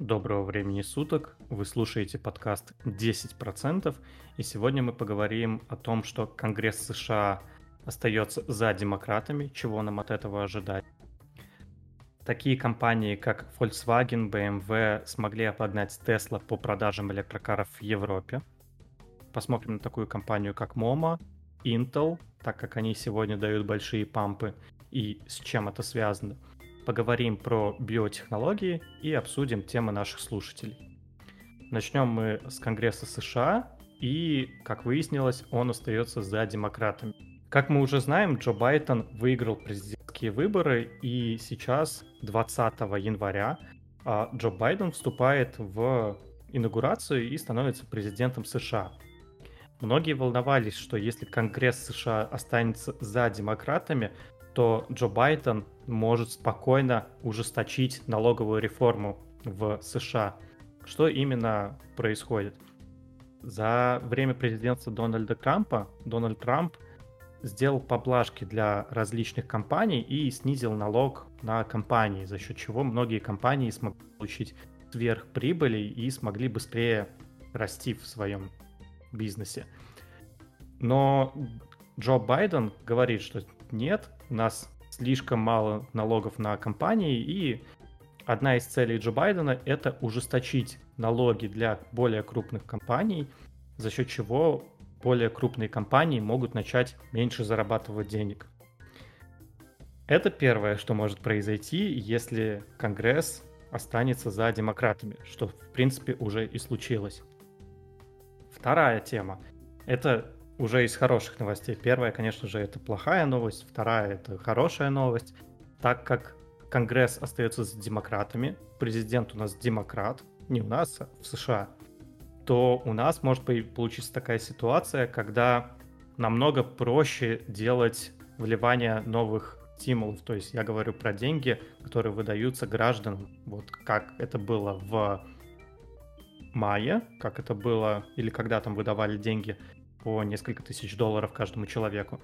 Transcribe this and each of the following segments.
Доброго времени суток. Вы слушаете подкаст 10%. И сегодня мы поговорим о том, что Конгресс США остается за демократами, чего нам от этого ожидать. Такие компании, как Volkswagen, BMW, смогли обогнать Tesla по продажам электрокаров в Европе. Посмотрим на такую компанию, как MoMA, Intel, так как они сегодня дают большие пампы, и с чем это связано – поговорим про биотехнологии и обсудим темы наших слушателей. Начнем мы с Конгресса США, и, как выяснилось, он остается за демократами. Как мы уже знаем, Джо Байден выиграл президентские выборы, и сейчас, 20 января, а, Джо Байден вступает в инаугурацию и становится президентом США. Многие волновались, что если Конгресс США останется за демократами, то Джо Байден может спокойно ужесточить налоговую реформу в США. Что именно происходит? За время президентства Дональда Трампа Дональд Трамп сделал поблажки для различных компаний и снизил налог на компании, за счет чего многие компании смогли получить сверхприбыли и смогли быстрее расти в своем бизнесе. Но Джо Байден говорит, что нет, у нас слишком мало налогов на компании, и одна из целей Джо Байдена — это ужесточить налоги для более крупных компаний, за счет чего более крупные компании могут начать меньше зарабатывать денег. Это первое, что может произойти, если Конгресс останется за демократами, что в принципе уже и случилось. Вторая тема — это уже из хороших новостей. Первая, конечно же, это плохая новость, вторая это хорошая новость. Так как Конгресс остается с демократами, президент у нас демократ, не у нас, а в США, то у нас может получиться такая ситуация, когда намного проще делать вливание новых стимулов. То есть я говорю про деньги, которые выдаются гражданам, вот как это было в мае, как это было, или когда там выдавали деньги по несколько тысяч долларов каждому человеку.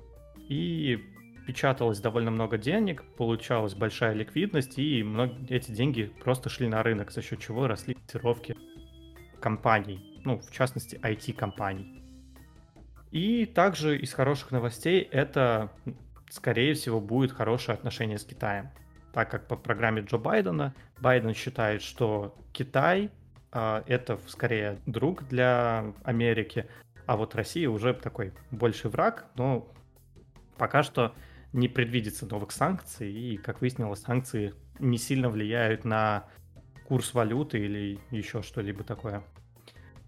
И печаталось довольно много денег, получалась большая ликвидность, и эти деньги просто шли на рынок, за счет чего росли котировки компаний, ну, в частности, IT-компаний. И также из хороших новостей это, скорее всего, будет хорошее отношение с Китаем. Так как по программе Джо Байдена, Байден считает, что Китай э, это скорее друг для Америки, а вот Россия уже такой больший враг, но пока что не предвидится новых санкций, и, как выяснилось, санкции не сильно влияют на курс валюты или еще что-либо такое.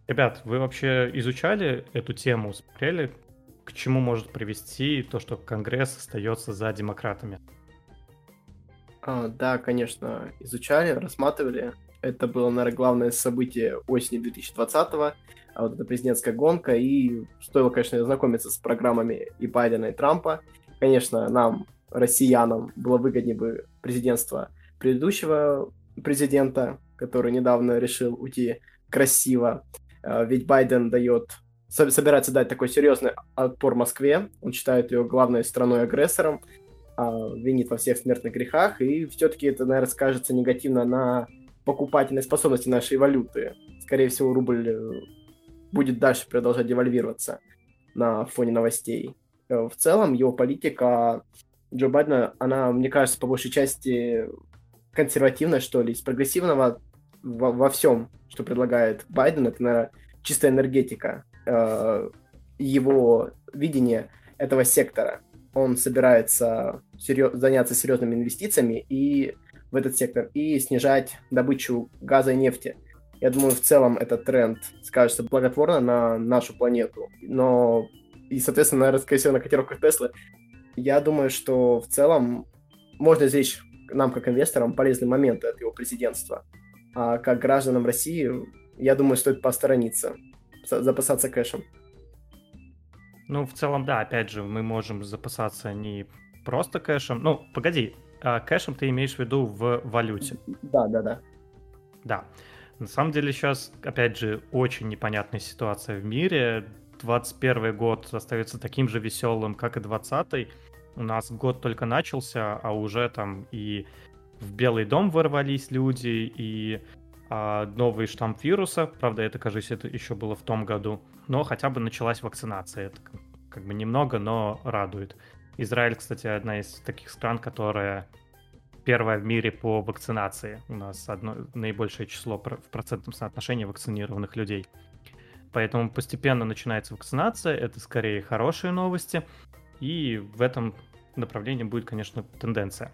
Ребят, вы вообще изучали эту тему, смотрели, к чему может привести то, что Конгресс остается за демократами? А, да, конечно, изучали, рассматривали. Это было, наверное, главное событие осени 2020 -го а вот эта президентская гонка, и стоило, конечно, ознакомиться с программами и Байдена, и Трампа. Конечно, нам, россиянам, было выгоднее бы президентство предыдущего президента, который недавно решил уйти красиво, а, ведь Байден дает собирается дать такой серьезный отпор Москве. Он считает ее главной страной-агрессором, а, винит во всех смертных грехах, и все-таки это, наверное, скажется негативно на покупательной способности нашей валюты. Скорее всего, рубль э, будет дальше продолжать девальвироваться на фоне новостей. Э, в целом, его политика Джо Байдена, она, мне кажется, по большей части консервативная, что ли, из прогрессивного во, во всем, что предлагает Байден, это, наверное, чистая энергетика, э, его видение этого сектора. Он собирается серьез, заняться серьезными инвестициями и в этот сектор и снижать добычу газа и нефти. Я думаю, в целом этот тренд скажется благотворно на нашу планету. Но и, соответственно, наверное, скорее всего, на котировках Теслы. Я думаю, что в целом можно извлечь нам, как инвесторам, полезные моменты от его президентства. А как гражданам России, я думаю, стоит посторониться, запасаться кэшем. Ну, в целом, да, опять же, мы можем запасаться не просто кэшем. Ну, погоди, а кэшем ты имеешь в виду в валюте? Да, да, да. Да. На самом деле сейчас, опять же, очень непонятная ситуация в мире. 21 год остается таким же веселым, как и 20 У нас год только начался, а уже там и в Белый дом ворвались люди, и а, новый штамм вируса. Правда, это, кажется, это еще было в том году. Но хотя бы началась вакцинация. Это как бы немного, но радует. Израиль, кстати, одна из таких стран, которая первая в мире по вакцинации. У нас одно, наибольшее число в процентном соотношении вакцинированных людей. Поэтому постепенно начинается вакцинация, это скорее хорошие новости, и в этом направлении будет, конечно, тенденция.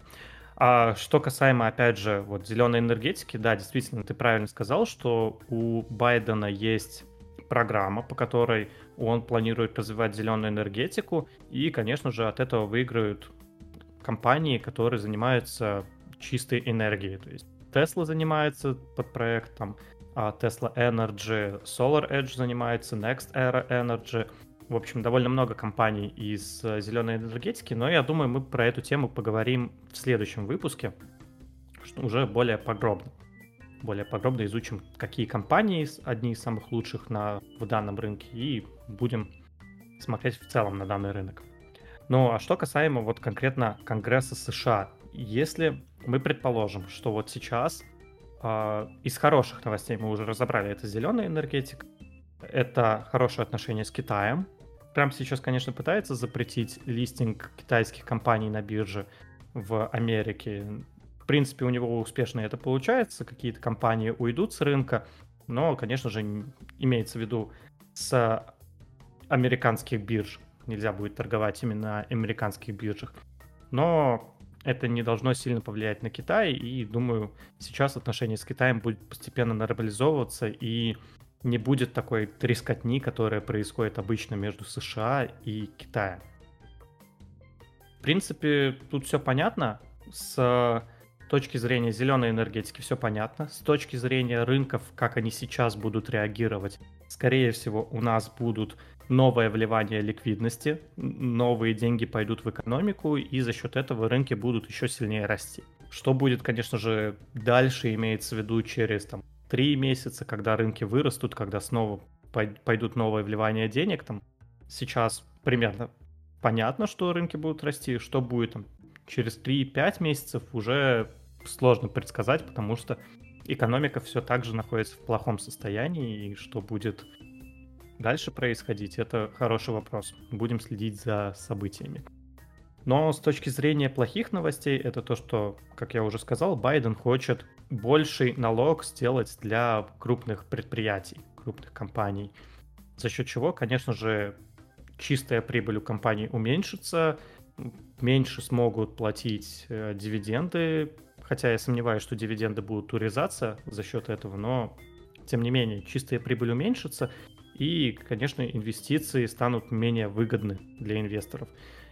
А что касаемо, опять же, вот зеленой энергетики, да, действительно, ты правильно сказал, что у Байдена есть программа, по которой он планирует развивать зеленую энергетику, и, конечно же, от этого выиграют компании, которые занимаются чистой энергией. То есть Tesla занимается под проектом, а Tesla Energy, Solar Edge занимается, Next Era Energy. В общем, довольно много компаний из э, зеленой энергетики, но я думаю, мы про эту тему поговорим в следующем выпуске, уже более подробно. Более подробно изучим, какие компании одни из самых лучших на, в данном рынке, и будем смотреть в целом на данный рынок. Ну, а что касаемо вот конкретно Конгресса США, если мы предположим, что вот сейчас э, из хороших новостей мы уже разобрали, это зеленая энергетика, это хорошее отношение с Китаем. Прямо сейчас, конечно, пытается запретить листинг китайских компаний на бирже в Америке. В принципе, у него успешно это получается, какие-то компании уйдут с рынка, но, конечно же, имеется в виду с американских бирж. Нельзя будет торговать именно на американских биржах. Но это не должно сильно повлиять на Китай, и думаю, сейчас отношения с Китаем будут постепенно нормализовываться, и не будет такой трескотни, которая происходит обычно между США и Китаем. В принципе, тут все понятно. С точки зрения зеленой энергетики все понятно. С точки зрения рынков, как они сейчас будут реагировать, скорее всего, у нас будут новое вливание ликвидности, новые деньги пойдут в экономику, и за счет этого рынки будут еще сильнее расти. Что будет, конечно же, дальше, имеется в виду через там, 3 месяца, когда рынки вырастут, когда снова пойдут новые вливания денег, там сейчас примерно понятно, что рынки будут расти, что будет там через 3-5 месяцев уже сложно предсказать, потому что экономика все так же находится в плохом состоянии, и что будет дальше происходить, это хороший вопрос. Будем следить за событиями. Но с точки зрения плохих новостей, это то, что, как я уже сказал, Байден хочет больший налог сделать для крупных предприятий, крупных компаний. За счет чего, конечно же, чистая прибыль у компаний уменьшится, меньше смогут платить э, дивиденды, хотя я сомневаюсь, что дивиденды будут урезаться за счет этого, но тем не менее, чистая прибыль уменьшится, и, конечно, инвестиции станут менее выгодны для инвесторов.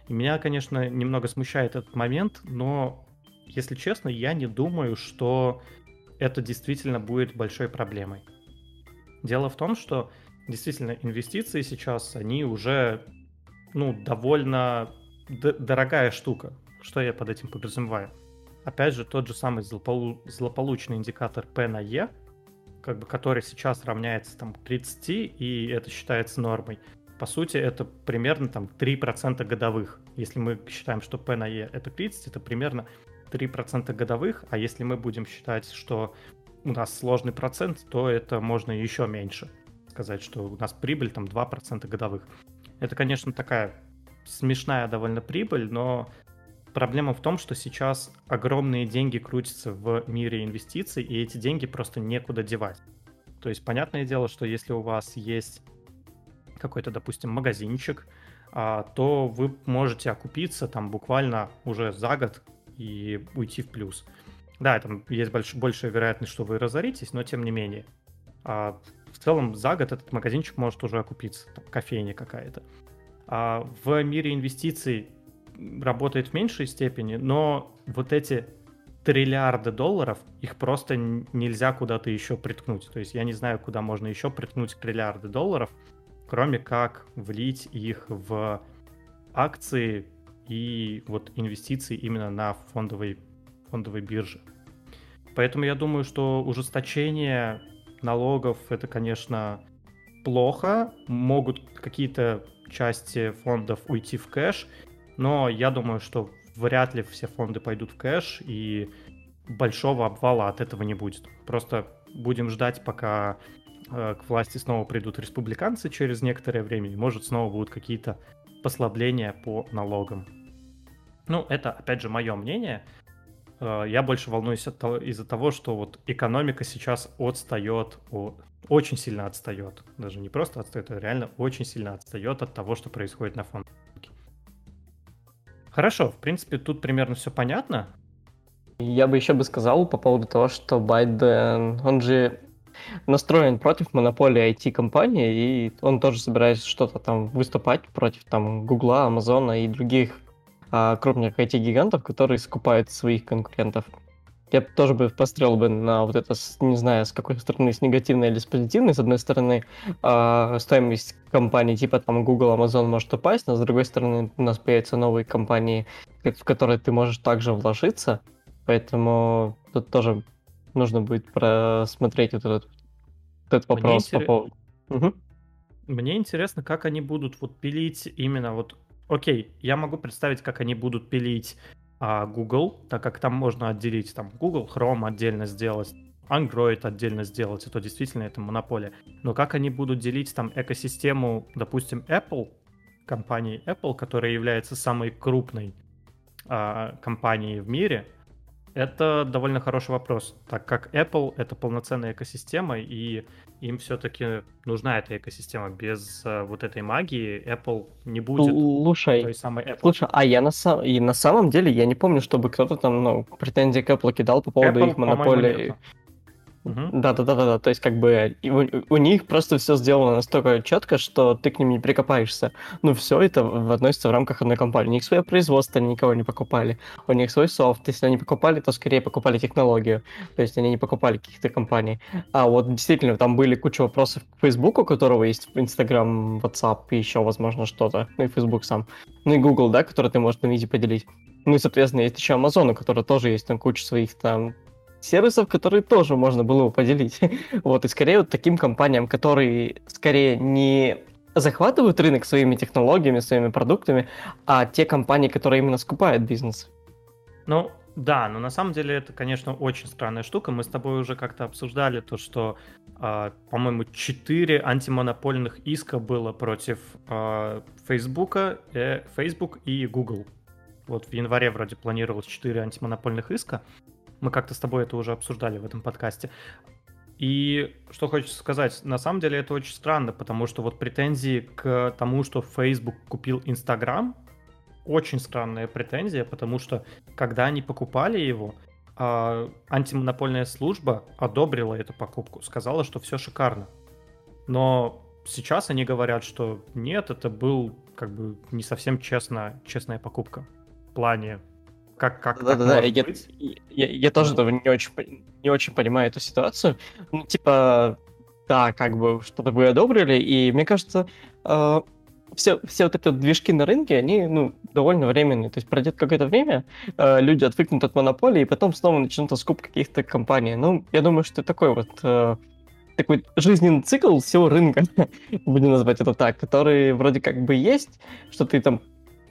И меня, конечно, немного смущает этот момент, но, если честно, я не думаю, что это действительно будет большой проблемой. Дело в том, что действительно инвестиции сейчас, они уже, ну, довольно дорогая штука. Что я под этим подразумеваю? Опять же, тот же самый злополу злополучный индикатор P на E – как бы, который сейчас равняется там 30, и это считается нормой. По сути, это примерно там 3% годовых. Если мы считаем, что P на E это 30, это примерно 3% годовых, а если мы будем считать, что у нас сложный процент, то это можно еще меньше сказать, что у нас прибыль там 2% годовых. Это, конечно, такая смешная довольно прибыль, но Проблема в том, что сейчас огромные деньги крутятся в мире инвестиций, и эти деньги просто некуда девать. То есть, понятное дело, что если у вас есть какой-то, допустим, магазинчик, а, то вы можете окупиться там буквально уже за год и уйти в плюс. Да, там есть больш, большая вероятность, что вы разоритесь, но тем не менее. А в целом за год этот магазинчик может уже окупиться, там, кофейня какая-то. А в мире инвестиций работает в меньшей степени, но вот эти триллиарды долларов, их просто нельзя куда-то еще приткнуть. То есть я не знаю, куда можно еще приткнуть триллиарды долларов, кроме как влить их в акции и вот инвестиции именно на фондовой, фондовой бирже. Поэтому я думаю, что ужесточение налогов это, конечно, плохо. Могут какие-то части фондов уйти в кэш, но я думаю, что вряд ли все фонды пойдут в кэш, и большого обвала от этого не будет. Просто будем ждать, пока э, к власти снова придут республиканцы через некоторое время, и может снова будут какие-то послабления по налогам. Ну, это, опять же, мое мнение. Э, я больше волнуюсь от того, из-за того, что вот экономика сейчас отстает, очень сильно отстает. Даже не просто отстает, а реально очень сильно отстает от того, что происходит на рынке. Хорошо, в принципе, тут примерно все понятно. Я бы еще бы сказал по поводу того, что Байден, он же настроен против монополии IT-компании, и он тоже собирается что-то там выступать против там Гугла, Амазона и других а, крупных IT-гигантов, которые скупают своих конкурентов. Я тоже бы пострел бы на вот это, не знаю, с какой стороны, с негативной или с позитивной. С одной стороны, э, стоимость компаний типа там Google, Amazon может упасть, но с другой стороны, у нас появятся новые компании, в которые ты можешь также вложиться. Поэтому тут тоже нужно будет просмотреть вот этот, вот этот вопрос Мне по поводу... Угу. Мне интересно, как они будут вот пилить именно вот... Окей, я могу представить, как они будут пилить а, Google, так как там можно отделить там Google Chrome отдельно сделать, Android отдельно сделать, и то действительно это монополия. Но как они будут делить там экосистему, допустим, Apple, компании Apple, которая является самой крупной а, компанией в мире, это довольно хороший вопрос, так как Apple — это полноценная экосистема, и им все-таки нужна эта экосистема. Без uh, вот этой магии Apple не будет слушай, той самой Apple. Слушай, а я на, сам... и на самом деле я не помню, чтобы кто-то там ну, претензии к Apple кидал по поводу Apple, их монополии. Да-да-да-да, то есть как бы у, у них просто все сделано настолько четко, что ты к ним не прикопаешься. Ну все это относится в рамках одной компании. У них свое производство, они никого не покупали. У них свой софт. Если они покупали, то скорее покупали технологию. То есть они не покупали каких-то компаний. А вот действительно, там были куча вопросов к Facebook, у которого есть Instagram, WhatsApp и еще, возможно, что-то. Ну и Facebook сам. Ну и Google, да, который ты можешь на виде поделить. Ну и, соответственно, есть еще Amazon, у которого тоже есть там куча своих там сервисов, которые тоже можно было бы поделить. вот, и скорее вот таким компаниям, которые скорее не захватывают рынок своими технологиями, своими продуктами, а те компании, которые именно скупают бизнес. Ну, да, но на самом деле это, конечно, очень странная штука. Мы с тобой уже как-то обсуждали то, что, э, по-моему, четыре антимонопольных иска было против э, Facebook, э, Facebook и Google. Вот в январе вроде планировалось четыре антимонопольных иска. Мы как-то с тобой это уже обсуждали в этом подкасте. И что хочется сказать, на самом деле это очень странно, потому что вот претензии к тому, что Facebook купил Instagram, очень странная претензия, потому что когда они покупали его, а, антимонопольная служба одобрила эту покупку, сказала, что все шикарно. Но сейчас они говорят, что нет, это был как бы не совсем честно, честная покупка в плане как, как, да, да, да, я, я, я тоже не очень, не очень понимаю эту ситуацию. Ну, типа, да, как бы что-то вы одобрили, и мне кажется, э, все, все вот эти вот движки на рынке, они, ну, довольно временные. То есть пройдет какое-то время, э, люди отвыкнут от монополии, и потом снова начнут скуп каких-то компаний. Ну, я думаю, что такой вот э, такой жизненный цикл всего рынка, будем назвать это так, который вроде как бы есть, что ты там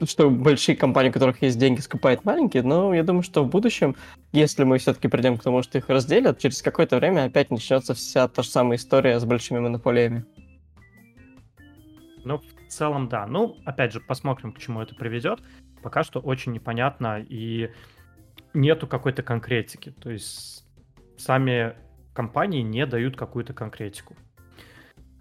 что большие компании, у которых есть деньги, скупают маленькие, но я думаю, что в будущем, если мы все-таки придем к тому, что их разделят, через какое-то время опять начнется вся та же самая история с большими монополиями. Ну, в целом, да. Ну, опять же, посмотрим, к чему это приведет. Пока что очень непонятно и нету какой-то конкретики. То есть сами компании не дают какую-то конкретику.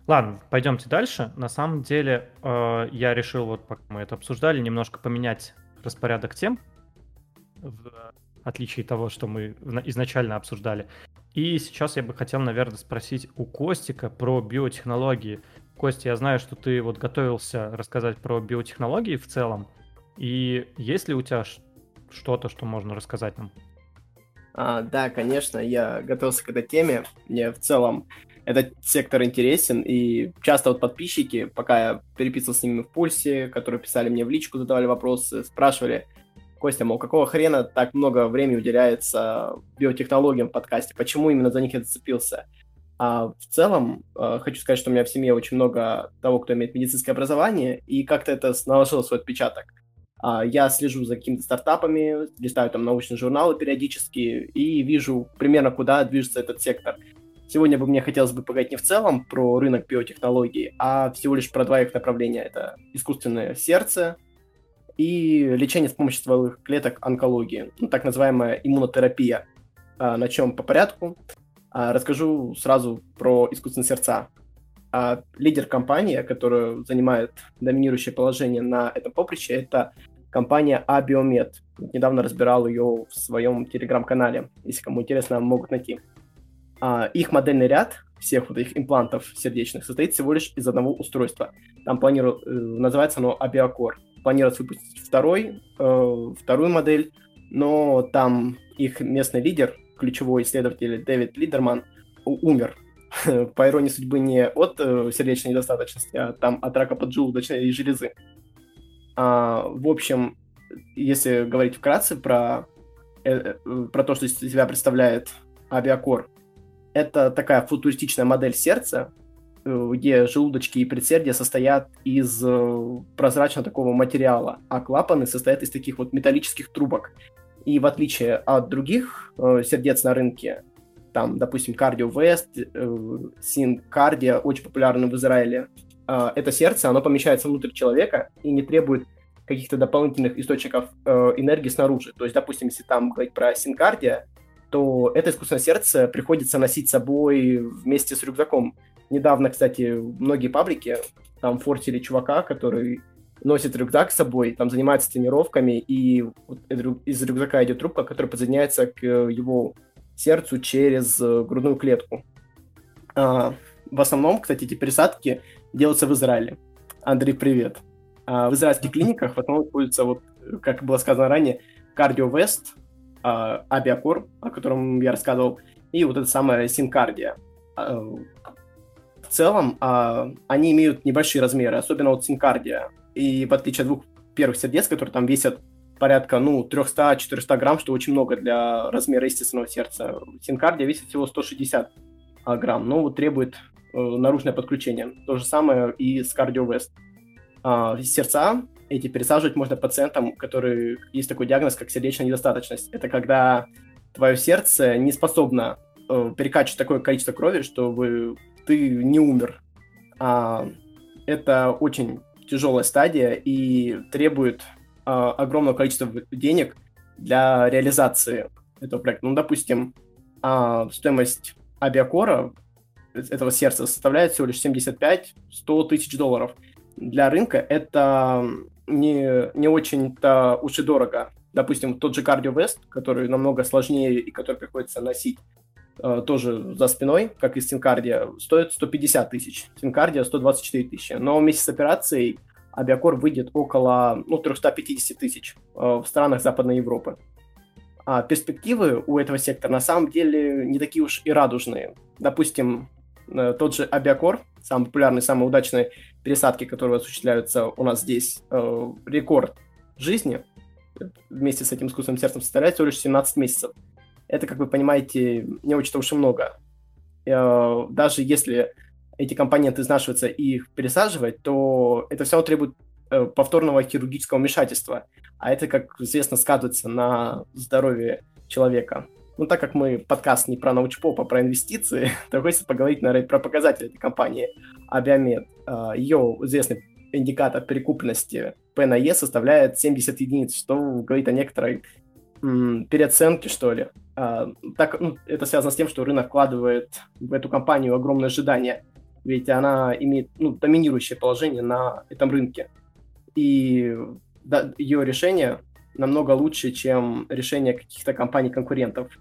Ладно, пойдемте дальше. На самом деле, э, я решил, вот пока мы это обсуждали, немножко поменять распорядок тем, в отличие от того, что мы изначально обсуждали. И сейчас я бы хотел, наверное, спросить у Костика про биотехнологии. Костя, я знаю, что ты вот готовился рассказать про биотехнологии в целом. И есть ли у тебя что-то, что можно рассказать нам? А, да, конечно, я готовился к этой теме. Мне в целом этот сектор интересен, и часто вот подписчики, пока я переписывал с ними в пульсе, которые писали мне в личку, задавали вопросы, спрашивали, Костя, мол, какого хрена так много времени уделяется биотехнологиям в подкасте, почему именно за них я зацепился? А в целом, э, хочу сказать, что у меня в семье очень много того, кто имеет медицинское образование, и как-то это наложило свой отпечаток. А, я слежу за какими-то стартапами, листаю там научные журналы периодически и вижу примерно, куда движется этот сектор. Сегодня бы мне хотелось бы поговорить не в целом про рынок биотехнологий, а всего лишь про два их направления. Это искусственное сердце и лечение с помощью стволовых клеток онкологии, ну, так называемая иммунотерапия. А, начнем по порядку. А, расскажу сразу про искусственные сердца. А лидер компании, которая занимает доминирующее положение на этом поприще, это компания Abiomed. Недавно разбирал ее в своем телеграм-канале. Если кому интересно, могут найти. А, их модельный ряд всех вот этих имплантов сердечных состоит всего лишь из одного устройства. Там планируют, э, называется оно Abiocor. Планируют выпустить второй, э, вторую модель, но там их местный лидер, ключевой исследователь Дэвид Лидерман, умер по иронии судьбы, не от э, сердечной недостаточности, а там от рака поджелудочной железы. А, в общем, если говорить вкратце про, э, э, про то, что из себя представляет авиакор, это такая футуристичная модель сердца, э, где желудочки и предсердия состоят из э, прозрачного такого материала, а клапаны состоят из таких вот металлических трубок. И в отличие от других э, сердец на рынке, там, допустим, Cardio West, э, Cardio, очень популярны в Израиле. Это сердце, оно помещается внутрь человека и не требует каких-то дополнительных источников энергии снаружи. То есть, допустим, если там говорить про синкардия, то это искусственное сердце приходится носить с собой вместе с рюкзаком. Недавно, кстати, многие паблики там фортили чувака, который носит рюкзак с собой, там занимается тренировками, и из рюкзака идет трубка, которая подсоединяется к его сердцу через э, грудную клетку. А, в основном, кстати, эти пересадки делаются в Израиле. Андрей, привет. А, в израильских клиниках в основном используется, вот, как было сказано ранее, кардиовест, авиакор, о котором я рассказывал, и вот это самое синкардия. А, в целом, а, они имеют небольшие размеры, особенно вот синкардия. И в отличие от двух первых сердец, которые там весят порядка, ну, 300-400 грамм, что очень много для размера естественного сердца. Синкардия весит всего 160 а, грамм, но вот требует э, наружное подключение. То же самое и с. А, сердца эти пересаживать можно пациентам, у которых есть такой диагноз, как сердечная недостаточность. Это когда твое сердце не способно э, перекачивать такое количество крови, чтобы ты не умер. А, это очень тяжелая стадия и требует а, огромного количества денег для реализации этого проекта. Ну, допустим, а, стоимость авиакора этого сердца составляет всего лишь 75-100 тысяч долларов. Для рынка это не, не очень-то уж и дорого. Допустим, тот же Cardio Vest, который намного сложнее и который приходится носить э, тоже за спиной, как и Синкардия, стоит 150 тысяч. Синкардия 124 тысячи. Но вместе с операцией Абиакор выйдет около ну, 350 тысяч э, в странах Западной Европы. А перспективы у этого сектора на самом деле не такие уж и радужные. Допустим, э, тот же Абиакор, самый популярный, самый удачный пересадки, которые осуществляются у нас здесь, э, рекорд жизни вместе с этим искусственным сердцем составляет всего лишь 17 месяцев. Это, как вы понимаете, не очень-то уж и много. Даже если эти компоненты изнашиваются и их пересаживать, то это все требует э, повторного хирургического вмешательства. А это, как известно, сказывается на здоровье человека. Ну, так как мы подкаст не про научпоп, а про инвестиции, то хочется поговорить, наверное, про показатели этой компании Abiamed. А, Ее известный индикатор перекупленности P на E составляет 70 единиц, что говорит о некоторой м, переоценке, что ли. А, так, ну, это связано с тем, что рынок вкладывает в эту компанию огромное ожидание ведь она имеет ну, доминирующее положение на этом рынке. И да, ее решение намного лучше, чем решение каких-то компаний-конкурентов.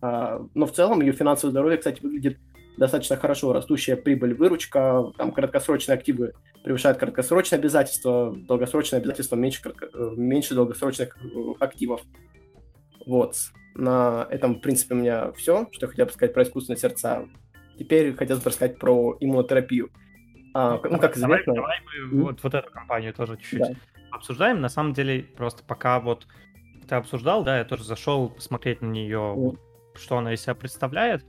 А, но в целом ее финансовое здоровье, кстати, выглядит достаточно хорошо. Растущая прибыль, выручка, там краткосрочные активы превышают краткосрочные обязательства, долгосрочные обязательства меньше, э, меньше долгосрочных э, активов. Вот. На этом, в принципе, у меня все, что я хотел бы сказать про искусственные сердца. Теперь хотелось бы рассказать про иммунотерапию. А, ну, как известно... Давай, давай мы вот, вот эту компанию тоже чуть-чуть да. Обсуждаем. На самом деле, просто пока вот ты обсуждал, да, я тоже зашел посмотреть на нее, mm. вот, что она из себя представляет.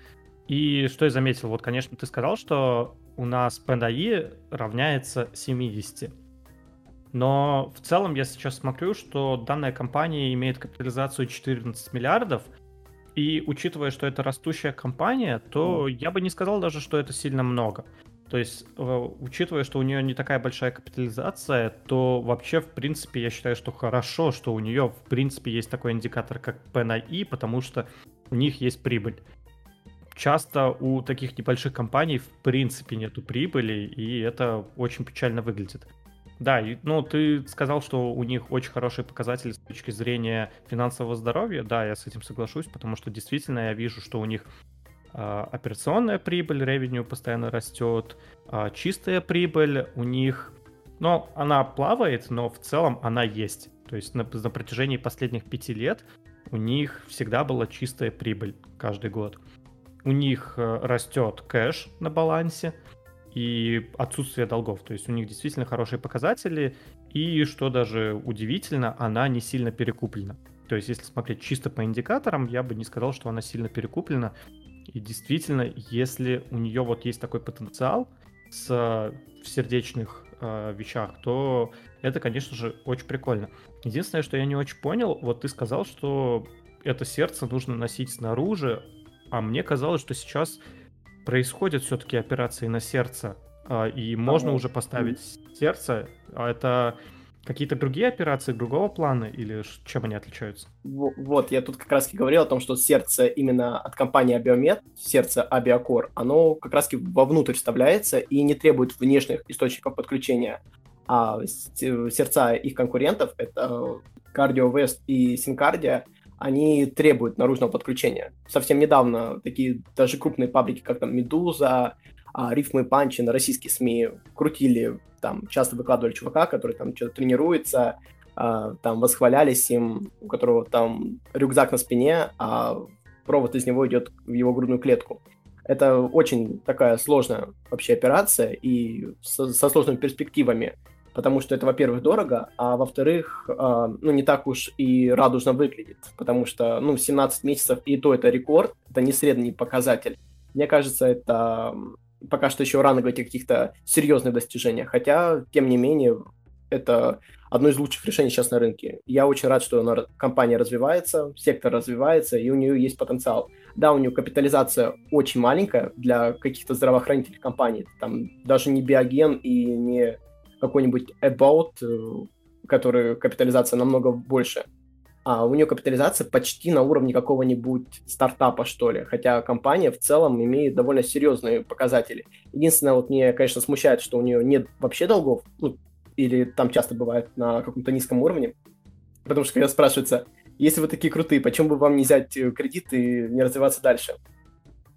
И что я заметил, вот, конечно, ты сказал, что у нас PNI равняется 70. Но в целом я сейчас смотрю, что данная компания имеет капитализацию 14 миллиардов, И учитывая, что это растущая компания, то я бы не сказал даже, что это сильно много. То есть, э, учитывая, что у нее не такая большая капитализация, то вообще, в принципе, я считаю, что хорошо, что у нее, в принципе, есть такой индикатор, как P на I, потому что у них есть прибыль. Часто у таких небольших компаний, в принципе, нету прибыли, и это очень печально выглядит. Да, и, ну, ты сказал, что у них очень хорошие показатели с точки зрения финансового здоровья. Да, я с этим соглашусь, потому что действительно я вижу, что у них операционная прибыль, ревеню постоянно растет, а, чистая прибыль у них, ну, она плавает, но в целом она есть. То есть на, на протяжении последних пяти лет у них всегда была чистая прибыль каждый год. У них э, растет кэш на балансе и отсутствие долгов. То есть у них действительно хорошие показатели, и, что даже удивительно, она не сильно перекуплена. То есть, если смотреть чисто по индикаторам, я бы не сказал, что она сильно перекуплена. И действительно, если у нее вот есть такой потенциал с, в сердечных э, вещах, то это, конечно же, очень прикольно. Единственное, что я не очень понял, вот ты сказал, что это сердце нужно носить снаружи, а мне казалось, что сейчас происходят все-таки операции на сердце, э, и можно ага. уже поставить сердце. А это Какие-то другие операции другого плана или чем они отличаются? Вот, я тут как раз говорил о том, что сердце именно от компании Abiomed, сердце Abiocor, оно как раз вовнутрь вставляется и не требует внешних источников подключения. А сердца их конкурентов, это CardioVest и Syncardia, они требуют наружного подключения. Совсем недавно такие даже крупные паблики, как там Медуза, а, рифмы панчи на российские СМИ крутили, там часто выкладывали чувака, который там что-то тренируется, а, там восхвалялись им, у которого там рюкзак на спине, а провод из него идет в его грудную клетку. Это очень такая сложная вообще операция и со, со сложными перспективами, потому что это, во-первых, дорого, а во-вторых, э, ну, не так уж и радужно выглядит, потому что, ну, 17 месяцев, и то это рекорд, это не средний показатель. Мне кажется, это пока что еще рано говорить о каких-то серьезных достижениях, хотя, тем не менее, это одно из лучших решений сейчас на рынке. Я очень рад, что она, компания развивается, сектор развивается, и у нее есть потенциал. Да, у нее капитализация очень маленькая для каких-то здравоохранительных компаний. Там даже не Биоген и не какой-нибудь About, э, который капитализация намного больше а у нее капитализация почти на уровне какого-нибудь стартапа, что ли, хотя компания в целом имеет довольно серьезные показатели. Единственное, вот мне, конечно, смущает, что у нее нет вообще долгов, ну, или там часто бывает на каком-то низком уровне, потому что когда спрашивается, если вы такие крутые, почему бы вам не взять э, кредит и не развиваться дальше?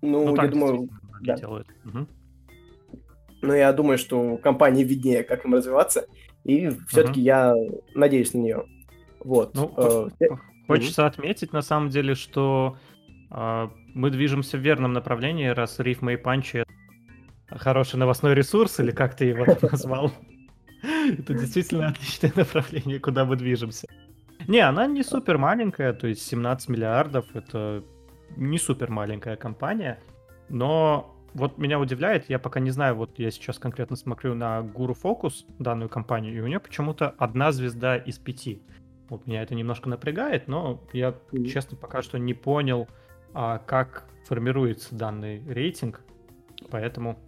Ну, ну я думаю... Да. Делают. Угу. Но я думаю, что компании виднее, как им развиваться, и все-таки угу. я надеюсь на нее. Вот. Ну, э, хочется mm-hmm. отметить, на самом деле, что э, мы движемся в верном направлении, раз рифмы и панчи хороший новостной ресурс, или как ты его назвал. Это действительно отличное направление, куда мы движемся. Не, она не супер маленькая, то есть 17 миллиардов, это не супер маленькая компания, но вот меня удивляет, я пока не знаю, вот я сейчас конкретно смотрю на Guru Focus, данную компанию, и у нее почему-то одна звезда из пяти. Вот меня это немножко напрягает, но я, mm-hmm. честно, пока что не понял, а, как формируется данный рейтинг, поэтому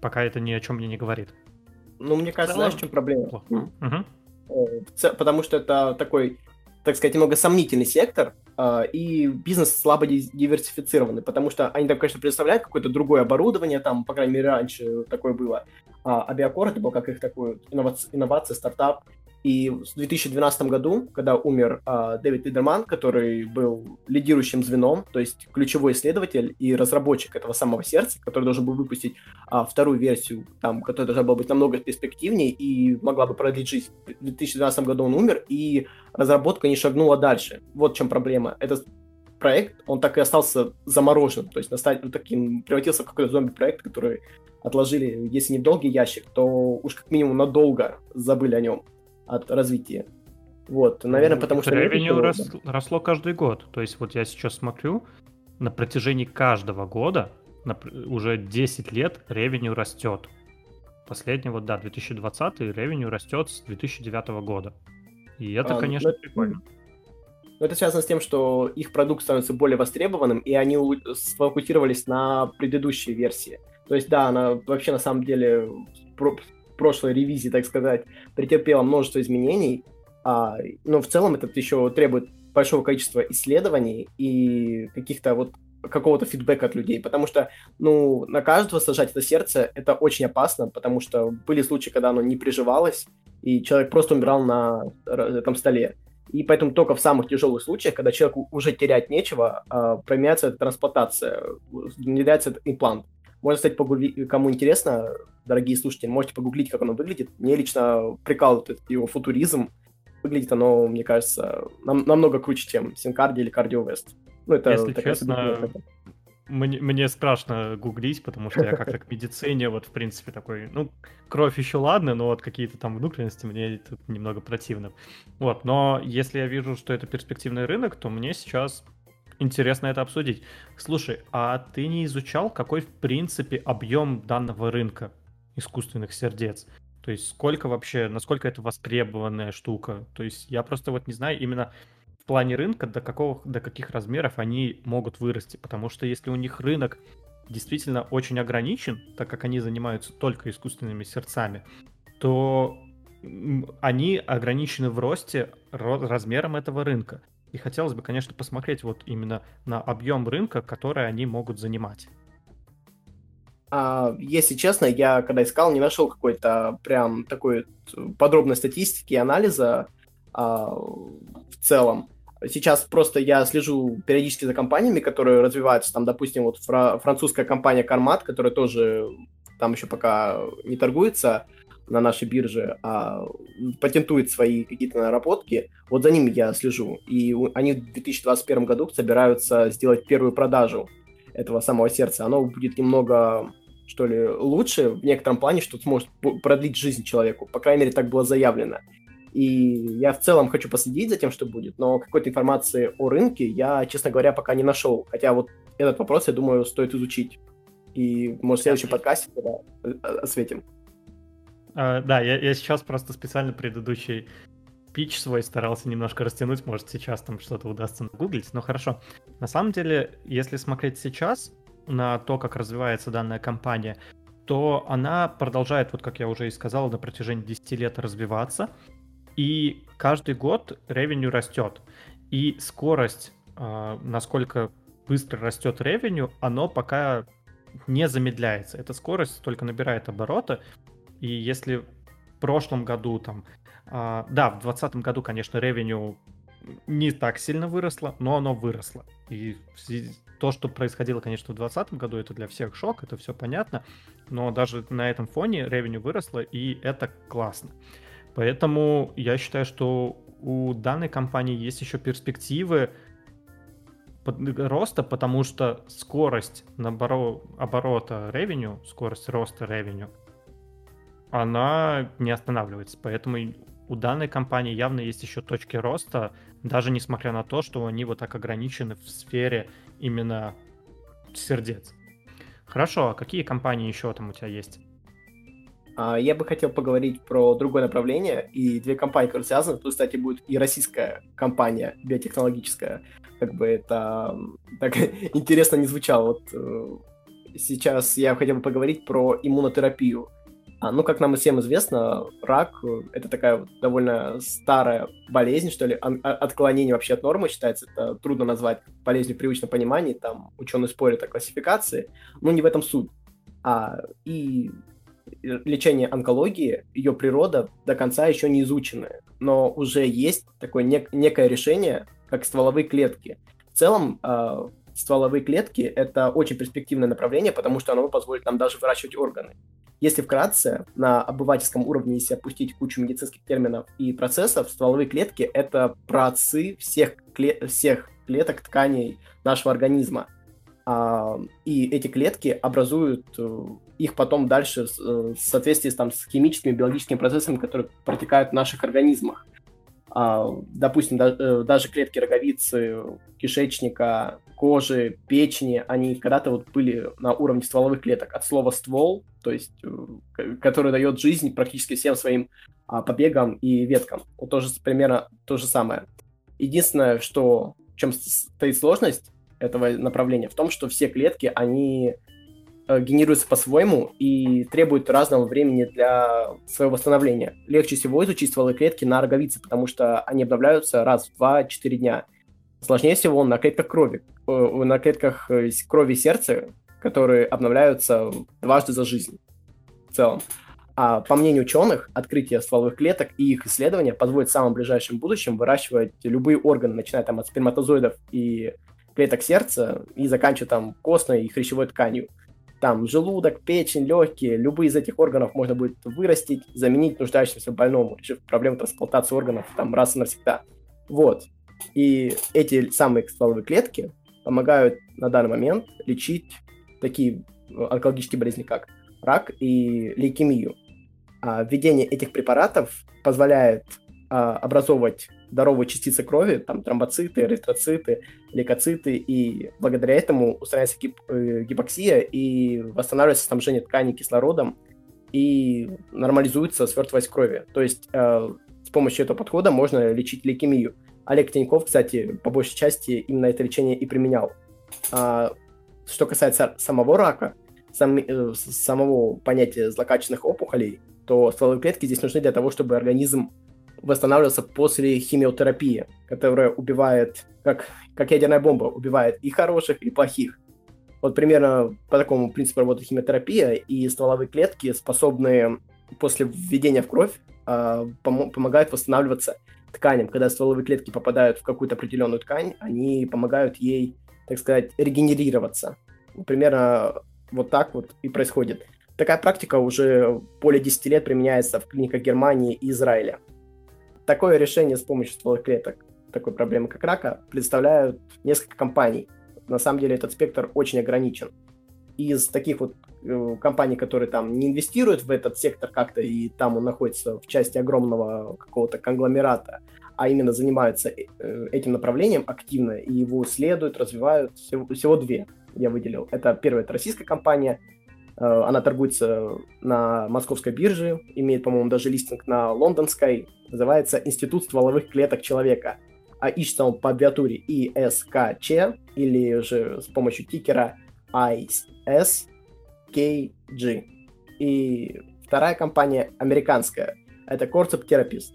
пока это ни о чем мне не говорит. Ну, мне кажется, знаешь, в чем проблема? Угу. Потому что это такой, так сказать, немного сомнительный сектор, а, и бизнес слабо диверсифицированный, потому что они там, конечно, предоставляют какое-то другое оборудование, там, по крайней мере, раньше такое было, а Авиакор это был как их такой инновация, инновация стартап, и в 2012 году, когда умер э, Дэвид Лидерман, который был лидирующим звеном, то есть ключевой исследователь и разработчик этого самого сердца, который должен был выпустить э, вторую версию, там, которая должна была быть намного перспективнее и могла бы продлить жизнь. В 2012 году он умер, и разработка не шагнула дальше. Вот в чем проблема. Этот проект, он так и остался заморожен, то есть ну, таким превратился в какой-то зомби-проект, который отложили, если не в долгий ящик, то уж как минимум надолго забыли о нем от развития. Вот, наверное, ну, потому что... Ревеню рос, росло каждый год. То есть вот я сейчас смотрю, на протяжении каждого года, на, уже 10 лет ревеню растет. Последний вот, да, 2020 ревеню растет с 2009 года. И это, а, конечно, ну, прикольно. Но это связано с тем, что их продукт становится более востребованным, и они сфокусировались на предыдущей версии. То есть, да, она вообще на самом деле прошлой ревизии, так сказать, претерпела множество изменений, а, но в целом это еще требует большого количества исследований и каких-то вот какого-то фидбэка от людей, потому что, ну, на каждого сажать это сердце, это очень опасно, потому что были случаи, когда оно не приживалось, и человек просто умирал на этом столе. И поэтому только в самых тяжелых случаях, когда человеку уже терять нечего, а, применяется трансплантация, внедряется имплант. Можно, кстати, погуглить, кому интересно, дорогие слушатели, можете погуглить, как оно выглядит. Мне лично прикалывает его футуризм. Выглядит оно, мне кажется, нам, намного круче, чем Синкарди или Кардиовест. Ну, это Если честно, мне, мне страшно гуглить, потому что я как-то к медицине, вот, в принципе, такой, ну, кровь еще ладно, но вот какие-то там внутренности мне тут немного противно. Вот, но если я вижу, что это перспективный рынок, то мне сейчас интересно это обсудить. Слушай, а ты не изучал, какой, в принципе, объем данного рынка искусственных сердец? То есть сколько вообще, насколько это востребованная штука? То есть я просто вот не знаю именно в плане рынка, до, какого, до каких размеров они могут вырасти. Потому что если у них рынок действительно очень ограничен, так как они занимаются только искусственными сердцами, то они ограничены в росте размером этого рынка. И хотелось бы, конечно, посмотреть вот именно на объем рынка, который они могут занимать. А, если честно, я когда искал, не нашел какой-то прям такой подробной статистики и анализа а, в целом. Сейчас просто я слежу периодически за компаниями, которые развиваются. Там, допустим, вот фра- французская компания Кармат, которая тоже там еще пока не торгуется на нашей бирже, а патентует свои какие-то наработки. Вот за ними я слежу. И они в 2021 году собираются сделать первую продажу этого самого сердца. Оно будет немного что ли, лучше в некотором плане, что сможет продлить жизнь человеку. По крайней мере, так было заявлено. И я в целом хочу последить за тем, что будет, но какой-то информации о рынке я, честно говоря, пока не нашел. Хотя вот этот вопрос, я думаю, стоит изучить. И, может, в следующем подкасте э, осветим. А, да, я, я сейчас просто специально предыдущий пич свой старался немножко растянуть, может, сейчас там что-то удастся нагуглить, но хорошо. На самом деле, если смотреть сейчас на то, как развивается данная компания, то она продолжает, вот как я уже и сказал, на протяжении 10 лет развиваться. И каждый год ревеню растет. И скорость, э, насколько быстро растет ревеню, оно пока не замедляется. Эта скорость только набирает обороты. И если в прошлом году там... Э, да, в 2020 году, конечно, ревеню не так сильно выросло, но оно выросло. И то, что происходило, конечно, в 2020 году, это для всех шок, это все понятно. Но даже на этом фоне ревеню выросло, и это классно. Поэтому я считаю, что у данной компании есть еще перспективы роста, потому что скорость наборо... оборота ревеню, скорость роста ревеню, она не останавливается. Поэтому у данной компании явно есть еще точки роста, даже несмотря на то, что они вот так ограничены в сфере именно сердец. Хорошо, а какие компании еще там у тебя есть? А, я бы хотел поговорить про другое направление, и две компании, которые связаны. Тут, кстати, будет и российская компания биотехнологическая. Как бы это так интересно не звучало. Вот э, сейчас я хотел бы поговорить про иммунотерапию. А, ну, как нам всем известно, рак — это такая вот довольно старая болезнь, что ли, отклонение вообще от нормы считается, это трудно назвать болезнью в привычном понимании, там ученые спорят о классификации, но не в этом суть. А, и лечение онкологии, ее природа до конца еще не изучена, но уже есть такое нек- некое решение, как стволовые клетки. В целом, э, стволовые клетки — это очень перспективное направление, потому что оно позволит нам даже выращивать органы. Если вкратце, на обывательском уровне, если опустить кучу медицинских терминов и процессов, стволовые клетки — это процы всех, кле- всех клеток тканей нашего организма. А, и эти клетки образуют э, их потом дальше э, в соответствии там, с химическими, биологическими процессами, которые протекают в наших организмах. А, допустим, э, даже клетки роговицы, кишечника, кожи, печени, они когда-то вот были на уровне стволовых клеток. От слова ствол, то есть, который дает жизнь практически всем своим а, побегам и веткам. Вот тоже примерно то же самое. Единственное, что в чем стоит сложность этого направления, в том, что все клетки, они э, генерируются по-своему и требуют разного времени для своего восстановления. Легче всего изучить стволовые клетки на роговице, потому что они обновляются раз в 2-4 дня. Сложнее всего на клетках крови, э, на клетках э, крови сердца, которые обновляются дважды за жизнь в целом. А по мнению ученых, открытие стволовых клеток и их исследования позволит в самом ближайшем будущем выращивать любые органы, начиная там от сперматозоидов и клеток сердца и заканчивая там костной и хрящевой тканью. Там желудок, печень, легкие, любые из этих органов можно будет вырастить, заменить нуждающимся больному, решив проблему трансплантации органов там раз и навсегда. Вот. И эти самые стволовые клетки помогают на данный момент лечить такие э, онкологические болезни, как рак и лейкемию. А, введение этих препаратов позволяет а, образовывать здоровые частицы крови, там тромбоциты, эритроциты, лейкоциты, и благодаря этому устраняется гип э, гипоксия и восстанавливается снабжение тканей кислородом и нормализуется свертываемость крови. То есть э, с помощью этого подхода можно лечить лейкемию. Олег Тиньков, кстати, по большей части именно это лечение и применял. А, что касается самого рака, сам, э, самого понятия злокачественных опухолей, то стволовые клетки здесь нужны для того, чтобы организм восстанавливался после химиотерапии, которая убивает, как, как ядерная бомба, убивает и хороших, и плохих. Вот примерно по такому принципу работает химиотерапия, и стволовые клетки способны после введения в кровь э, пом- помогают восстанавливаться тканям. Когда стволовые клетки попадают в какую-то определенную ткань, они помогают ей, так сказать, регенерироваться. Примерно вот так вот и происходит. Такая практика уже более 10 лет применяется в клиниках Германии и Израиля. Такое решение с помощью стволовых клеток такой проблемы, как рака, представляют несколько компаний. На самом деле этот спектр очень ограничен. Из таких вот э, компаний, которые там не инвестируют в этот сектор как-то, и там он находится в части огромного какого-то конгломерата, а именно занимаются э, этим направлением активно и его исследуют, развивают, всего, всего две я выделил. Это первая, это российская компания, она торгуется на московской бирже, имеет, по-моему, даже листинг на лондонской. Называется Институт стволовых клеток человека. А ищется он по аббиатуре ISKC или же с помощью тикера ISKG. И вторая компания американская. Это Corcept Therapist.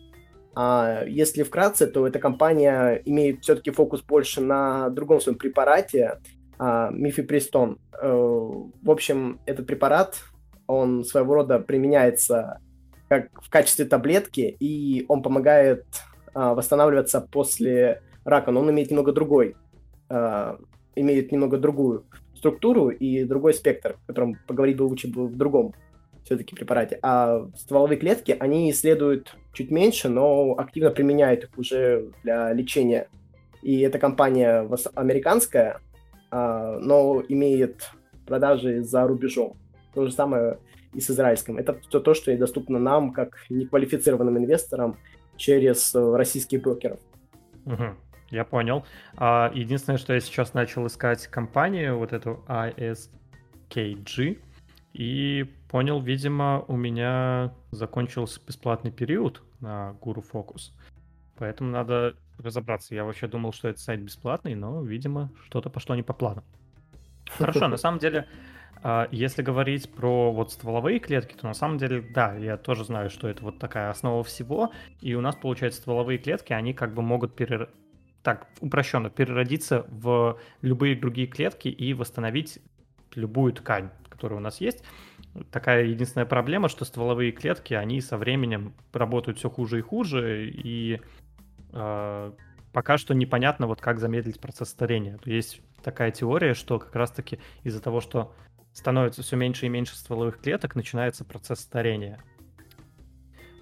А если вкратце, то эта компания имеет все-таки фокус больше на другом своем препарате, а, мифепристон. Э, в общем, этот препарат, он своего рода применяется как в качестве таблетки, и он помогает а, восстанавливаться после рака, но он имеет немного другой, а, имеет немного другую структуру и другой спектр, о котором поговорить бы лучше было в другом все-таки препарате. А стволовые клетки, они исследуют чуть меньше, но активно применяют их уже для лечения. И эта компания американская, а, но имеет продажи за рубежом. То же самое и с израильским. Это все то, что и доступно нам, как неквалифицированным инвесторам, через э, российских брокеров. Угу, я понял. А, единственное, что я сейчас начал искать компанию, вот эту ISKG, и понял, видимо, у меня закончился бесплатный период на Guru Focus. Поэтому надо разобраться. Я вообще думал, что это сайт бесплатный, но, видимо, что-то пошло не по плану. Хорошо, на самом деле, а, если говорить про вот стволовые клетки, то на самом деле, да, я тоже знаю, что это вот такая основа всего, и у нас, получается, стволовые клетки, они как бы могут перер... так упрощенно переродиться в любые другие клетки и восстановить любую ткань, которая у нас есть. Такая единственная проблема, что стволовые клетки, они со временем работают все хуже и хуже, и пока что непонятно, вот как замедлить процесс старения. Есть такая теория, что как раз-таки из-за того, что становится все меньше и меньше стволовых клеток, начинается процесс старения.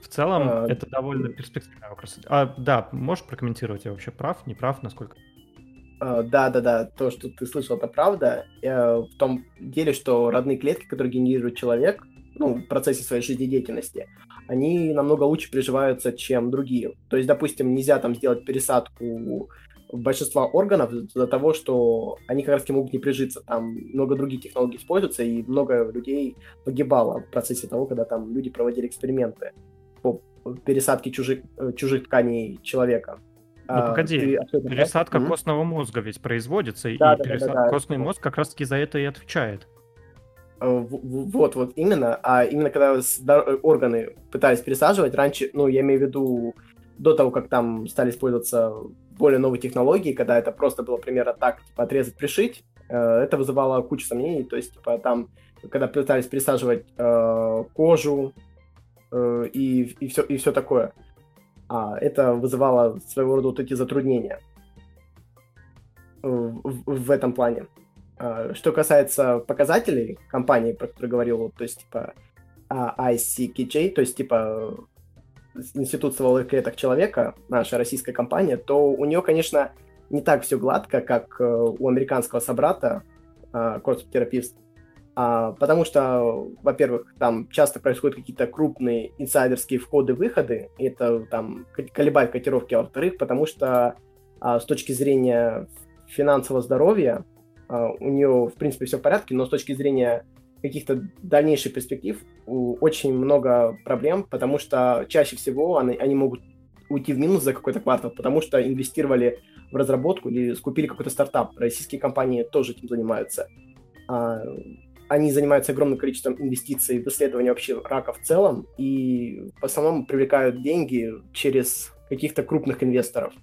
В целом, а... это довольно перспективный вопрос. А, да, можешь прокомментировать, я вообще прав, не прав, насколько? А, да, да, да, то, что ты слышал, это правда. В том деле, что родные клетки, которые генерирует человек, ну, в процессе своей жизнедеятельности, они намного лучше приживаются, чем другие. То есть, допустим, нельзя там сделать пересадку большинства органов из-за того, что они как раз могут не прижиться. Там много других технологий используются, и много людей погибало в процессе того, когда там люди проводили эксперименты по пересадке чужих, чужих тканей человека. Ну а, погоди, ты, пересадка mm-hmm. костного мозга ведь производится, да, и да, пересад... да, да, костный да. мозг как раз-таки за это и отвечает. Э, вот, вот именно. А именно когда органы пытались пересаживать, раньше, ну, я имею в виду до того, как там стали использоваться более новые технологии, когда это просто было примерно так, типа, отрезать, пришить, э, это вызывало кучу сомнений, то есть, типа, там, когда пытались пересаживать э, кожу э, и, и, все, и все такое, а, это вызывало своего рода вот эти затруднения в, в, в этом плане. А, что касается показателей компании, про которую говорил, то есть, типа, ICKJ, то есть, типа, Институт стволовых клеток человека, наша российская компания, то у нее, конечно, не так все гладко, как э, у американского собрата, Corporate Therapist, а, потому что, во-первых, там часто происходят какие-то крупные инсайдерские входы-выходы, это там колебает котировки, а во-вторых, потому что а, с точки зрения финансового здоровья а, у нее, в принципе, все в порядке, но с точки зрения каких-то дальнейших перспектив очень много проблем, потому что чаще всего они, они могут уйти в минус за какой-то квартал, потому что инвестировали в разработку или скупили какой-то стартап. Российские компании тоже этим занимаются. А, они занимаются огромным количеством инвестиций в исследование вообще рака в целом и в основном привлекают деньги через каких-то крупных инвесторов.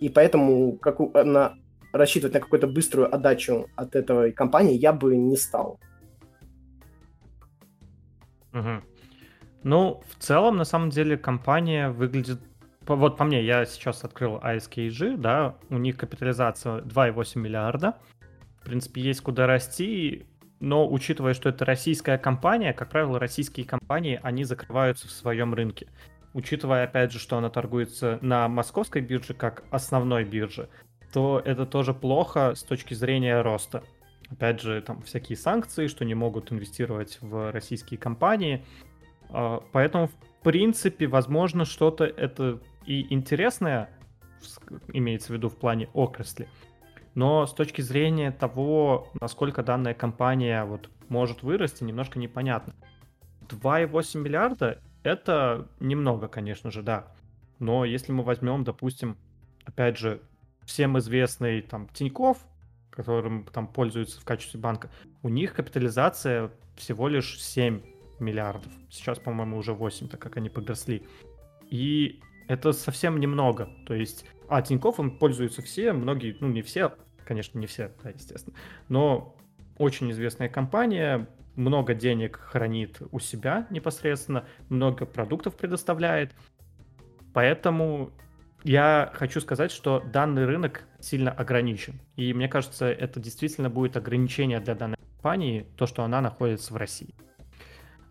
И поэтому как у, на, рассчитывать на какую-то быструю отдачу от этой компании я бы не стал. Угу. Ну, в целом, на самом деле, компания выглядит... Вот по мне, я сейчас открыл ASKG, да, у них капитализация 2,8 миллиарда. В принципе, есть куда расти, но учитывая, что это российская компания, как правило, российские компании, они закрываются в своем рынке. Учитывая, опять же, что она торгуется на московской бирже как основной бирже, то это тоже плохо с точки зрения роста. Опять же, там всякие санкции, что не могут инвестировать в российские компании. А, поэтому, в принципе, возможно, что-то это и интересное, имеется в виду в плане отрасли. Но с точки зрения того, насколько данная компания вот может вырасти, немножко непонятно. 2,8 миллиарда — это немного, конечно же, да. Но если мы возьмем, допустим, опять же, всем известный там Тиньков, которым там пользуются в качестве банка, у них капитализация всего лишь 7 миллиардов. Сейчас, по-моему, уже 8, так как они подросли. И это совсем немного. То есть, а Тинькофф им пользуются все, многие, ну не все, конечно, не все, да, естественно, но очень известная компания, много денег хранит у себя непосредственно, много продуктов предоставляет. Поэтому я хочу сказать, что данный рынок сильно ограничен. И мне кажется, это действительно будет ограничение для данной компании, то, что она находится в России.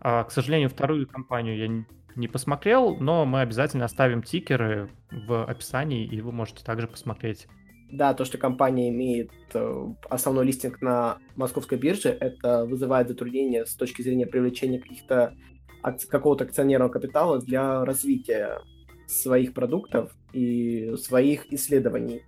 А, к сожалению, вторую компанию я не посмотрел, но мы обязательно оставим тикеры в описании, и вы можете также посмотреть. Да, то, что компания имеет э, основной листинг на московской бирже, это вызывает затруднения с точки зрения привлечения каких-то какого-то акционерного капитала для развития своих продуктов и своих исследований.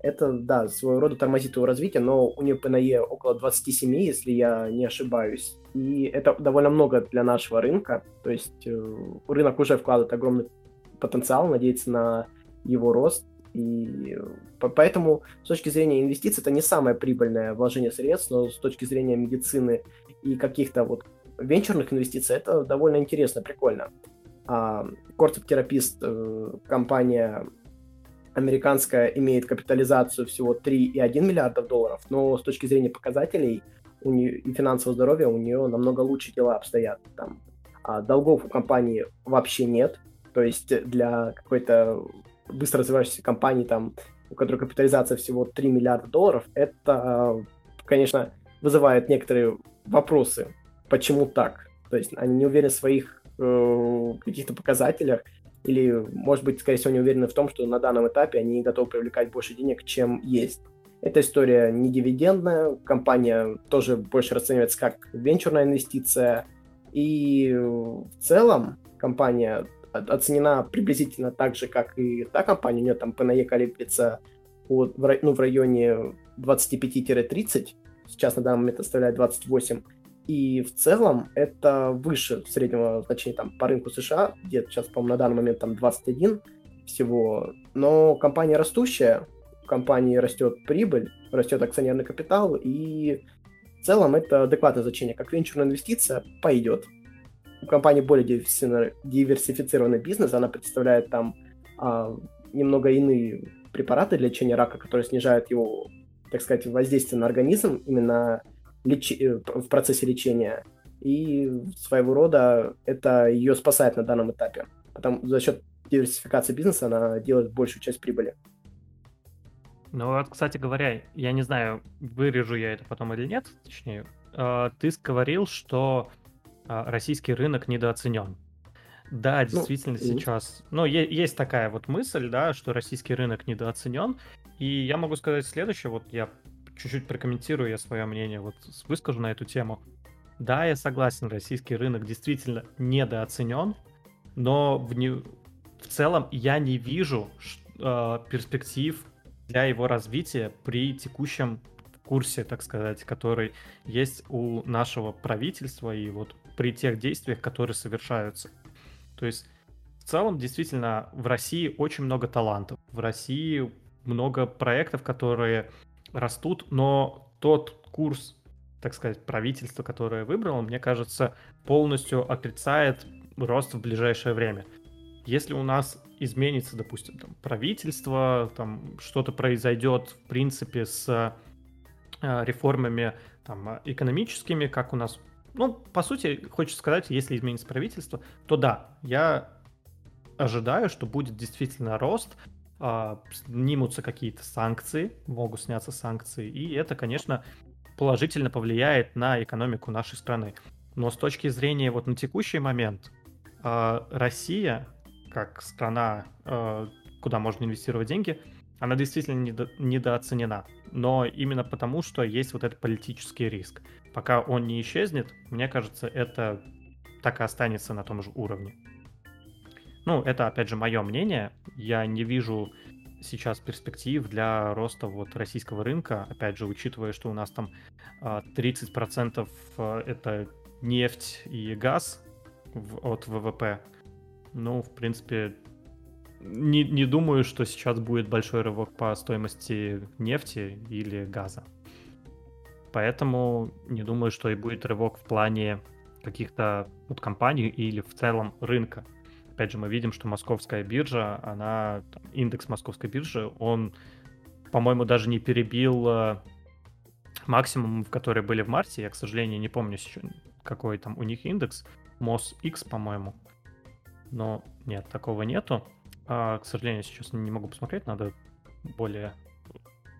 Это, да, своего рода тормозит его развитие, но у нее ПНЕ около 27, если я не ошибаюсь. И это довольно много для нашего рынка. То есть э, рынок уже вкладывает огромный потенциал, надеется на его рост. И поэтому с точки зрения инвестиций это не самое прибыльное вложение средств, но с точки зрения медицины и каких-то вот венчурных инвестиций это довольно интересно, прикольно. А Терапист, э, компания американская, имеет капитализацию всего 3,1 миллиардов долларов, но с точки зрения показателей у нее, и финансового здоровья у нее намного лучше дела обстоят. Там, а долгов у компании вообще нет, то есть для какой-то быстро развивающейся компании, там, у которой капитализация всего 3 миллиарда долларов, это, конечно, вызывает некоторые вопросы, почему так. То есть они не уверены в своих э, каких-то показателях, или, может быть, скорее всего, не уверены в том, что на данном этапе они готовы привлекать больше денег, чем есть. Эта история не дивидендная, компания тоже больше расценивается как венчурная инвестиция, и в целом компания оценена приблизительно так же, как и та компания, у нее там ПНЕ колеблется от, ну, в районе 25-30, сейчас на данный момент составляет 28, и в целом это выше среднего значения там, по рынку США, где сейчас, по-моему, на данный момент там 21. всего. Но компания растущая, в компании растет прибыль, растет акционерный капитал, и в целом это адекватное значение. Как венчурная инвестиция пойдет. У компании более диверсифицированный бизнес, она представляет там а, немного иные препараты для лечения рака, которые снижают его, так сказать, воздействие на организм именно леч... Э, в процессе лечения. И своего рода это ее спасает на данном этапе. Потому за счет диверсификации бизнеса она делает большую часть прибыли. Ну вот, кстати говоря, я не знаю, вырежу я это потом или нет, точнее, э, ты говорил, что э, российский рынок недооценен. Да, ну, действительно ну, сейчас, ну, есть такая вот мысль, да, что российский рынок недооценен, и я могу сказать следующее, вот я чуть-чуть прокомментирую я свое мнение, вот выскажу на эту тему. Да, я согласен, российский рынок действительно недооценен, но в, не... в целом я не вижу э, перспектив для его развития при текущем курсе, так сказать, который есть у нашего правительства и вот при тех действиях, которые совершаются. То есть в целом действительно в России очень много талантов, в России много проектов, которые растут, но тот курс, так сказать, правительства, которое выбрало, мне кажется, полностью отрицает рост в ближайшее время. Если у нас изменится, допустим, там, правительство, там что-то произойдет, в принципе, с э, реформами там, экономическими, как у нас... Ну, по сути, хочется сказать, если изменится правительство, то да, я ожидаю, что будет действительно рост, снимутся какие-то санкции, могут сняться санкции, и это, конечно, положительно повлияет на экономику нашей страны. Но с точки зрения вот на текущий момент, а, Россия, как страна, а, куда можно инвестировать деньги, она действительно недо, недооценена. Но именно потому, что есть вот этот политический риск. Пока он не исчезнет, мне кажется, это так и останется на том же уровне. Ну, это, опять же, мое мнение. Я не вижу сейчас перспектив для роста вот российского рынка, опять же, учитывая, что у нас там 30% а, э, это нефть и газ от ВВП. Ну, в принципе, не, не думаю, что сейчас будет большой рывок по стоимости нефти или газа. Поэтому не думаю, что и будет рывок в плане каких-то вот компаний или в целом рынка опять же, мы видим, что московская биржа, она, там, индекс московской биржи, он, по-моему, даже не перебил э, максимум, которые были в марте. Я, к сожалению, не помню, какой там у них индекс. MOSX, по-моему. Но нет, такого нету. А, к сожалению, сейчас не могу посмотреть, надо более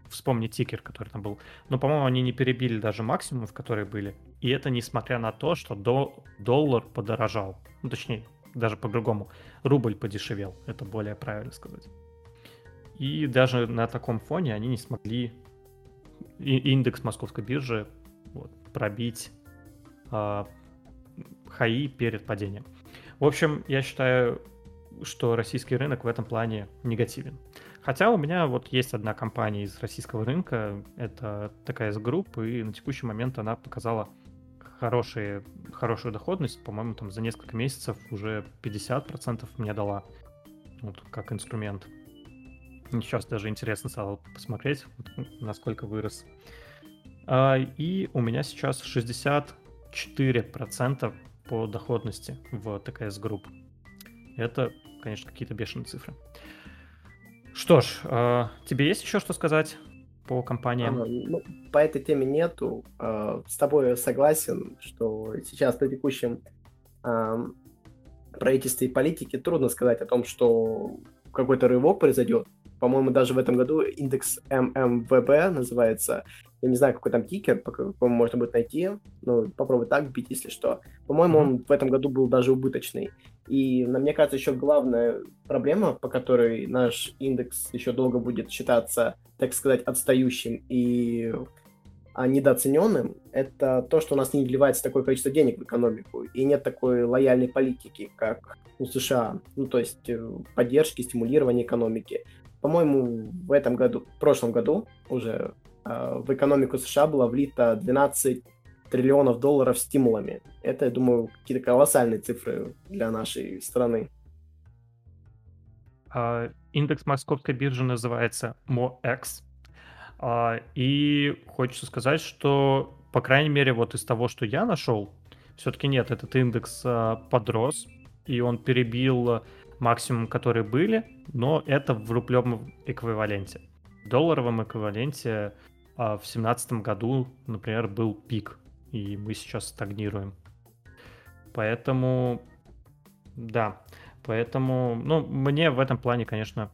вспомнить тикер, который там был. Но, по-моему, они не перебили даже максимум, в которые были. И это несмотря на то, что до... доллар подорожал. Ну, точнее, даже по-другому. Рубль подешевел, это более правильно сказать. И даже на таком фоне они не смогли индекс московской биржи вот, пробить э, хаи перед падением. В общем, я считаю, что российский рынок в этом плане негативен. Хотя у меня вот есть одна компания из российского рынка, это такая с групп, и на текущий момент она показала хорошие, хорошую доходность, по-моему, там за несколько месяцев уже 50% мне дала, вот как инструмент. Сейчас даже интересно стало посмотреть, насколько вырос. А, и у меня сейчас 64% по доходности в ТКС групп. Это, конечно, какие-то бешеные цифры. Что ж, а, тебе есть еще что сказать? По компаниям? А, ну, по этой теме нету. А, с тобой согласен, что сейчас на текущем правительстве и политике трудно сказать о том, что какой-то рывок произойдет. По-моему, даже в этом году индекс ММВБ называется. Я не знаю, какой там тикер, по какому можно будет найти. Ну, попробуй так бить, если что. По-моему, он в этом году был даже убыточный. И, на мне кажется, еще главная проблема, по которой наш индекс еще долго будет считаться, так сказать, отстающим и а, недооцененным, это то, что у нас не вливается такое количество денег в экономику, и нет такой лояльной политики, как у США, ну, то есть э, поддержки, стимулирования экономики. По-моему, в этом году, в прошлом году уже э, в экономику США было влито 12 триллионов долларов стимулами. Это, я думаю, какие-то колоссальные цифры для нашей страны. А, индекс московской биржи называется MOX. А, и хочется сказать, что, по крайней мере, вот из того, что я нашел, все-таки нет, этот индекс а, подрос, и он перебил максимум, которые были, но это в рублевом эквиваленте. В долларовом эквиваленте в 2017 году, например, был пик, и мы сейчас стагнируем. Поэтому, да, поэтому, ну, мне в этом плане, конечно,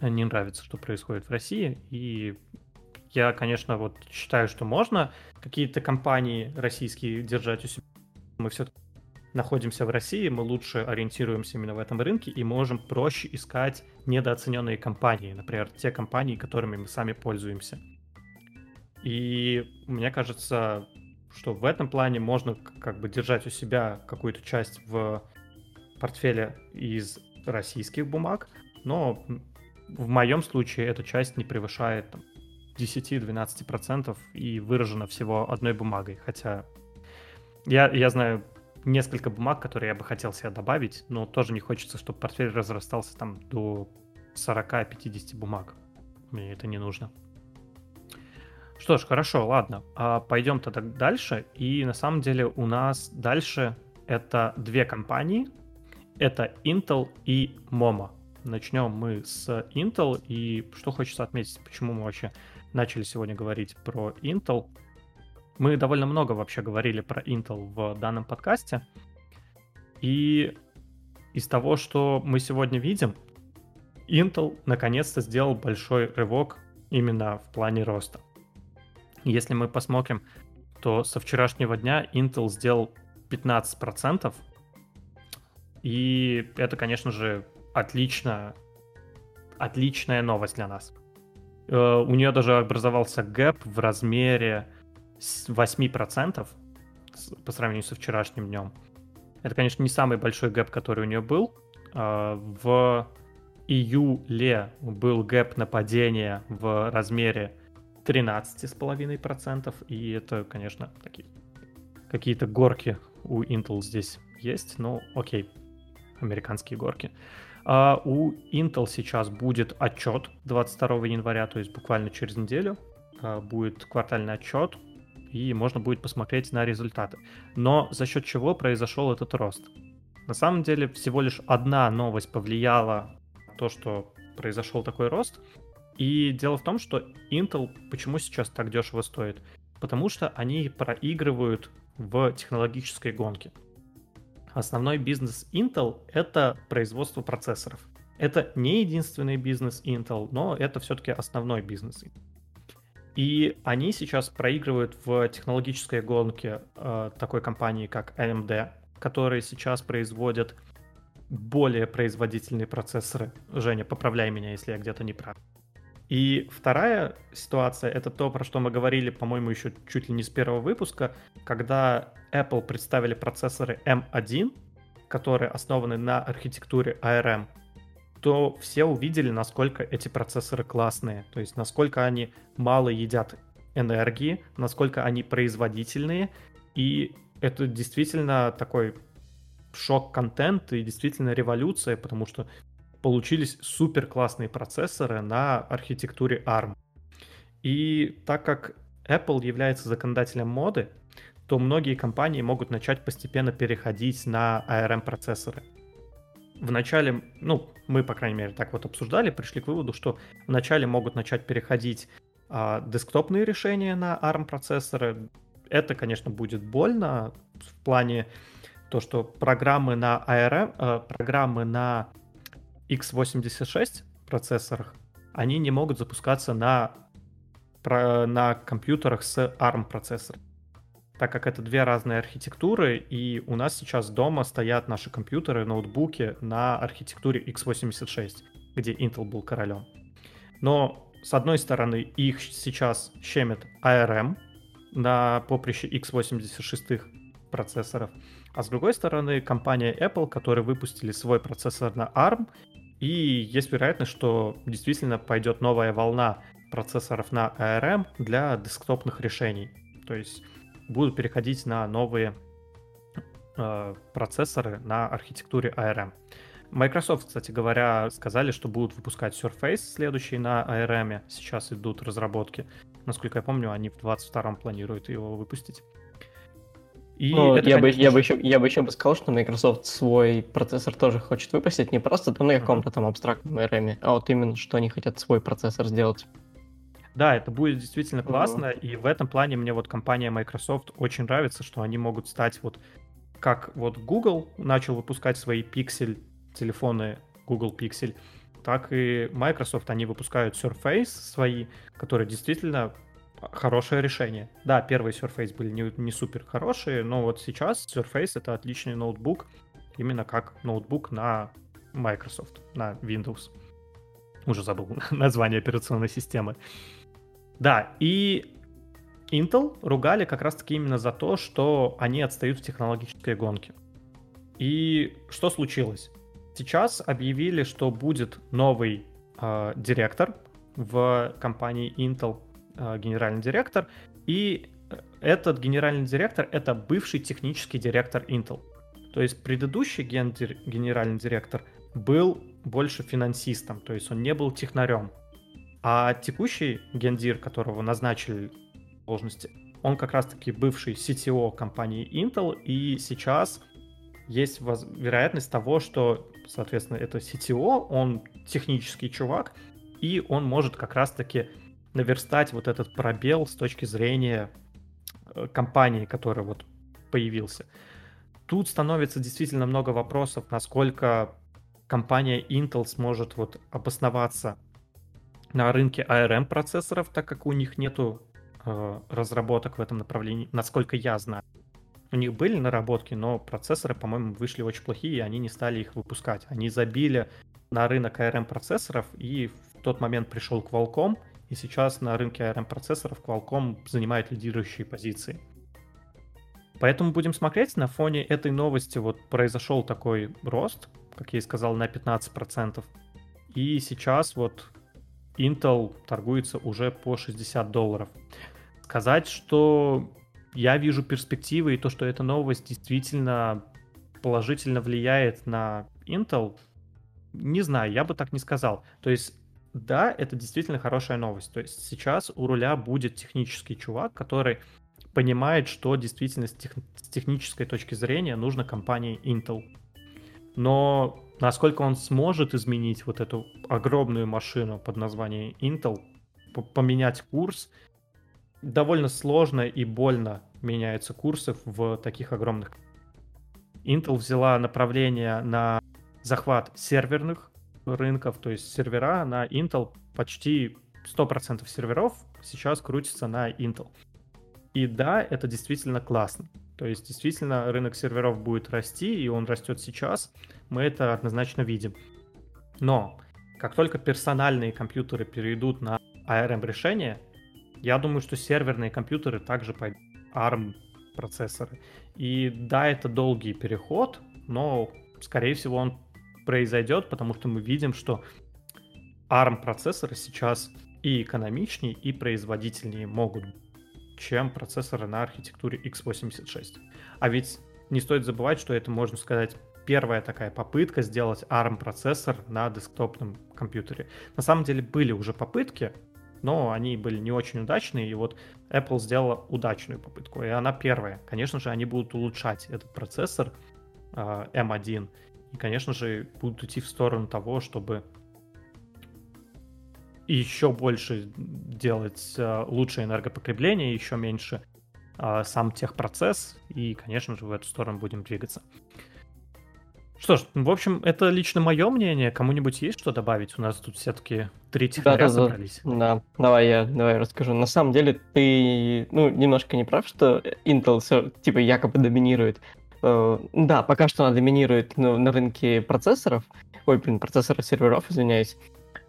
не нравится, что происходит в России, и я, конечно, вот считаю, что можно какие-то компании российские держать у себя. Мы все находимся в России, мы лучше ориентируемся именно в этом рынке и можем проще искать недооцененные компании, например, те компании, которыми мы сами пользуемся. И мне кажется, что в этом плане можно как бы держать у себя какую-то часть в портфеле из российских бумаг, но в моем случае эта часть не превышает там, 10-12% и выражена всего одной бумагой. Хотя я, я знаю несколько бумаг, которые я бы хотел себе добавить, но тоже не хочется, чтобы портфель разрастался там до 40-50 бумаг. Мне это не нужно. Что ж, хорошо, ладно. А пойдем тогда дальше. И на самом деле у нас дальше это две компании. Это Intel и MoMA. Начнем мы с Intel. И что хочется отметить, почему мы вообще начали сегодня говорить про Intel. Мы довольно много вообще говорили про Intel в данном подкасте. И из того, что мы сегодня видим, Intel наконец-то сделал большой рывок именно в плане роста. Если мы посмотрим, то со вчерашнего дня Intel сделал 15%. И это, конечно же, отлично, отличная новость для нас. Э, у нее даже образовался гэп в размере 8% по сравнению со вчерашним днем. Это, конечно, не самый большой гэп, который у нее был. Э, в июле был гэп на падении в размере 13,5%. И это, конечно, такие какие-то горки у Intel здесь есть. Ну, окей, американские горки. А у Intel сейчас будет отчет 22 января, то есть буквально через неделю а, будет квартальный отчет, и можно будет посмотреть на результаты. Но за счет чего произошел этот рост? На самом деле всего лишь одна новость повлияла на то, что произошел такой рост. И дело в том, что Intel почему сейчас так дешево стоит? Потому что они проигрывают в технологической гонке. Основной бизнес Intel — это производство процессоров. Это не единственный бизнес Intel, но это все-таки основной бизнес. И они сейчас проигрывают в технологической гонке э, такой компании, как AMD, которые сейчас производят более производительные процессоры. Женя, поправляй меня, если я где-то не прав. И вторая ситуация — это то, про что мы говорили, по-моему, еще чуть ли не с первого выпуска, когда Apple представили процессоры M1, которые основаны на архитектуре ARM, то все увидели, насколько эти процессоры классные, то есть насколько они мало едят энергии, насколько они производительные, и это действительно такой шок-контент и действительно революция, потому что получились супер классные процессоры на архитектуре ARM. И так как Apple является законодателем моды, то многие компании могут начать постепенно переходить на ARM процессоры. Вначале, ну, мы, по крайней мере, так вот обсуждали, пришли к выводу, что вначале могут начать переходить а, десктопные решения на ARM процессоры. Это, конечно, будет больно в плане то, что программы на ARM, э, программы на x86 процессорах, они не могут запускаться на, на компьютерах с ARM процессором. Так как это две разные архитектуры, и у нас сейчас дома стоят наши компьютеры, ноутбуки на архитектуре x86, где Intel был королем. Но, с одной стороны, их сейчас щемит ARM на поприще x86 процессоров, а с другой стороны, компания Apple, которые выпустили свой процессор на ARM, и есть вероятность, что действительно пойдет новая волна процессоров на ARM для десктопных решений. То есть будут переходить на новые э, процессоры на архитектуре ARM. Microsoft, кстати говоря, сказали, что будут выпускать Surface следующий на ARM. Сейчас идут разработки. Насколько я помню, они в 22-м планируют его выпустить. И ну, это, я, конечно, бы, я, бы еще, я бы еще бы сказал, что Microsoft свой процессор тоже хочет выпустить не просто там на каком-то там абстрактном ARM, а вот именно, что они хотят свой процессор сделать. Да, это будет действительно классно, uh-huh. и в этом плане мне вот компания Microsoft очень нравится, что они могут стать вот как вот Google начал выпускать свои Pixel телефоны Google Pixel, так и Microsoft, они выпускают Surface свои, которые действительно хорошее решение. Да, первые Surface были не, не супер хорошие, но вот сейчас Surface это отличный ноутбук, именно как ноутбук на Microsoft, на Windows. Уже забыл название операционной системы. Да, и Intel ругали как раз-таки именно за то, что они отстают в технологической гонке. И что случилось? Сейчас объявили, что будет новый э, директор в компании Intel, генеральный директор, и этот генеральный директор это бывший технический директор Intel. То есть предыдущий ген- генеральный директор был больше финансистом, то есть он не был технарем. А текущий гендир, которого назначили должности, он как раз-таки бывший CTO компании Intel, и сейчас есть воз... вероятность того, что, соответственно, это CTO, он технический чувак, и он может как раз-таки наверстать вот этот пробел с точки зрения э, компании, которая вот появился. Тут становится действительно много вопросов, насколько компания Intel сможет вот обосноваться на рынке ARM процессоров, так как у них нету э, разработок в этом направлении, насколько я знаю. У них были наработки, но процессоры, по-моему, вышли очень плохие, и они не стали их выпускать. Они забили на рынок ARM процессоров, и в тот момент пришел Qualcomm, и сейчас на рынке ARM процессоров Qualcomm занимает лидирующие позиции. Поэтому будем смотреть, на фоне этой новости вот произошел такой рост, как я и сказал, на 15%. И сейчас вот Intel торгуется уже по 60 долларов. Сказать, что я вижу перспективы и то, что эта новость действительно положительно влияет на Intel, не знаю, я бы так не сказал. То есть, да, это действительно хорошая новость. То есть сейчас у руля будет технический чувак, который понимает, что действительно с, тех, с технической точки зрения нужно компании Intel. Но насколько он сможет изменить вот эту огромную машину под названием Intel, поменять курс, довольно сложно и больно меняются курсы в таких огромных. Intel взяла направление на захват серверных рынков, то есть сервера на Intel почти 100% серверов сейчас крутится на Intel. И да, это действительно классно. То есть действительно рынок серверов будет расти, и он растет сейчас. Мы это однозначно видим. Но как только персональные компьютеры перейдут на ARM решение, я думаю, что серверные компьютеры также пойдут ARM процессоры. И да, это долгий переход, но скорее всего он произойдет, потому что мы видим, что ARM процессоры сейчас и экономичнее, и производительнее могут чем процессоры на архитектуре x86. А ведь не стоит забывать, что это, можно сказать, первая такая попытка сделать ARM-процессор на десктопном компьютере. На самом деле были уже попытки, но они были не очень удачные, и вот Apple сделала удачную попытку, и она первая. Конечно же, они будут улучшать этот процессор э, M1, и, конечно же, будут идти в сторону того, чтобы еще больше делать э, лучшее энергопотребление, еще меньше э, сам техпроцесс, и, конечно же, в эту сторону будем двигаться. Что ж, в общем, это лично мое мнение. Кому-нибудь есть что добавить? У нас тут все-таки три технаря да, собрались. Да, да, давай я, давай я расскажу. На самом деле ты, ну, немножко не прав, что Intel все, типа, якобы доминирует. Uh, да, пока что она доминирует ну, на рынке процессоров. Ой, блин, процессоров серверов, извиняюсь.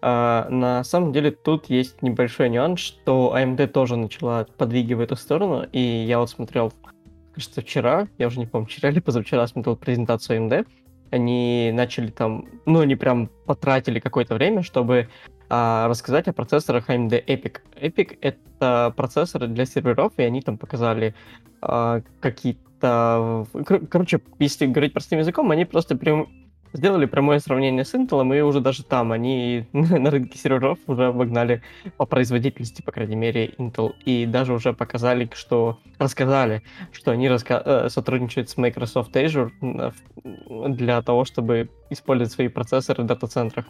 А, на самом деле тут есть небольшой нюанс, что AMD тоже начала подвигивать в эту сторону, и я вот смотрел, кажется, вчера, я уже не помню, вчера или позавчера смотрел презентацию AMD, они начали там, ну, они прям потратили какое-то время, чтобы а, рассказать о процессорах AMD Epic. Epic — это процессоры для серверов, и они там показали а, какие-то... Кор- короче, если говорить простым языком, они просто прям сделали прямое сравнение с Intel, и уже даже там они на рынке серверов уже обогнали по производительности, по крайней мере, Intel. И даже уже показали, что рассказали, что они раска- э, сотрудничают с Microsoft Azure для того, чтобы использовать свои процессоры в дата-центрах.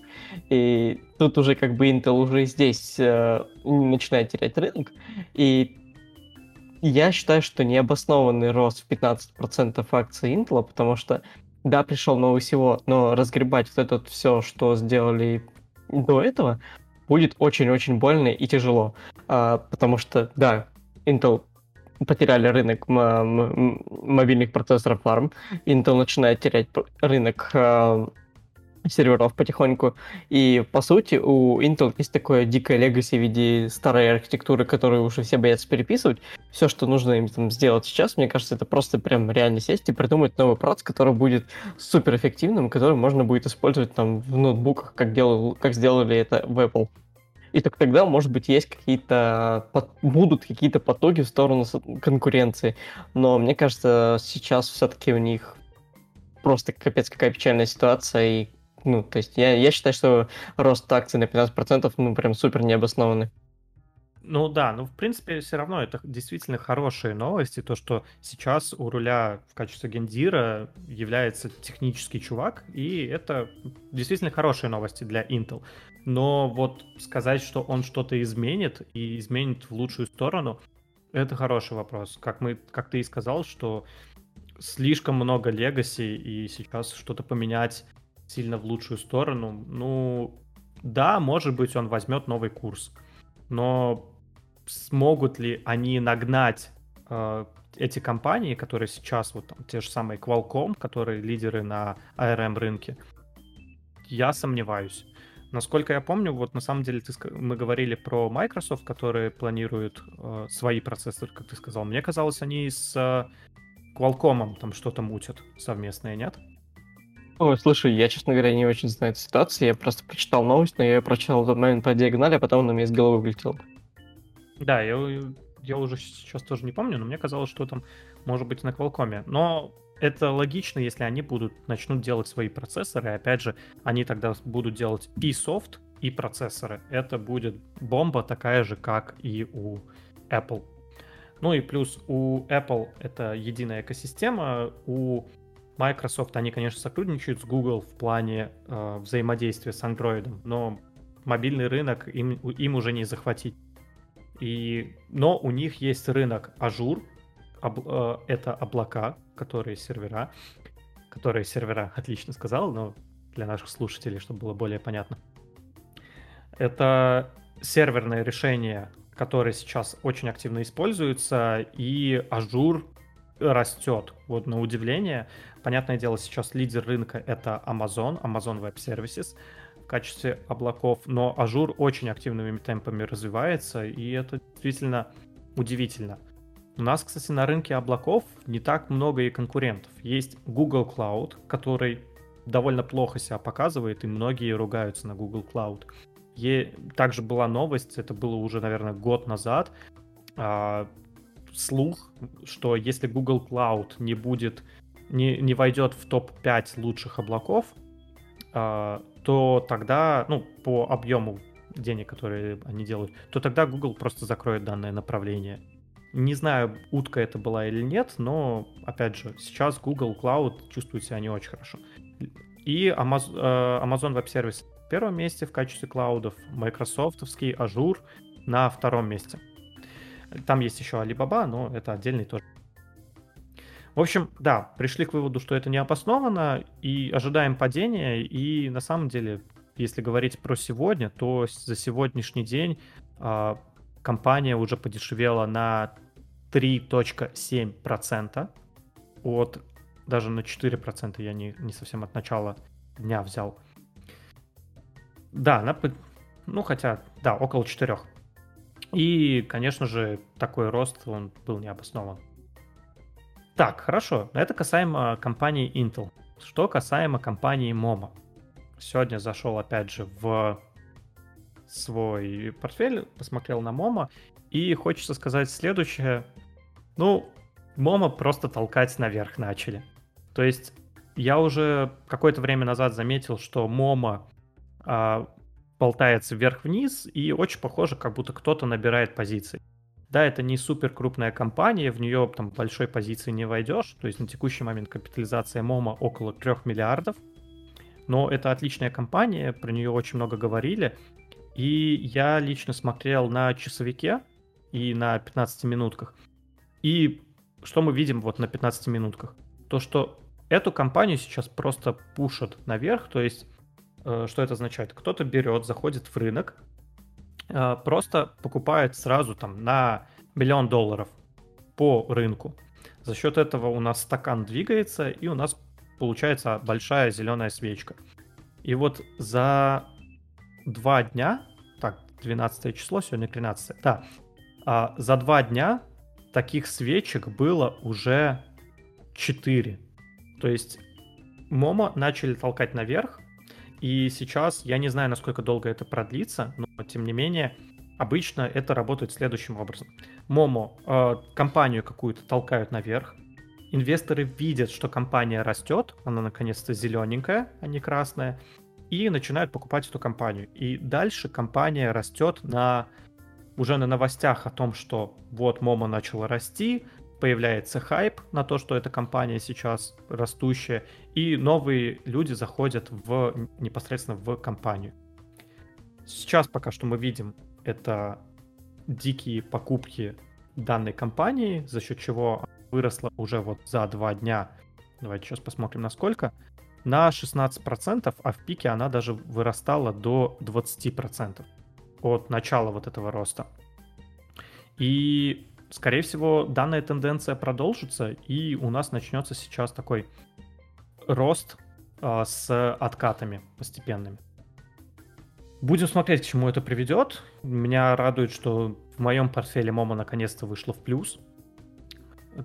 И тут уже как бы Intel уже здесь э, начинает терять рынок. И я считаю, что необоснованный рост в 15% акций Intel, потому что да, пришел новый всего, но разгребать вот это все, что сделали до этого, будет очень-очень больно и тяжело. А, потому что, да, Intel потеряли рынок мобильных процессоров ARM, Intel начинает терять рынок а, серверов потихоньку. И, по сути, у Intel есть такое дикое легаси в виде старой архитектуры, которую уже все боятся переписывать. Все, что нужно им там сделать сейчас, мне кажется, это просто прям реально сесть и придумать новый проц, который будет супер эффективным, который можно будет использовать там в ноутбуках, как, делал, как сделали это в Apple. И только тогда, может быть, есть какие-то будут какие-то потоки в сторону конкуренции. Но мне кажется, сейчас все-таки у них просто капец какая печальная ситуация, и ну, то есть я, я считаю, что рост акций на 15%, ну, прям супер необоснованный. Ну да, ну в принципе все равно это действительно хорошие новости, то что сейчас у руля в качестве гендира является технический чувак, и это действительно хорошие новости для Intel. Но вот сказать, что он что-то изменит и изменит в лучшую сторону, это хороший вопрос. Как, мы, как ты и сказал, что слишком много легаси, и сейчас что-то поменять сильно в лучшую сторону. Ну, да, может быть, он возьмет новый курс, но смогут ли они нагнать э, эти компании, которые сейчас вот там, те же самые Qualcomm, которые лидеры на ARM рынке, я сомневаюсь. Насколько я помню, вот на самом деле ты, мы говорили про Microsoft, которые планируют э, свои процессоры, как ты сказал. Мне казалось, они с э, Qualcomm там что-то мутят совместное, нет? Ой, слушай, я, честно говоря, не очень знаю эту ситуацию. Я просто прочитал новость, но я ее прочитал в тот момент по диагонали, а потом она мне из головы вылетела. Да, я, я уже сейчас тоже не помню, но мне казалось, что там может быть на Qualcomm. Но это логично, если они будут начнут делать свои процессоры. Опять же, они тогда будут делать и софт, и процессоры. Это будет бомба такая же, как и у Apple. Ну и плюс у Apple это единая экосистема, у Microsoft, они, конечно, сотрудничают с Google в плане э, взаимодействия с Android, но мобильный рынок им, им уже не захватить. И, но у них есть рынок Azure, об, э, это облака, которые сервера, которые сервера, отлично сказал, но для наших слушателей, чтобы было более понятно. Это серверное решение, которое сейчас очень активно используется, и Azure растет. Вот на удивление. Понятное дело, сейчас лидер рынка это Amazon, Amazon Web Services в качестве облаков, но Azure очень активными темпами развивается, и это действительно удивительно. У нас, кстати, на рынке облаков не так много и конкурентов. Есть Google Cloud, который довольно плохо себя показывает, и многие ругаются на Google Cloud. И также была новость, это было уже, наверное, год назад, а, слух, что если Google Cloud не будет, не, не войдет в топ-5 лучших облаков, э, то тогда, ну, по объему денег, которые они делают, то тогда Google просто закроет данное направление. Не знаю, утка это была или нет, но, опять же, сейчас Google Cloud чувствует себя не очень хорошо. И Amazon, э, Amazon Web Service в первом месте в качестве клаудов, Microsoftовский Azure на втором месте. Там есть еще Alibaba, но это отдельный тоже. В общем, да, пришли к выводу, что это не и ожидаем падения, и на самом деле, если говорить про сегодня, то за сегодняшний день э, компания уже подешевела на 3.7% от даже на 4% я не, не совсем от начала дня взял. Да, она, ну хотя, да, около 4. И, конечно же, такой рост, он был необоснован. Так, хорошо. Это касаемо компании Intel. Что касаемо компании Momo. Сегодня зашел, опять же, в свой портфель, посмотрел на Momo, и хочется сказать следующее. Ну, Momo просто толкать наверх начали. То есть я уже какое-то время назад заметил, что Momo болтается вверх-вниз, и очень похоже, как будто кто-то набирает позиции. Да, это не супер крупная компания, в нее там большой позиции не войдешь, то есть на текущий момент капитализация Momo около 3 миллиардов, но это отличная компания, про нее очень много говорили, и я лично смотрел на часовике и на 15 минутках, и что мы видим вот на 15 минутках? То, что эту компанию сейчас просто пушат наверх, то есть что это означает? Кто-то берет, заходит в рынок, э, просто покупает сразу там на миллион долларов по рынку. За счет этого у нас стакан двигается, и у нас получается большая зеленая свечка. И вот за два дня, так, 12 число, сегодня 13, да, а за два дня таких свечек было уже 4. То есть Momo начали толкать наверх, и сейчас я не знаю, насколько долго это продлится, но тем не менее, обычно это работает следующим образом. Momo э, компанию какую-то толкают наверх, инвесторы видят, что компания растет, она наконец-то зелененькая, а не красная, и начинают покупать эту компанию. И дальше компания растет на уже на новостях о том, что вот Momo начала расти, появляется хайп на то, что эта компания сейчас растущая, и новые люди заходят в непосредственно в компанию. Сейчас пока что мы видим это дикие покупки данной компании, за счет чего выросла уже вот за два дня, давайте сейчас посмотрим на сколько, на 16%, а в пике она даже вырастала до 20% от начала вот этого роста. И, скорее всего, данная тенденция продолжится, и у нас начнется сейчас такой рост э, с откатами постепенными. Будем смотреть, к чему это приведет. Меня радует, что в моем портфеле Momo наконец-то вышло в плюс.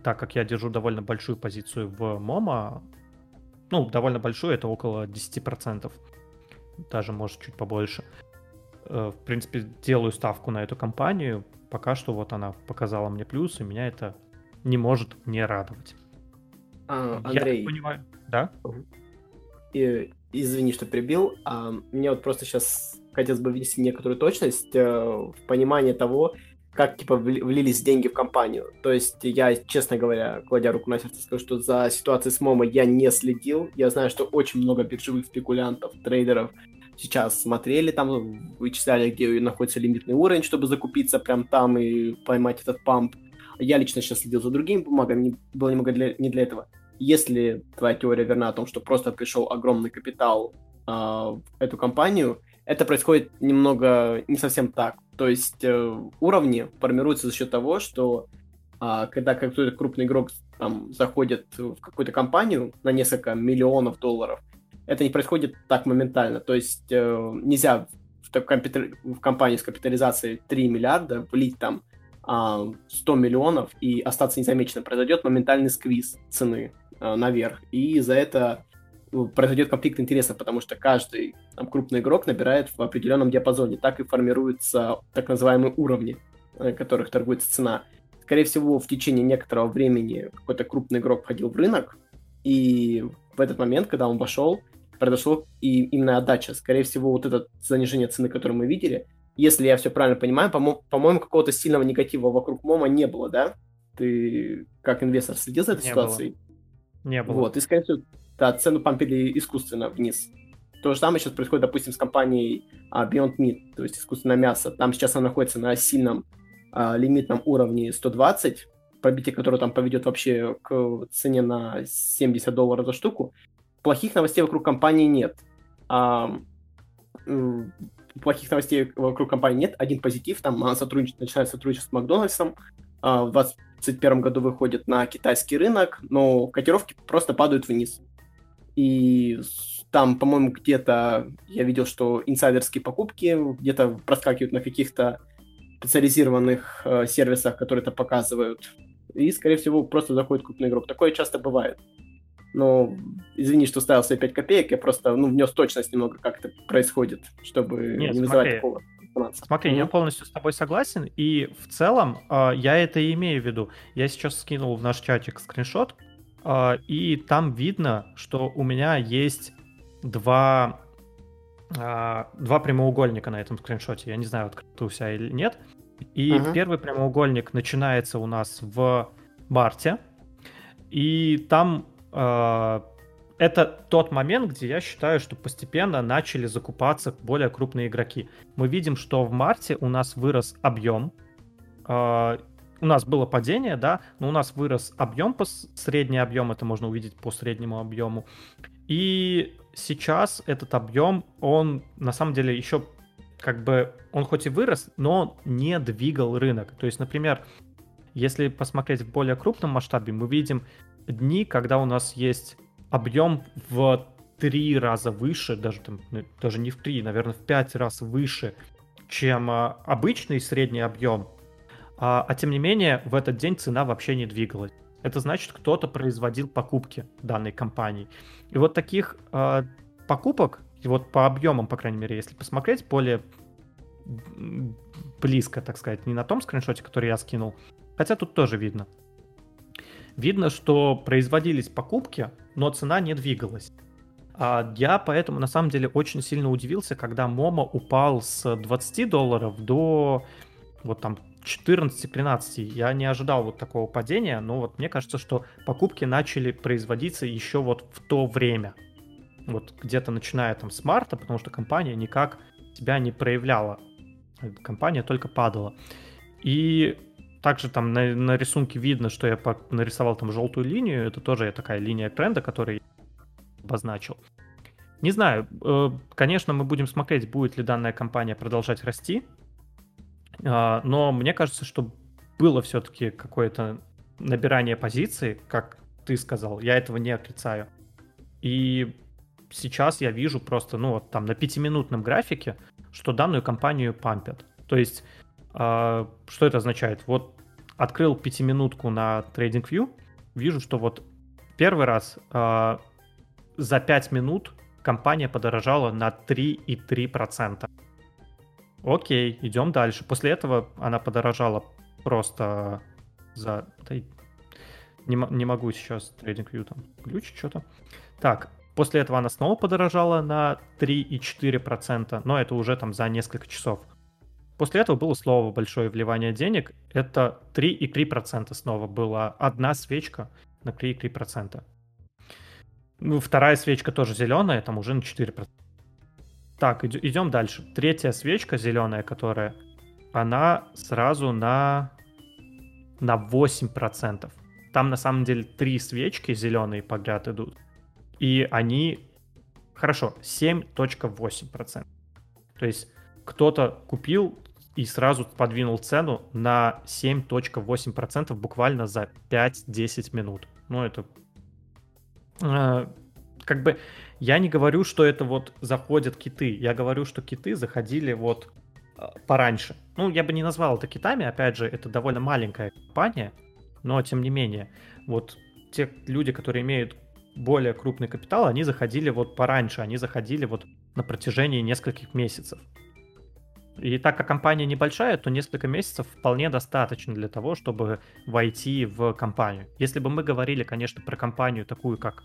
Так как я держу довольно большую позицию в Momo, ну, довольно большую, это около 10%, даже, может, чуть побольше. Э, в принципе, делаю ставку на эту компанию. Пока что вот она показала мне плюс, и меня это не может не радовать. А, Андрей. Я понимаю. Да? И, извини, что перебил. А, мне вот просто сейчас хотелось бы ввести некоторую точность э, в понимании того, как типа влились деньги в компанию. То есть я, честно говоря, кладя руку на сердце, скажу, что за ситуацией с Momo я не следил. Я знаю, что очень много биржевых спекулянтов, трейдеров сейчас смотрели там, вычисляли, где находится лимитный уровень, чтобы закупиться прям там и поймать этот pump. Я лично сейчас следил за другими бумагами, не, было немного для, не для этого. Если твоя теория верна о том, что просто пришел огромный капитал э, в эту компанию, это происходит немного не совсем так. То есть э, уровни формируются за счет того, что э, когда какой-то крупный игрок там заходит в какую-то компанию на несколько миллионов долларов, это не происходит так моментально. То есть э, нельзя в, компьютер... в компанию с капитализацией 3 миллиарда влить там э, 100 миллионов и остаться незамеченным. Произойдет моментальный сквиз цены э, наверх. И за это ну, произойдет конфликт интересов, потому что каждый там, крупный игрок набирает в определенном диапазоне. Так и формируются так называемые уровни, на которых торгуется цена. Скорее всего, в течение некоторого времени какой-то крупный игрок входил в рынок, и в этот момент, когда он вошел, произошло и именно отдача. Скорее всего, вот это занижение цены, которое мы видели, если я все правильно понимаю, по-мо- по-моему, какого-то сильного негатива вокруг МОМа не было, да? Ты как инвестор следил за этой не ситуацией? Было. Не было. Вот, и, скорее всего, да, цену пампили искусственно вниз. То же самое сейчас происходит, допустим, с компанией uh, Beyond Meat, то есть искусственное мясо. Там сейчас она находится на сильном uh, лимитном уровне 120, пробитие которого там поведет вообще к цене на 70 долларов за штуку плохих новостей вокруг компании нет. А, плохих новостей вокруг компании нет. Один позитив, там она сотрудничает, начинает сотрудничать с Макдональдсом. А, в 2021 году выходит на китайский рынок, но котировки просто падают вниз. И там, по-моему, где-то я видел, что инсайдерские покупки где-то проскакивают на каких-то специализированных э, сервисах, которые это показывают. И, скорее всего, просто заходит крупный игрок. Такое часто бывает. Но извини, что ставил себе 5 копеек, я просто ну, внес точность немного, как это происходит, чтобы Нет, не вызывать такого. Смотри, mm-hmm. я полностью с тобой согласен, и в целом э, я это и имею в виду. Я сейчас скинул в наш чатик скриншот а, и там видно, что у меня есть два, а, два прямоугольника на этом скриншоте. Я не знаю, открыто у себя или нет. И uh-huh. первый прямоугольник начинается у нас в марте. И там э, это тот момент, где я считаю, что постепенно начали закупаться более крупные игроки. Мы видим, что в марте у нас вырос объем. Э, у нас было падение, да, но у нас вырос объем, по средний объем, это можно увидеть по среднему объему. И сейчас этот объем, он на самом деле еще как бы, он хоть и вырос, но не двигал рынок. То есть, например, если посмотреть в более крупном масштабе, мы видим дни, когда у нас есть объем в три раза выше, даже, там, ну, даже не в три, наверное, в пять раз выше, чем а, обычный средний объем. А, а тем не менее, в этот день цена вообще не двигалась. Это значит, кто-то производил покупки данной компании. И вот таких а, покупок, и вот по объемам, по крайней мере, если посмотреть более близко, так сказать, не на том скриншоте, который я скинул, хотя тут тоже видно. Видно, что производились покупки, но цена не двигалась. А я поэтому на самом деле очень сильно удивился, когда Momo упал с 20 долларов до вот там 14-13. Я не ожидал вот такого падения, но вот мне кажется, что покупки начали производиться еще вот в то время. Вот где-то начиная там с марта, потому что компания никак себя не проявляла. Компания только падала. И также там на, на рисунке видно, что я нарисовал там желтую линию. Это тоже такая линия тренда, который обозначил. Не знаю, э, конечно, мы будем смотреть, будет ли данная компания продолжать расти. А, но мне кажется, что было все-таки какое-то набирание позиций, как ты сказал. Я этого не отрицаю. И сейчас я вижу просто, ну вот там на пятиминутном графике, что данную компанию пампят. То есть, что это означает? Вот открыл пятиминутку на TradingView, вижу, что вот первый раз э, за 5 минут компания подорожала на 3,3%. Окей, идем дальше. После этого она подорожала просто за... Не, не могу сейчас TradingView там глючить что-то. Так, после этого она снова подорожала на 3,4%, но это уже там за несколько часов. После этого было снова большое вливание денег. Это 3,3% снова была одна свечка на 3,3%. Ну, вторая свечка тоже зеленая, там уже на 4%. Так, идем дальше. Третья свечка зеленая, которая, она сразу на, на 8%. Там на самом деле три свечки зеленые подряд идут. И они... Хорошо, 7.8%. То есть кто-то купил и сразу подвинул цену на 7.8% буквально за 5-10 минут. Ну, это... Э, как бы я не говорю, что это вот заходят киты. Я говорю, что киты заходили вот э, пораньше. Ну, я бы не назвал это китами, опять же, это довольно маленькая компания, но тем не менее, вот те люди, которые имеют более крупный капитал, они заходили вот пораньше, они заходили вот на протяжении нескольких месяцев. И так как компания небольшая, то несколько месяцев вполне достаточно для того, чтобы войти в компанию. Если бы мы говорили, конечно, про компанию такую, как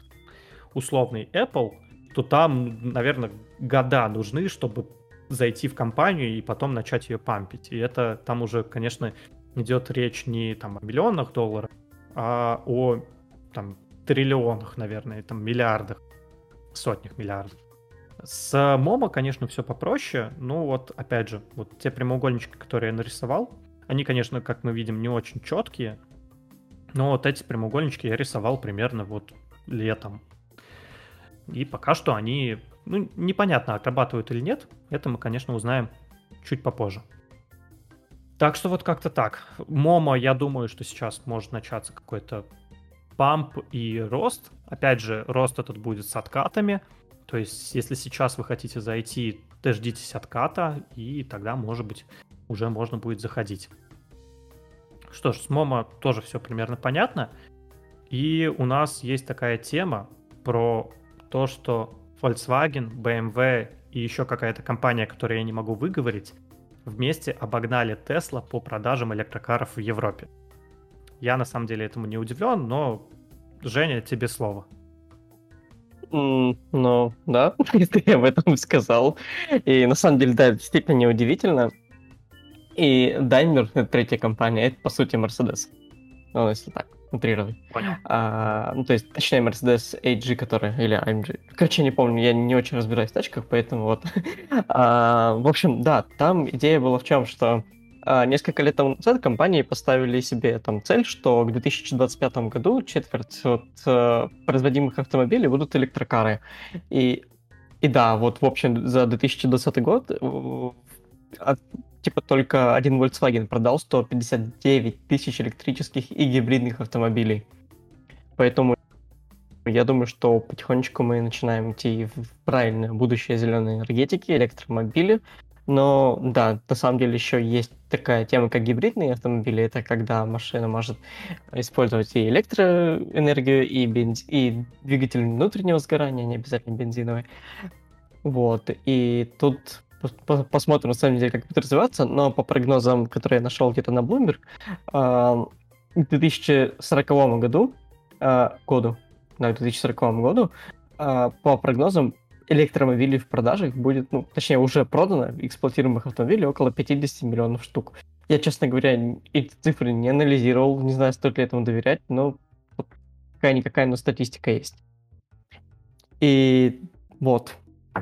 условный Apple, то там, наверное, года нужны, чтобы зайти в компанию и потом начать ее пампить. И это там уже, конечно, идет речь не там о миллионах долларов, а о там триллионах, наверное, там миллиардах, сотнях миллиардов. С Momo, конечно, все попроще. Ну вот, опять же, вот те прямоугольнички, которые я нарисовал, они, конечно, как мы видим, не очень четкие. Но вот эти прямоугольнички я рисовал примерно вот летом. И пока что они, ну, непонятно, отрабатывают или нет. Это мы, конечно, узнаем чуть попозже. Так что вот как-то так. Momo, я думаю, что сейчас может начаться какой-то pump и рост. Опять же, рост этот будет с откатами. То есть, если сейчас вы хотите зайти, дождитесь отката, и тогда, может быть, уже можно будет заходить. Что ж, с Momo тоже все примерно понятно. И у нас есть такая тема про то, что Volkswagen, BMW и еще какая-то компания, которую я не могу выговорить, вместе обогнали Tesla по продажам электрокаров в Европе. Я на самом деле этому не удивлен, но Женя, тебе слово. Mm, ну, да, ты об этом сказал. И на самом деле, да, действительно неудивительно. И Daimler, это третья компания, это по сути Mercedes. Ну, если так, утрировать. Понял. А, ну, то есть, точнее, Mercedes AG, который, или AMG. Короче, не помню, я не очень разбираюсь в тачках, поэтому вот. а, в общем, да, там идея была в чем, что несколько лет тому назад компании поставили себе там цель, что к 2025 году четверть от uh, производимых автомобилей будут электрокары. И, и да, вот в общем за 2020 год от, типа только один Volkswagen продал 159 тысяч электрических и гибридных автомобилей. Поэтому я думаю, что потихонечку мы начинаем идти в правильное будущее зеленой энергетики, электромобили. Но да, на самом деле еще есть такая тема, как гибридные автомобили. Это когда машина может использовать и электроэнергию, и, бенз... и двигатель внутреннего сгорания, не обязательно бензиновый. Вот. И тут посмотрим, на самом деле, как будет развиваться, но по прогнозам, которые я нашел где-то на Bloomberg, к 2040 году, а, году, да, к 2040 году, а, по прогнозам, электромобилей в продажах будет, ну, точнее, уже продано эксплуатируемых автомобилей около 50 миллионов штук. Я, честно говоря, эти цифры не анализировал, не знаю, стоит ли этому доверять, но вот какая-никакая, но статистика есть. И вот. Ну,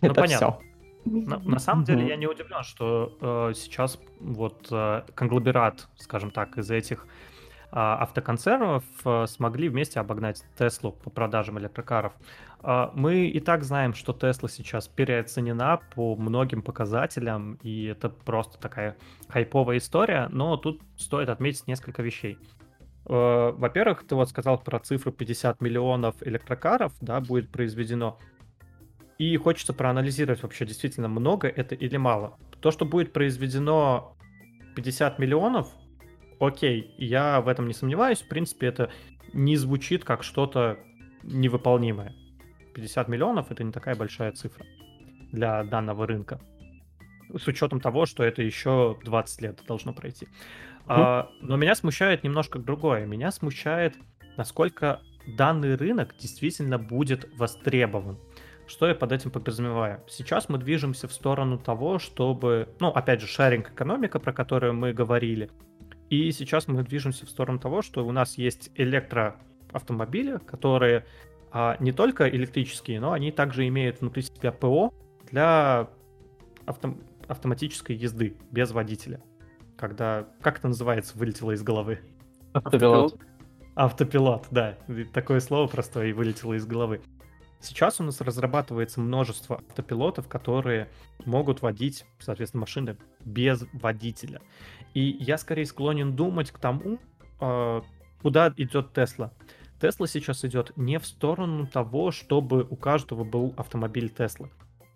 Это понятно. все. На, на самом деле я не удивлен, что э, сейчас вот э, конгломерат, скажем так, из этих э, автоконцернов э, смогли вместе обогнать Теслу по продажам электрокаров. Э, мы и так знаем, что Тесла сейчас переоценена по многим показателям, и это просто такая хайповая история, но тут стоит отметить несколько вещей. Э, во-первых, ты вот сказал про цифру 50 миллионов электрокаров, да, будет произведено. И хочется проанализировать вообще, действительно, много это или мало. То, что будет произведено 50 миллионов, окей, я в этом не сомневаюсь. В принципе, это не звучит как что-то невыполнимое. 50 миллионов это не такая большая цифра для данного рынка. С учетом того, что это еще 20 лет должно пройти. Mm. А, но меня смущает немножко другое. Меня смущает, насколько данный рынок действительно будет востребован. Что я под этим подразумеваю? Сейчас мы движемся в сторону того, чтобы, ну, опять же, шаринг экономика, про которую мы говорили. И сейчас мы движемся в сторону того, что у нас есть электроавтомобили, которые а, не только электрические, но они также имеют внутри себя ПО для авто автоматической езды без водителя. Когда, как это называется, вылетело из головы? Автопилот. Автопилот, да. Такое слово простое и вылетело из головы. Сейчас у нас разрабатывается множество автопилотов, которые могут водить, соответственно, машины без водителя. И я скорее склонен думать к тому, а, куда идет Tesla. Tesla сейчас идет не в сторону того, чтобы у каждого был автомобиль Tesla.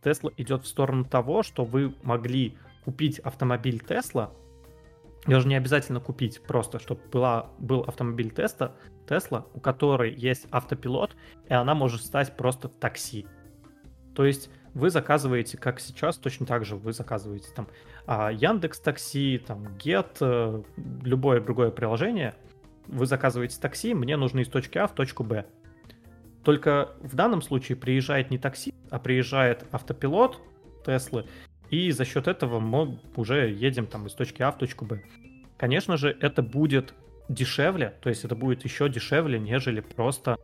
Tesla идет в сторону того, что вы могли купить автомобиль Тесла, даже не обязательно купить, просто чтобы была, был автомобиль Теста, Тесла, у которой есть автопилот, и она может стать просто такси. То есть вы заказываете, как сейчас, точно так же вы заказываете там а, Яндекс Такси, там Get, э, любое другое приложение. Вы заказываете такси, мне нужно из точки А в точку Б. Только в данном случае приезжает не такси, а приезжает автопилот Теслы, и за счет этого мы уже едем там из точки А в точку Б. Конечно же, это будет дешевле, то есть это будет еще дешевле, нежели просто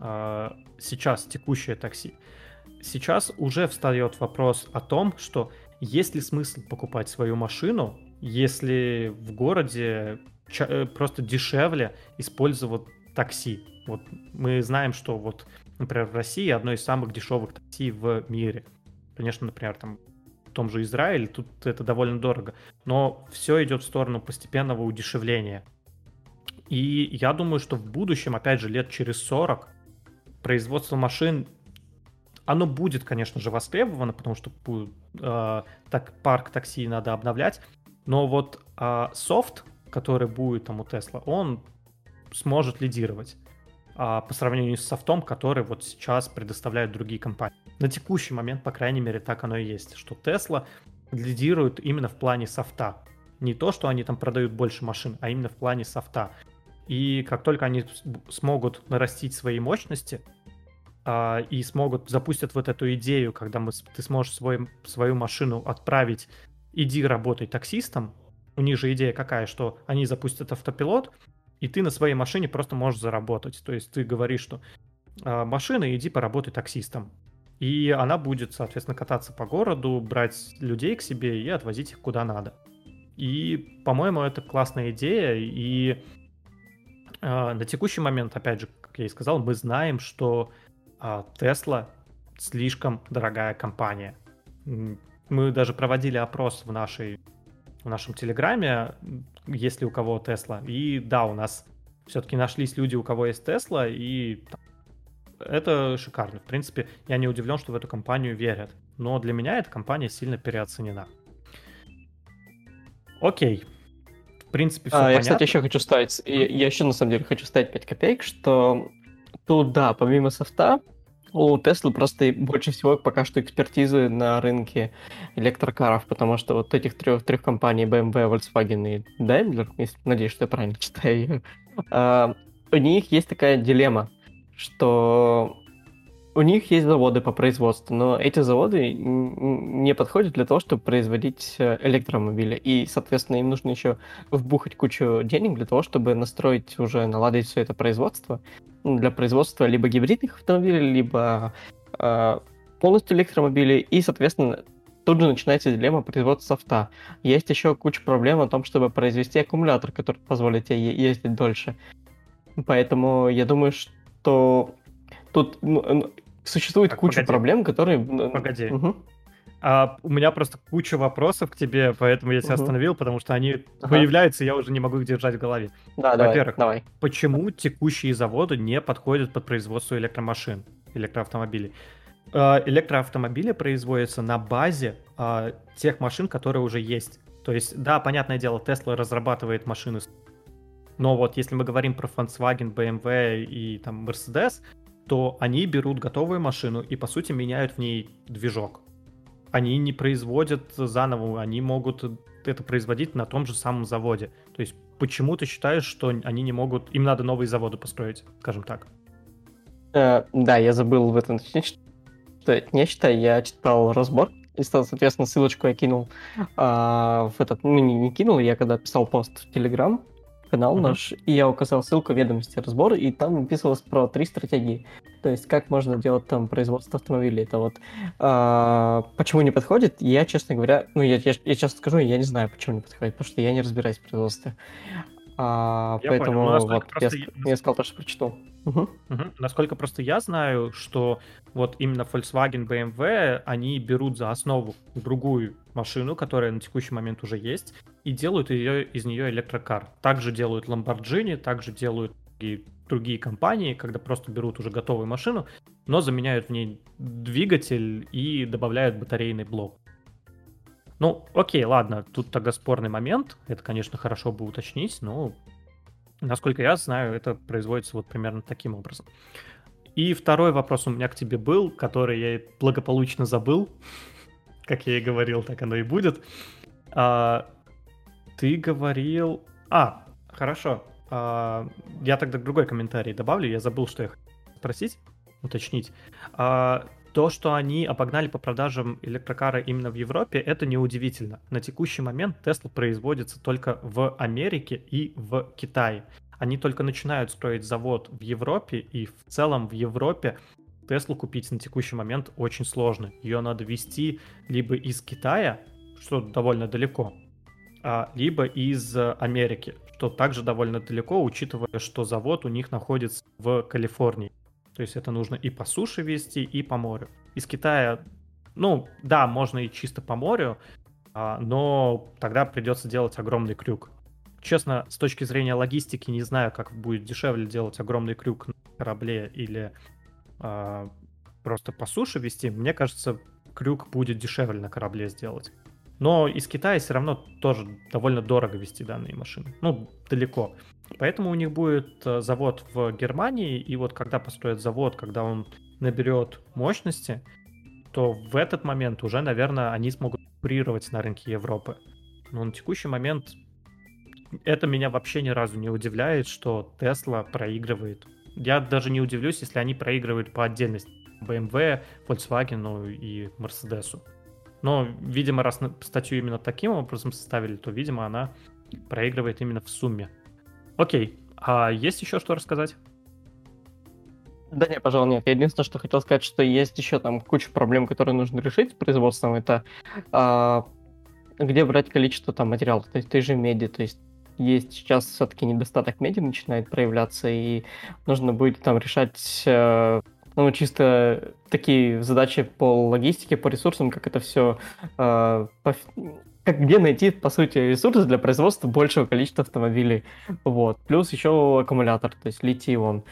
э, сейчас текущее такси. Сейчас уже встает вопрос о том, что есть ли смысл покупать свою машину, если в городе просто дешевле использовать такси. Вот мы знаем, что вот, например, в России одно из самых дешевых такси в мире. Конечно, например, там в том же Израиле тут это довольно дорого, но все идет в сторону постепенного удешевления. И я думаю, что в будущем, опять же, лет через 40, производство машин, оно будет, конечно же, востребовано, потому что э, так, парк такси надо обновлять, но вот э, софт, который будет там у Тесла, он сможет лидировать а, по сравнению с софтом, который вот сейчас предоставляют другие компании. На текущий момент, по крайней мере, так оно и есть, что Tesla лидирует именно в плане софта. Не то, что они там продают больше машин, а именно в плане софта. И как только они смогут нарастить свои мощности а, и смогут запустят вот эту идею, когда мы, ты сможешь свой, свою машину отправить, иди работай таксистом. У них же идея какая, что они запустят автопилот, и ты на своей машине просто можешь заработать. То есть ты говоришь, что а, машина, иди поработай таксистом. И она будет, соответственно, кататься по городу, брать людей к себе и отвозить их куда надо. И, по-моему, это классная идея. И э, на текущий момент, опять же, как я и сказал, мы знаем, что Tesla слишком дорогая компания. Мы даже проводили опрос в нашей в нашем телеграме, если у кого Tesla. И да, у нас все-таки нашлись люди, у кого есть Tesla, и это шикарно. В принципе, я не удивлен, что в эту компанию верят. Но для меня эта компания сильно переоценена. Окей. В принципе, все а, понятно. Я, кстати, еще хочу ставить, я, я еще на самом деле хочу ставить 5 копеек, что тут, да, помимо софта, у Теслы просто больше всего пока что экспертизы на рынке электрокаров, потому что вот этих трех, трех компаний BMW, Volkswagen и Daimler, надеюсь, что я правильно читаю, uh, у них есть такая дилемма, что у них есть заводы по производству, но эти заводы не подходят для того, чтобы производить э, электромобили. И, соответственно, им нужно еще вбухать кучу денег для того, чтобы настроить уже, наладить все это производство для производства либо гибридных автомобилей, либо э, полностью электромобилей. И, соответственно, тут же начинается дилемма производства софта. Есть еще куча проблем о том, чтобы произвести аккумулятор, который позволит тебе ездить дольше. Поэтому я думаю, что тут ну, Существует так, куча погоди. проблем, которые... Погоди. Угу. А, у меня просто куча вопросов к тебе, поэтому я тебя угу. остановил, потому что они ага. появляются, и я уже не могу их держать в голове. Да, Во-первых, давай, давай. почему текущие заводы не подходят под производство электромашин, электроавтомобилей? А, электроавтомобили производятся на базе а, тех машин, которые уже есть. То есть, да, понятное дело, Tesla разрабатывает машины, но вот если мы говорим про Volkswagen, BMW и там Mercedes, то они берут готовую машину и, по сути, меняют в ней движок. Они не производят заново, они могут это производить на том же самом заводе. То есть почему ты считаешь, что они не могут... Им надо новые заводы построить, скажем так? Э, да, я забыл в этом не считай, я читал разбор, и, соответственно, ссылочку я кинул э, в этот, ну, не, не кинул, я когда писал пост в Телеграм, канал uh-huh. наш, и я указал ссылку ведомости разбора, и там написывалось про три стратегии. То есть, как можно делать там производство автомобилей. Это вот а, почему не подходит, я, честно говоря, ну, я, я, я честно скажу, я не знаю, почему не подходит, потому что я не разбираюсь в производстве. А, я поэтому понял. вот я, я, я сказал то, что прочитал. Угу. Угу. Насколько просто я знаю, что вот именно Volkswagen, BMW, они берут за основу другую машину, которая на текущий момент уже есть, и делают ее, из нее электрокар. Также делают Lamborghini, также делают и другие компании, когда просто берут уже готовую машину, но заменяют в ней двигатель и добавляют батарейный блок. Ну, окей, ладно, тут тогда спорный момент. Это, конечно, хорошо бы уточнить, но насколько я знаю, это производится вот примерно таким образом. И второй вопрос у меня к тебе был, который я благополучно забыл. Как я и говорил, так оно и будет. А, ты говорил... А, хорошо. А, я тогда другой комментарий добавлю. Я забыл, что я хотел спросить, уточнить. А, то, что они обогнали по продажам электрокара именно в Европе, это неудивительно. На текущий момент Tesla производится только в Америке и в Китае. Они только начинают строить завод в Европе, и в целом в Европе Теслу купить на текущий момент очень сложно. Ее надо везти либо из Китая, что довольно далеко, а, либо из Америки, что также довольно далеко, учитывая, что завод у них находится в Калифорнии. То есть это нужно и по суше вести, и по морю. Из Китая, ну, да, можно и чисто по морю, а, но тогда придется делать огромный крюк. Честно, с точки зрения логистики, не знаю, как будет дешевле делать огромный крюк на корабле или а, просто по суше вести. Мне кажется, крюк будет дешевле на корабле сделать. Но из Китая все равно тоже довольно дорого вести данные машины. Ну, далеко. Поэтому у них будет э, завод в Германии, и вот когда построят завод, когда он наберет мощности, то в этот момент уже, наверное, они смогут конкурировать на рынке Европы. Но на текущий момент это меня вообще ни разу не удивляет, что Tesla проигрывает. Я даже не удивлюсь, если они проигрывают по отдельности. BMW, Volkswagen и Mercedes. Но, видимо, раз статью именно таким образом составили, то, видимо, она проигрывает именно в сумме. Окей, а есть еще что рассказать? Да не, пожалуй, нет. Единственное, что хотел сказать, что есть еще там куча проблем, которые нужно решить с производством. Это а, где брать количество там материалов, то есть той же меди, то есть есть сейчас все-таки недостаток меди начинает проявляться, и нужно будет там решать э, ну, чисто такие задачи по логистике, по ресурсам, как это все, э, как где найти, по сути, ресурсы для производства большего количества автомобилей. Вот. Плюс еще аккумулятор, то есть литий-ион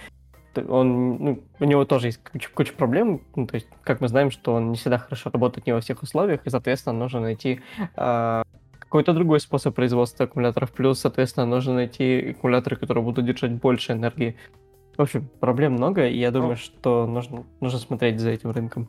он, ну, у него тоже есть куча, куча проблем, ну, то есть, как мы знаем, что он не всегда хорошо работает не во всех условиях, и, соответственно, нужно найти э, какой-то другой способ производства аккумуляторов, плюс, соответственно, нужно найти аккумуляторы, которые будут держать больше энергии. В общем, проблем много, и я думаю, ну, что нужно, нужно смотреть за этим рынком.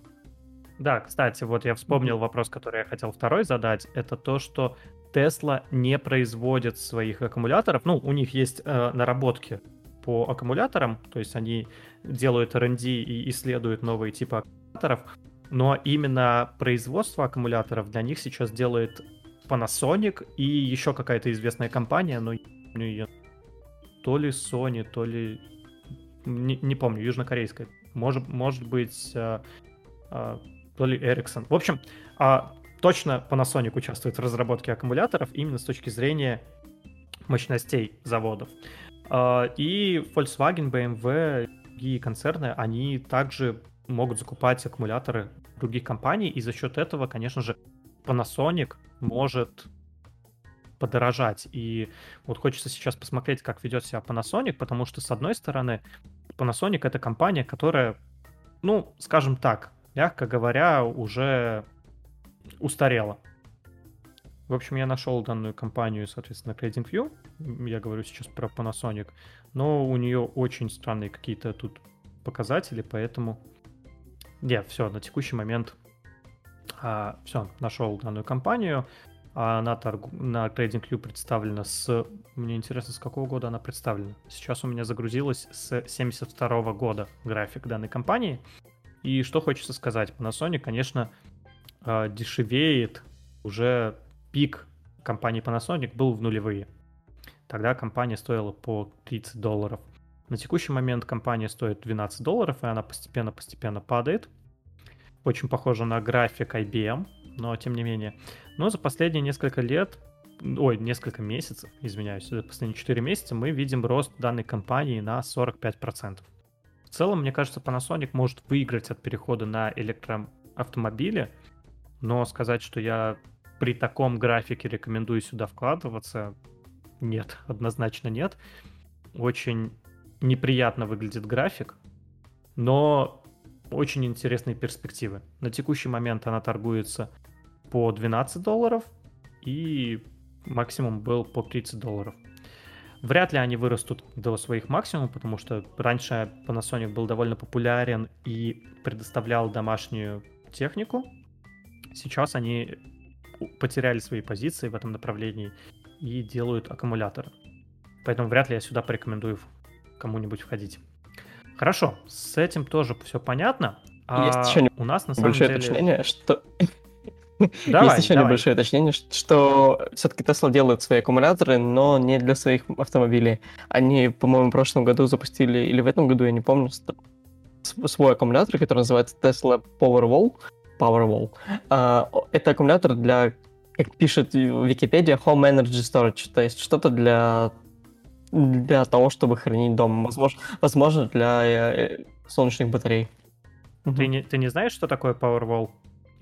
Да, кстати, вот я вспомнил вопрос, который я хотел второй задать. Это то, что Tesla не производит своих аккумуляторов. Ну, у них есть э, наработки по аккумуляторам, то есть они делают R&D и исследуют новые типы аккумуляторов, но именно производство аккумуляторов для них сейчас делает Panasonic и еще какая-то известная компания, но не ее то ли Sony, то ли не, не помню, южнокорейская, может, может быть а, а, то ли Ericsson. В общем, а, точно Panasonic участвует в разработке аккумуляторов именно с точки зрения мощностей заводов. А, и Volkswagen, BMW и концерны, они также могут закупать аккумуляторы других компаний, и за счет этого, конечно же, Panasonic может подорожать. И вот хочется сейчас посмотреть, как ведет себя Panasonic, потому что, с одной стороны, Panasonic — это компания, которая, ну, скажем так, мягко говоря, уже устарела. В общем, я нашел данную компанию, соответственно, TradingView. Я говорю сейчас про Panasonic. Но у нее очень странные какие-то тут показатели, поэтому... Нет, все, на текущий момент а, все, нашел данную компанию. Она торгу... на TradingView представлена с... Мне интересно, с какого года она представлена. Сейчас у меня загрузилась с 72 года график данной компании. И что хочется сказать, Panasonic, конечно, а, дешевеет уже пик компании Panasonic был в нулевые. Тогда компания стоила по 30 долларов. На текущий момент компания стоит 12 долларов, и она постепенно-постепенно падает. Очень похоже на график IBM, но тем не менее. Но за последние несколько лет, ой, несколько месяцев, извиняюсь, за последние 4 месяца мы видим рост данной компании на 45%. Целом, мне кажется, Panasonic может выиграть от перехода на электроавтомобили, но сказать, что я при таком графике рекомендую сюда вкладываться? Нет, однозначно нет. Очень неприятно выглядит график, но очень интересные перспективы. На текущий момент она торгуется по 12 долларов, и максимум был по 30 долларов. Вряд ли они вырастут до своих максимумов, потому что раньше Panasonic был довольно популярен и предоставлял домашнюю технику. Сейчас они потеряли свои позиции в этом направлении и делают аккумуляторы. Поэтому вряд ли я сюда порекомендую кому-нибудь входить. Хорошо, с этим тоже все понятно. А Есть еще у нас на самом деле... уточнение, что... Давай, Есть еще давай. небольшое уточнение, что все-таки Tesla делают свои аккумуляторы, но не для своих автомобилей. Они, по-моему, в прошлом году запустили, или в этом году, я не помню, свой аккумулятор, который называется Tesla Powerwall, Powerwall. Uh, это аккумулятор для, как пишет Википедия, Home Energy Storage, то есть что-то для для того, чтобы хранить дом. Возможно, возможно для э, солнечных батарей. Ты не, ты не знаешь, что такое Powerwall?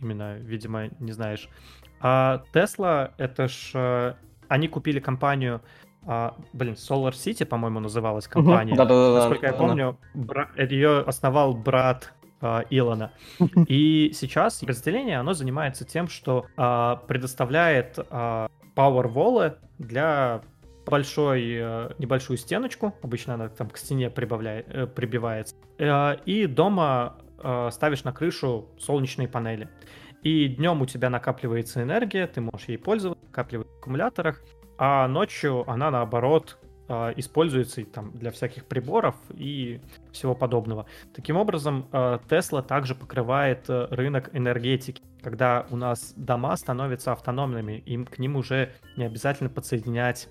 Именно, видимо, не знаешь. А Tesla, это ж... Э, они купили компанию... А, блин, Solar City, по-моему, называлась компания. Да-да-да. Насколько я помню, бра... ее основал брат э, Илона. И сейчас разделение, оно занимается тем, что э, предоставляет э, Powerwall для большой, э, небольшую стеночку, обычно она там к стене прибавляет, прибивается, и дома э, ставишь на крышу солнечные панели. И днем у тебя накапливается энергия, ты можешь ей пользоваться, накапливать в аккумуляторах, а ночью она, наоборот, а, используется там для всяких приборов и всего подобного. Таким образом, Tesla также покрывает э, рынок энергетики. Когда у нас дома становятся автономными, им к ним уже не обязательно подсоединять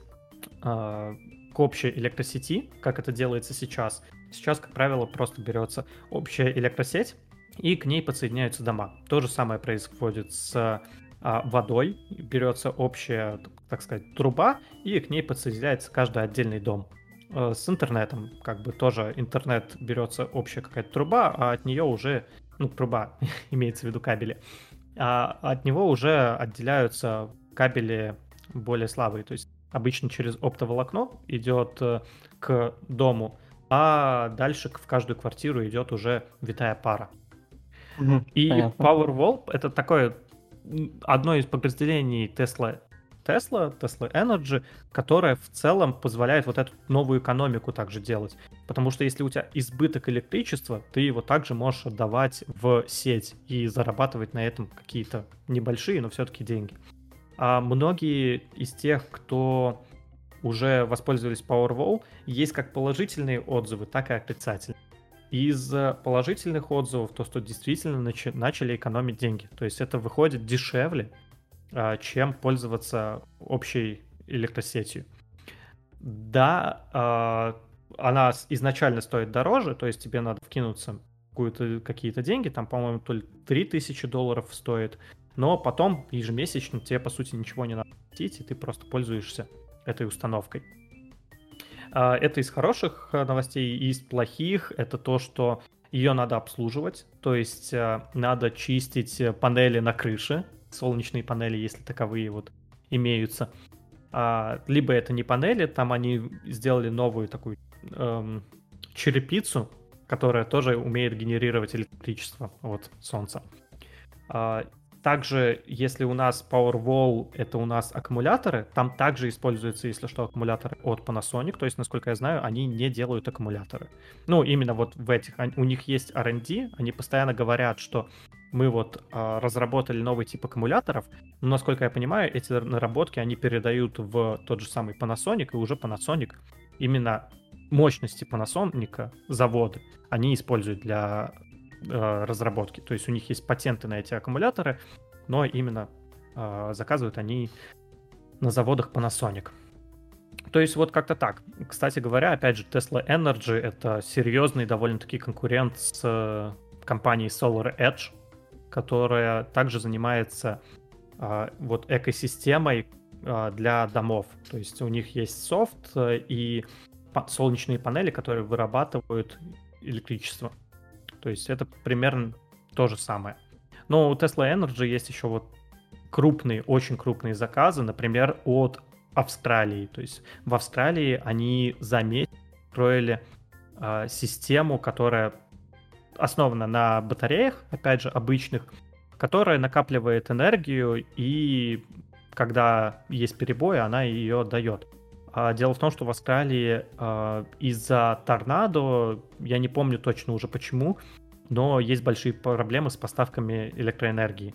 к общей электросети, как это делается сейчас. Сейчас, как правило, просто берется общая электросеть, и к ней подсоединяются дома. То же самое происходит с а, водой, берется общая так сказать, труба, и к ней подсоединяется каждый отдельный дом. Э, с интернетом, как бы тоже интернет берется общая какая-то труба, а от нее уже, ну, труба, имеется в виду кабели, а от него уже отделяются кабели более слабые, то есть обычно через оптоволокно идет э, к дому, а дальше в каждую квартиру идет уже витая пара. Угу, и понятно. Powerwall это такое одно из подразделений Tesla Tesla, Tesla Energy, которая в целом позволяет вот эту новую экономику также делать. Потому что если у тебя избыток электричества, ты его также можешь отдавать в сеть и зарабатывать на этом какие-то небольшие, но все-таки деньги. А многие из тех, кто уже воспользовались Powerwall, есть как положительные отзывы, так и отрицательные. Из положительных отзывов то, что действительно начи- начали экономить деньги. То есть это выходит дешевле, а, чем пользоваться общей электросетью. Да, а, она изначально стоит дороже, то есть тебе надо вкинуться какие-то деньги, там, по-моему, то ли 3000 долларов стоит, но потом ежемесячно тебе, по сути, ничего не надо платить, и ты просто пользуешься этой установкой. А, это из хороших новостей, и из плохих это то, что ее надо обслуживать, то есть надо чистить панели на крыше, солнечные панели, если таковые вот имеются. А, либо это не панели, там они сделали новую такую эм, черепицу, которая тоже умеет генерировать электричество от солнца. Также, если у нас Powerwall это у нас аккумуляторы, там также используются, если что, аккумуляторы от Panasonic. То есть, насколько я знаю, они не делают аккумуляторы. Ну, именно вот в этих. У них есть R&D, они постоянно говорят, что мы вот а, разработали новый тип аккумуляторов, но, насколько я понимаю, эти наработки они передают в тот же самый Panasonic, и уже Panasonic именно мощности Panasonic заводы они используют для э, разработки. То есть у них есть патенты на эти аккумуляторы, но именно э, заказывают они на заводах Panasonic. То есть вот как-то так. Кстати говоря, опять же, Tesla Energy — это серьезный довольно-таки конкурент с э, компанией Solar Edge, которая также занимается вот экосистемой для домов. То есть у них есть софт и солнечные панели, которые вырабатывают электричество. То есть это примерно то же самое. Но у Tesla Energy есть еще вот крупные, очень крупные заказы, например, от Австралии. То есть в Австралии они за месяц строили э, систему, которая основана на батареях, опять же, обычных, которая накапливает энергию и когда есть перебои, она ее дает. А дело в том, что в Австралии э, из-за торнадо, я не помню точно уже почему, но есть большие проблемы с поставками электроэнергии.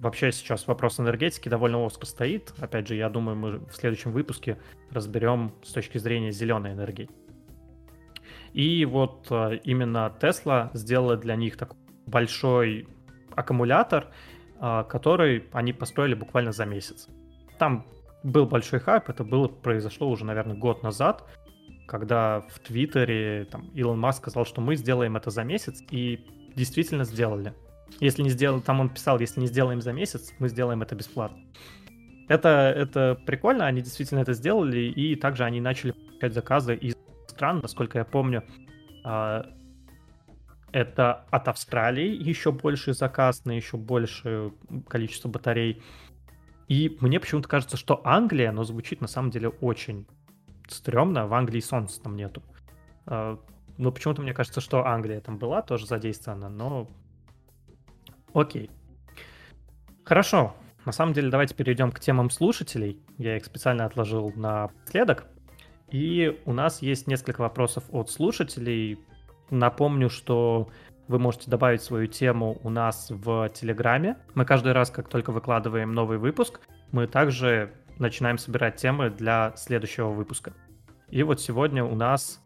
Вообще сейчас вопрос энергетики довольно остро стоит. Опять же, я думаю, мы в следующем выпуске разберем с точки зрения зеленой энергии. И вот э, именно Tesla сделала для них такой большой аккумулятор, который они построили буквально за месяц. Там был большой хайп, это было, произошло уже, наверное, год назад, когда в Твиттере там, Илон Маск сказал, что мы сделаем это за месяц, и действительно сделали. Если не сделаем, там он писал, если не сделаем за месяц, мы сделаем это бесплатно. Это, это прикольно, они действительно это сделали, и также они начали получать заказы из стран, насколько я помню, а, это от Австралии еще больше заказ на еще большее количество батарей. И мне почему-то кажется, что Англия, но звучит на самом деле очень стрёмно. В Англии солнца там нету. А, но почему-то мне кажется, что Англия там была тоже задействована, но окей. Хорошо. На самом деле, давайте перейдем к темам слушателей. Я их специально отложил на следок. И у нас есть несколько вопросов от слушателей. Напомню, что вы можете добавить свою тему у нас в Телеграме. Мы каждый раз, как только выкладываем новый выпуск, мы также начинаем собирать темы для следующего выпуска. И вот сегодня у нас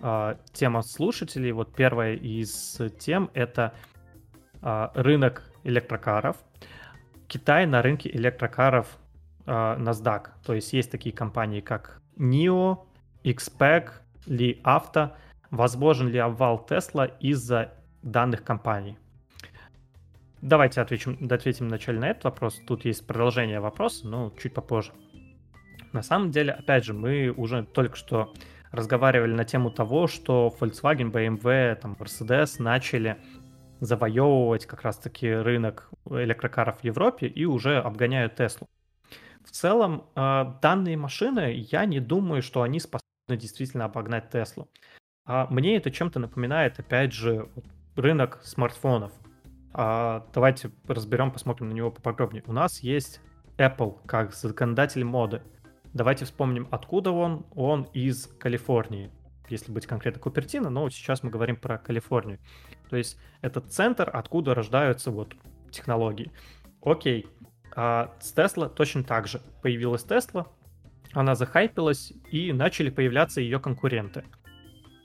э, тема слушателей. Вот первая из тем это э, рынок электрокаров. Китай на рынке электрокаров э, NASDAQ. То есть есть такие компании, как NIO, XPEC, Li Auto. Возможен ли обвал Tesla из-за данных компаний? Давайте ответим, ответим вначале на этот вопрос. Тут есть продолжение вопроса, но чуть попозже. На самом деле, опять же, мы уже только что разговаривали на тему того, что Volkswagen, BMW, там, Mercedes начали завоевывать как раз-таки рынок электрокаров в Европе и уже обгоняют Теслу. В целом, э, данные машины, я не думаю, что они способны действительно обогнать Теслу. А мне это чем-то напоминает, опять же, рынок смартфонов. А давайте разберем, посмотрим на него поподробнее. У нас есть Apple как законодатель моды. Давайте вспомним, откуда он. Он из Калифорнии. Если быть конкретно Купертино, но сейчас мы говорим про Калифорнию. То есть это центр, откуда рождаются вот технологии. Окей, а с Tesla точно так же. Появилась Tesla, она захайпилась, и начали появляться ее конкуренты.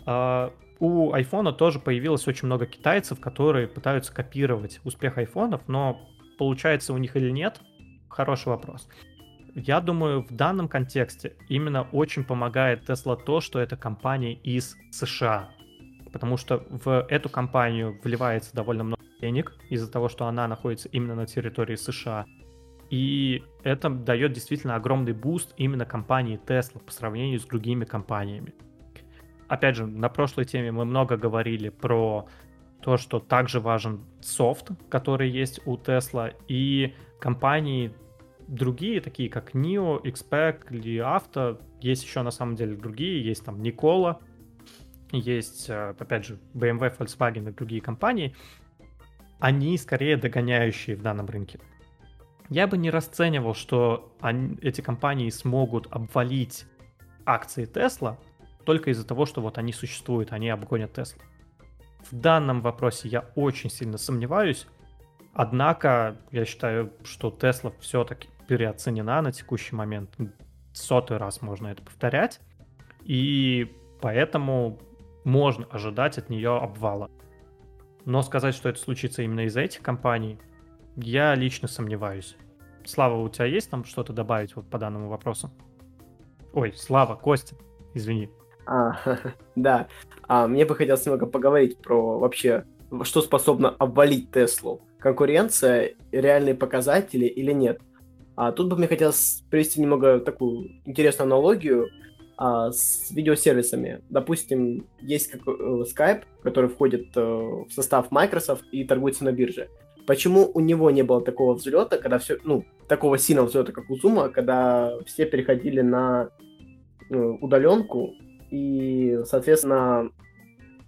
А у iPhone тоже появилось очень много китайцев, которые пытаются копировать успех айфонов, но получается у них или нет, хороший вопрос. Я думаю, в данном контексте именно очень помогает Tesla то, что это компания из США. Потому что в эту компанию вливается довольно много денег из-за того, что она находится именно на территории США. И это дает действительно огромный boost именно компании Tesla по сравнению с другими компаниями. Опять же, на прошлой теме мы много говорили про то, что также важен софт, который есть у Tesla, и компании другие, такие как NIO, XPEC или Auto, есть еще на самом деле другие, есть там Никола, есть, э, опять же, BMW, Volkswagen и другие компании, они скорее догоняющие в данном рынке. Я бы не расценивал, что они, эти компании смогут обвалить акции Tesla только из-за того, что вот они существуют, они обгонят Tesla. В данном вопросе я очень сильно сомневаюсь, однако я считаю, что Tesla все-таки переоценена на текущий момент. Сотый раз можно это повторять, и поэтому можно ожидать от нее обвала. Но сказать, что это случится именно из-за этих компаний, я лично сомневаюсь. Слава, у тебя есть там что-то добавить вот по данному вопросу? Ой, Слава, Костя, извини. А, да. А, мне бы хотелось немного поговорить про вообще, что способно обвалить Теслу. Конкуренция, реальные показатели или нет. А тут бы мне хотелось привести немного такую интересную аналогию а, с видеосервисами. Допустим, есть как, э, Skype, который входит э, в состав Microsoft и торгуется на бирже. Почему у него не было такого взлета, когда все, ну, такого сильного взлета, как у Zoom, когда все переходили на э, удаленку, и, соответственно,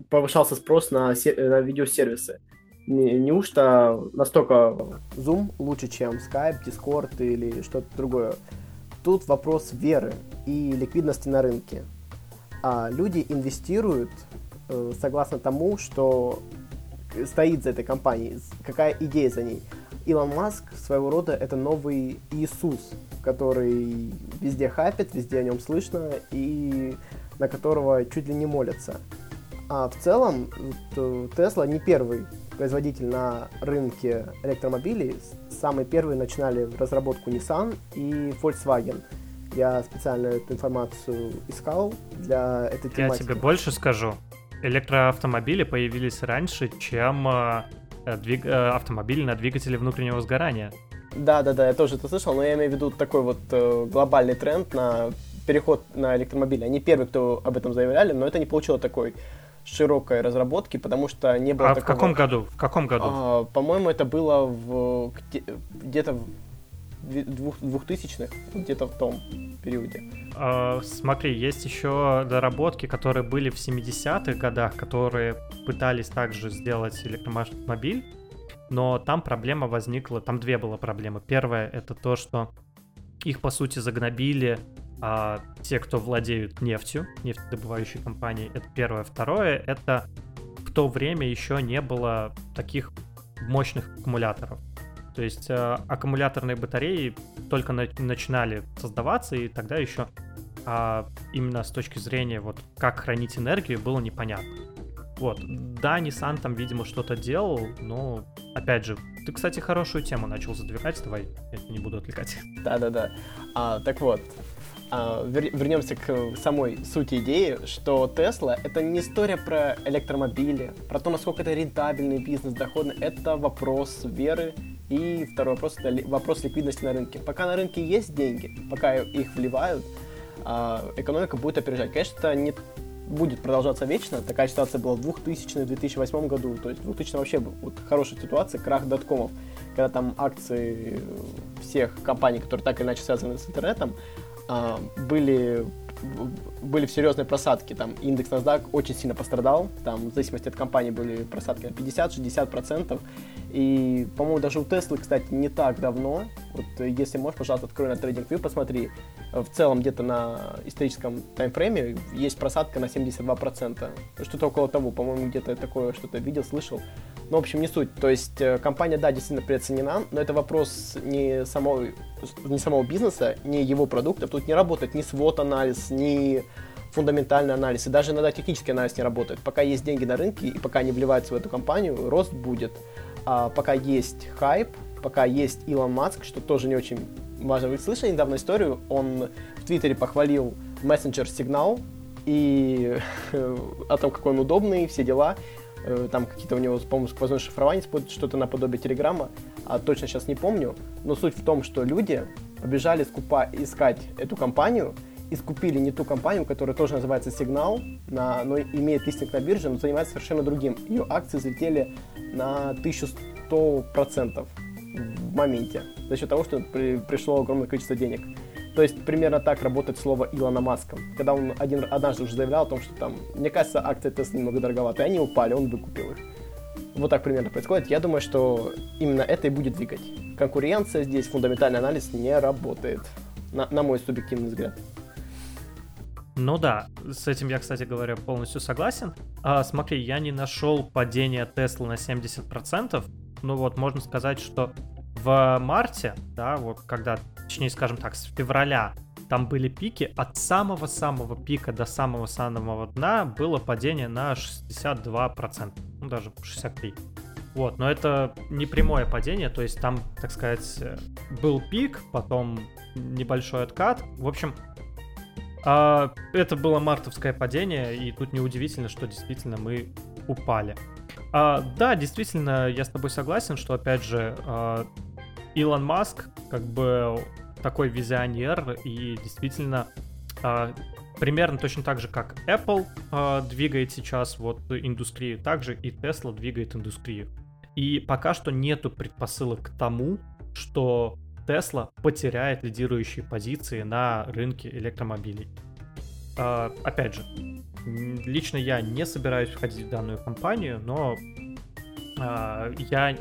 повышался спрос на, на видеосервисы. Не, неужто настолько Zoom лучше, чем Skype, Discord или что-то другое? Тут вопрос веры и ликвидности на рынке. А люди инвестируют э, согласно тому, что стоит за этой компанией, какая идея за ней. Илон Маск своего рода это новый Иисус, который везде хапит, везде о нем слышно и на которого чуть ли не молятся. А в целом Тесла не первый производитель на рынке электромобилей. Самые первые начинали разработку Nissan и Volkswagen. Я специально эту информацию искал для этой тематики. Я тебе больше скажу электроавтомобили появились раньше, чем э, двиг... Э, автомобили на двигателе внутреннего сгорания. Да, да, да, я тоже это слышал, но я имею в виду такой вот э, глобальный тренд на переход на электромобили. Они первые, кто об этом заявляли, но это не получило такой широкой разработки, потому что не было а такого... в каком году? В каком году? А, по-моему, это было в где-то в двухтысячных, где-то в том периоде. Uh, смотри, есть еще доработки, которые были в 70-х годах, которые пытались также сделать электромобиль, но там проблема возникла, там две было проблемы. Первая это то, что их по сути загнобили а, те, кто владеют нефтью, нефтедобывающие компании. Это первое. Второе это в то время еще не было таких мощных аккумуляторов. То есть э, аккумуляторные батареи только на, начинали создаваться, и тогда еще а, именно с точки зрения вот как хранить энергию было непонятно. Вот, да, Nissan там, видимо, что-то делал, но, опять же, ты, кстати, хорошую тему начал задвигать, давай, я не буду отвлекать. Да-да-да. А, так вот, вернемся к самой сути идеи, что Tesla — это не история про электромобили, про то, насколько это рентабельный бизнес, доходный. Это вопрос веры и второй вопрос — это вопрос ликвидности на рынке. Пока на рынке есть деньги, пока их вливают, а, экономика будет опережать. Конечно, это не будет продолжаться вечно. Такая ситуация была в 2000-2008 году. То есть в 2000 вообще был вот хорошая ситуация, крах доткомов, когда там акции всех компаний, которые так или иначе связаны с интернетом, а, были были в серьезной просадке, там индекс NASDAQ очень сильно пострадал, там в зависимости от компании были просадки на 50-60%, и, по-моему, даже у Теслы, кстати, не так давно, вот если можешь, пожалуйста, открой на TradingView, посмотри, в целом где-то на историческом таймфрейме есть просадка на 72%, что-то около того, по-моему, где-то такое что-то видел, слышал, ну, в общем, не суть. То есть э, компания, да, действительно переоценена, но это вопрос не самого, не самого бизнеса, не его продуктов. Тут не работает ни свод-анализ, ни фундаментальный анализ, и даже иногда технический анализ не работает. Пока есть деньги на рынке, и пока они вливаются в эту компанию, рост будет. А пока есть хайп, пока есть Илон Маск, что тоже не очень важно. Вы слышали недавно историю? Он в Твиттере похвалил мессенджер Сигнал, и о том, какой он удобный, все дела. Э, там какие-то у него, по-моему, сквозное шифрование, что-то наподобие Телеграма, а точно сейчас не помню. Но суть в том, что люди побежали скупа искать эту компанию и скупили не ту компанию, которая тоже называется Сигнал, на, но имеет листинг на бирже, но занимается совершенно другим. Ее акции взлетели на 1100% в моменте за счет того, что при, пришло огромное количество денег. То есть примерно так работает слово Илона Маска. Когда он один, однажды уже заявлял о том, что там, мне кажется, акции Tesla немного дороговаты, они упали, он выкупил их. Вот так примерно происходит. Я думаю, что именно это и будет двигать. Конкуренция здесь, фундаментальный анализ не работает. На, на мой субъективный взгляд. Ну да, с этим я, кстати говоря, полностью согласен. А, смотри, я не нашел падение Tesla на 70%. Ну вот, можно сказать, что в марте, да, вот когда точнее, скажем так, с февраля там были пики, от самого-самого пика до самого-самого дна было падение на 62%, ну даже 63%. Вот, но это не прямое падение, то есть там, так сказать, был пик, потом небольшой откат. В общем, а, это было мартовское падение, и тут неудивительно, что действительно мы упали. А, да, действительно, я с тобой согласен, что, опять же, а, Илон Маск, как бы такой визионер и действительно э, примерно точно так же, как Apple э, двигает сейчас вот индустрию, также и Tesla двигает индустрию. И пока что нету предпосылок к тому, что Tesla потеряет лидирующие позиции на рынке электромобилей. Э, опять же, лично я не собираюсь входить в данную компанию, но э, я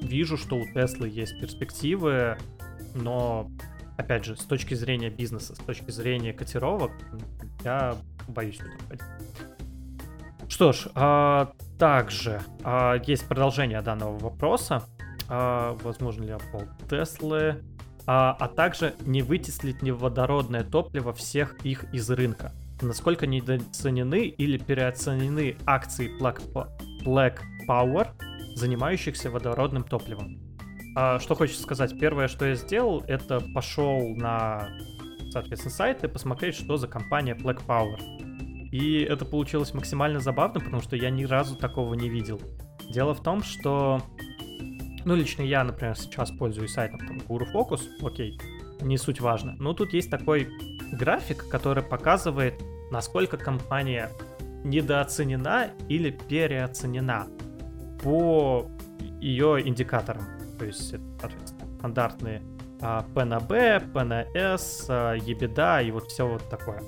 вижу, что у Теслы есть перспективы, но опять же, с точки зрения бизнеса, с точки зрения котировок, я боюсь туда ходить. Что ж, а, также а, есть продолжение данного вопроса. А, возможно ли Apple Теслы? А, а также не вытеслит ли водородное топливо всех их из рынка? Насколько недооценены или переоценены акции Black Power, занимающихся водородным топливом? А, что хочется сказать? Первое, что я сделал, это пошел на, соответственно, сайт и посмотреть, что за компания Black Power. И это получилось максимально забавно, потому что я ни разу такого не видел. Дело в том, что, ну, лично я, например, сейчас пользуюсь сайтом там, Guru Focus, окей, не суть важно. Но тут есть такой график, который показывает, насколько компания недооценена или переоценена по ее индикаторам. То есть это, стандартные а, P на B, P на S, а, EBITDA и вот все вот такое.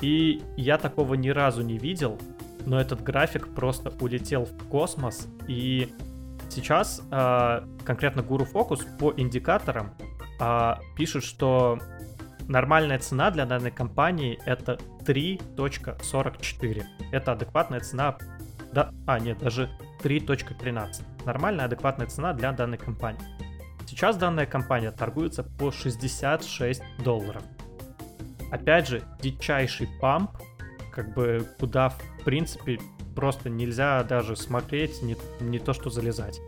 И я такого ни разу не видел, но этот график просто улетел в космос. И сейчас а, конкретно Guru Focus по индикаторам а, пишет, что нормальная цена для данной компании это 3.44. Это адекватная цена, да, а нет, даже 3.13. Нормальная, адекватная цена для данной компании. Сейчас данная компания торгуется по 66 долларов. Опять же, дичайший памп, как бы куда в принципе просто нельзя даже смотреть, не, не то что залезать.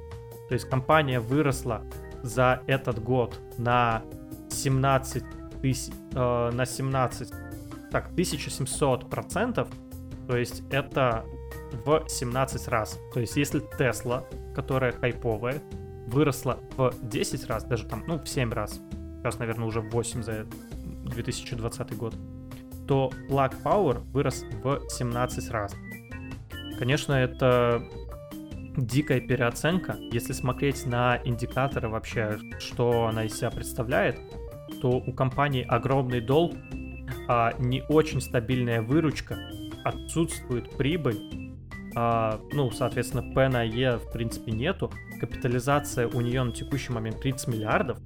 То есть компания выросла за этот год на 17 тысяч, э, на 17, так, 1700 процентов, то есть это в 17 раз. То есть если Tesla, которая хайповая, выросла в 10 раз, даже там, ну, в 7 раз, сейчас, наверное, уже 8 за 2020 год, то Plug Power вырос в 17 раз. Конечно, это дикая переоценка. Если смотреть на индикаторы вообще, что она из себя представляет, то у компании огромный долг, а не очень стабильная выручка, отсутствует прибыль, а, ну, соответственно, P на E в принципе нету, капитализация у нее на текущий момент 30 миллиардов,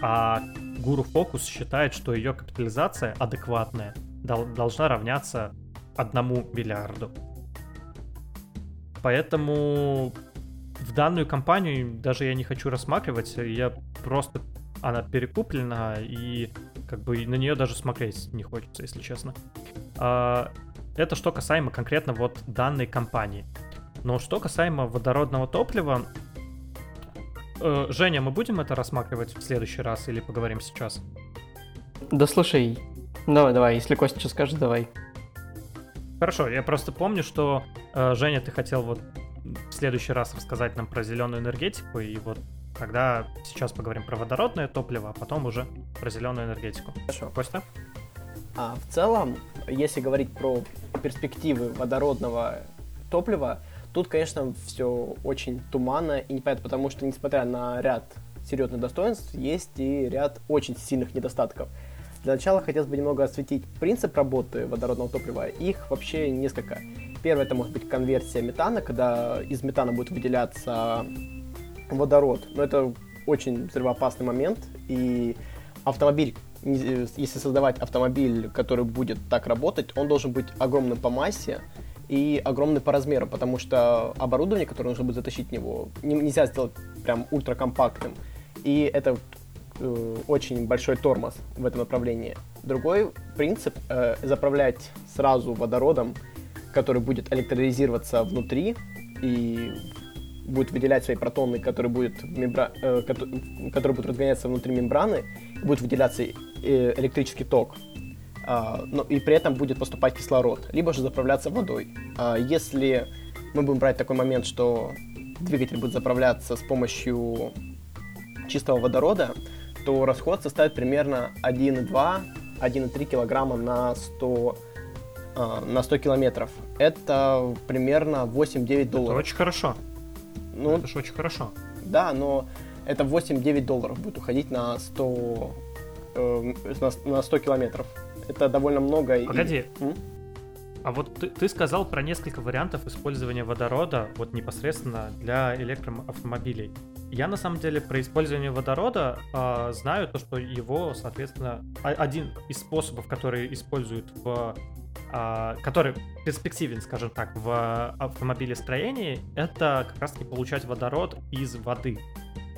а Гуру Фокус считает, что ее капитализация адекватная должна равняться одному миллиарду. Поэтому в данную компанию даже я не хочу рассматривать, я просто она перекуплена и как бы на нее даже смотреть не хочется, если честно. А, это что касаемо конкретно вот данной компании. Но что касаемо водородного топлива, э, Женя, мы будем это рассматривать в следующий раз или поговорим сейчас? Да слушай, давай, давай, если Костя скажет, давай. Хорошо, я просто помню, что э, Женя, ты хотел вот в следующий раз рассказать нам про зеленую энергетику, и вот тогда сейчас поговорим про водородное топливо, а потом уже про зеленую энергетику. Хорошо. Костя? А в целом, если говорить про перспективы водородного топлива, тут, конечно, все очень туманно и непонятно, потому что, несмотря на ряд серьезных достоинств, есть и ряд очень сильных недостатков. Для начала хотелось бы немного осветить принцип работы водородного топлива. Их вообще несколько. Первое, это может быть конверсия метана, когда из метана будет выделяться водород. Но это очень взрывоопасный момент, и автомобиль, если создавать автомобиль, который будет так работать, он должен быть огромным по массе и огромный по размеру, потому что оборудование, которое нужно будет затащить в него, нельзя сделать прям ультракомпактным. И это э, очень большой тормоз в этом направлении. Другой принцип э, заправлять сразу водородом, который будет электролизироваться внутри и будет выделять свои протоны, которые будет мембра... э, который будет разгоняться внутри мембраны, будет выделяться э, электрический ток, э, но и при этом будет поступать кислород, либо же заправляться водой. Э, если мы будем брать такой момент, что двигатель будет заправляться с помощью чистого водорода, то расход составит примерно 1,2-1,3 килограмма на 100 э, на 100 километров. Это примерно 8-9 долларов. Это очень хорошо. Ну, это же очень хорошо. Да, но это 8-9 долларов будет уходить на 100, э, на, на 100 километров. Это довольно много. Погоди. И... А вот ты, ты сказал про несколько вариантов использования водорода вот непосредственно для электроавтомобилей. Я на самом деле про использование водорода э, знаю то, что его, соответственно, один из способов, который используют в а, который перспективен, скажем так, в автомобилестроении, это как раз-таки получать водород из воды.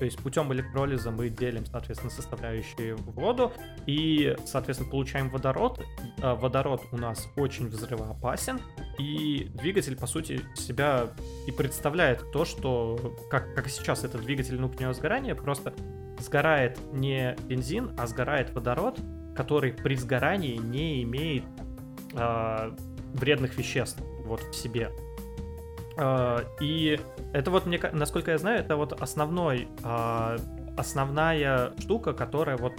То есть путем электролиза мы делим, соответственно, составляющие в воду и, соответственно, получаем водород. А, водород у нас очень взрывоопасен, и двигатель, по сути, себя и представляет то, что, как, как сейчас это двигатель внутреннего сгорания, просто сгорает не бензин, а сгорает водород, который при сгорании не имеет э, вредных веществ вот в себе. Э, и это вот, мне, насколько я знаю, это вот основной, э, основная штука, которая вот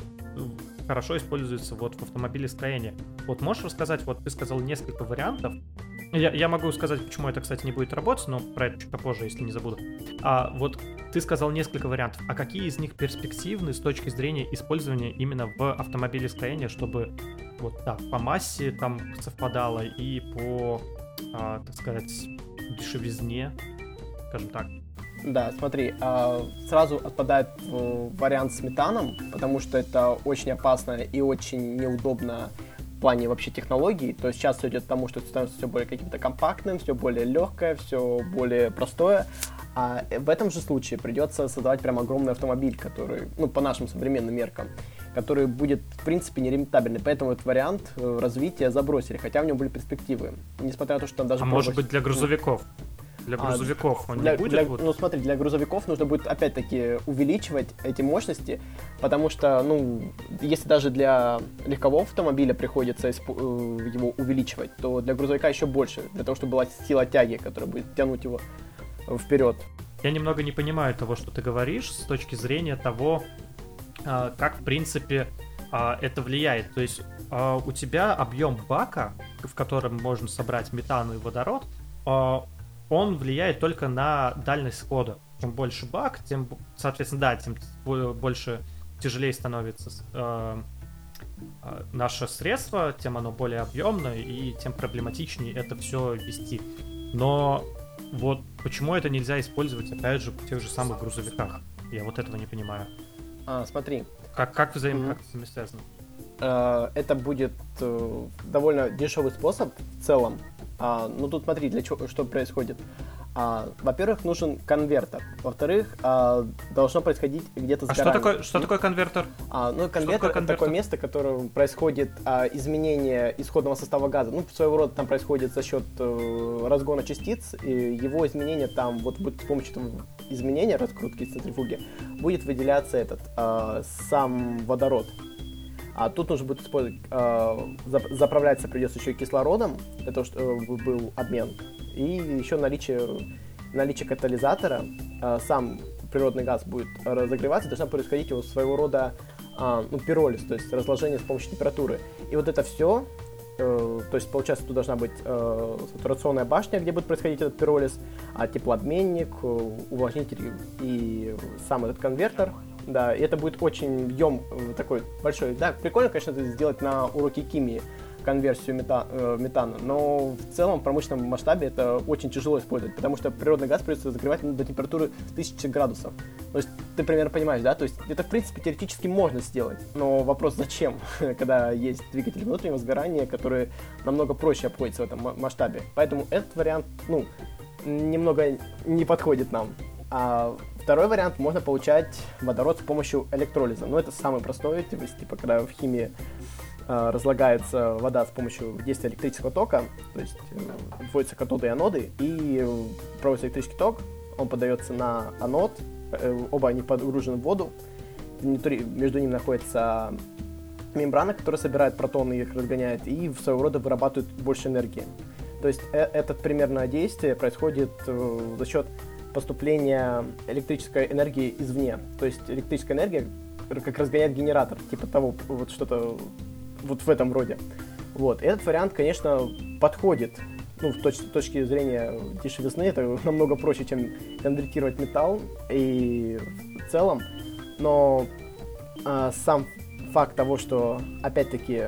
хорошо используется вот в автомобилестроении. Вот можешь рассказать, вот ты сказал несколько вариантов, я, я могу сказать, почему это, кстати, не будет работать, но про это чуть попозже, если не забуду. А вот ты сказал несколько вариантов. А какие из них перспективны с точки зрения использования именно в автомобилестроении, чтобы вот да, по массе там совпадало и по, а, так сказать, дешевизне, скажем так. Да, смотри, а, сразу отпадает вариант с метаном, потому что это очень опасно и очень неудобно плане вообще технологий, то есть сейчас все идет к тому, что это становится все более каким-то компактным, все более легкое, все более простое. А в этом же случае придется создавать прям огромный автомобиль, который, ну, по нашим современным меркам, который будет, в принципе, нерентабельный. Поэтому этот вариант э, развития забросили, хотя в нем были перспективы. Несмотря на то, что там даже... А может быть для грузовиков? Для а, грузовиков а, он для, не будет? Для, вот? Ну смотри, для грузовиков нужно будет опять-таки увеличивать эти мощности, потому что, ну, если даже для легкового автомобиля приходится. Э, его увеличивать, то для грузовика еще больше, для того, чтобы была сила тяги, которая будет тянуть его вперед. Я немного не понимаю того, что ты говоришь, с точки зрения того, как, в принципе, а, это влияет. То есть у тебя объем бака, в котором можно собрать метан и водород, он влияет только на дальность хода. Чем больше бак, тем, соответственно, да, тем больше тяжелее становится наше средство, тем оно более объемное и тем проблематичнее это все вести. Но вот почему это нельзя использовать, опять же, в тех же самых грузовиках? Я вот этого не понимаю. А, смотри. Как, как, взаим... mm-hmm. как это взаимосвязано? Э, это будет э, довольно дешевый способ в целом а, ну тут смотри, для чего, что происходит. А, во-первых, нужен конвертер. Во-вторых, а, должно происходить где-то сгорание. А что такое, что такое конвертер? А, ну, конвертер это такое место, которое происходит а, изменение исходного состава газа. Ну, своего рода там происходит за счет э, разгона частиц, и его изменение там, вот будет с помощью этого изменения, раскрутки центрифуги, будет выделяться этот а, сам водород. А тут нужно будет использовать, э, заправляться придется еще и кислородом, для того, чтобы э, был обмен. И еще наличие, наличие катализатора, э, сам природный газ будет разогреваться, должна происходить его своего рода э, ну, пиролиз, то есть разложение с помощью температуры. И вот это все, э, то есть получается тут должна быть э, сатурационная башня, где будет происходить этот пиролиз, а теплообменник, э, увлажнитель и сам этот конвертер, да, и это будет очень ем э, такой большой. Да, прикольно, конечно, это сделать на уроке химии конверсию мета, э, метана, но в целом в промышленном масштабе это очень тяжело использовать, потому что природный газ придется разогревать ну, до температуры 1000 градусов. То есть ты примерно понимаешь, да? То есть это в принципе теоретически можно сделать, но вопрос зачем, когда есть двигатель внутреннего сгорания, который намного проще обходится в этом масштабе. Поэтому этот вариант, ну, немного не подходит нам. А второй вариант, можно получать водород с помощью электролиза. Но это самый простой, типа, типа когда в химии разлагается вода с помощью действия электрического тока, то есть э, вводятся катоды и аноды, и проводится электрический ток, он подается на анод, э, оба они погружены в воду, внутри, между ними находится мембрана, которая собирает протоны их разгоняет, и своего рода вырабатывает больше энергии. То есть э, этот примерно действие происходит э, за счет поступления электрической энергии извне. То есть электрическая энергия как разгоняет генератор, типа того, вот что-то вот в этом роде. Вот. Этот вариант, конечно, подходит ну, в точ- точки зрения дешевизны, это намного проще, чем конвертировать металл и в целом. Но а, сам факт того, что, опять-таки,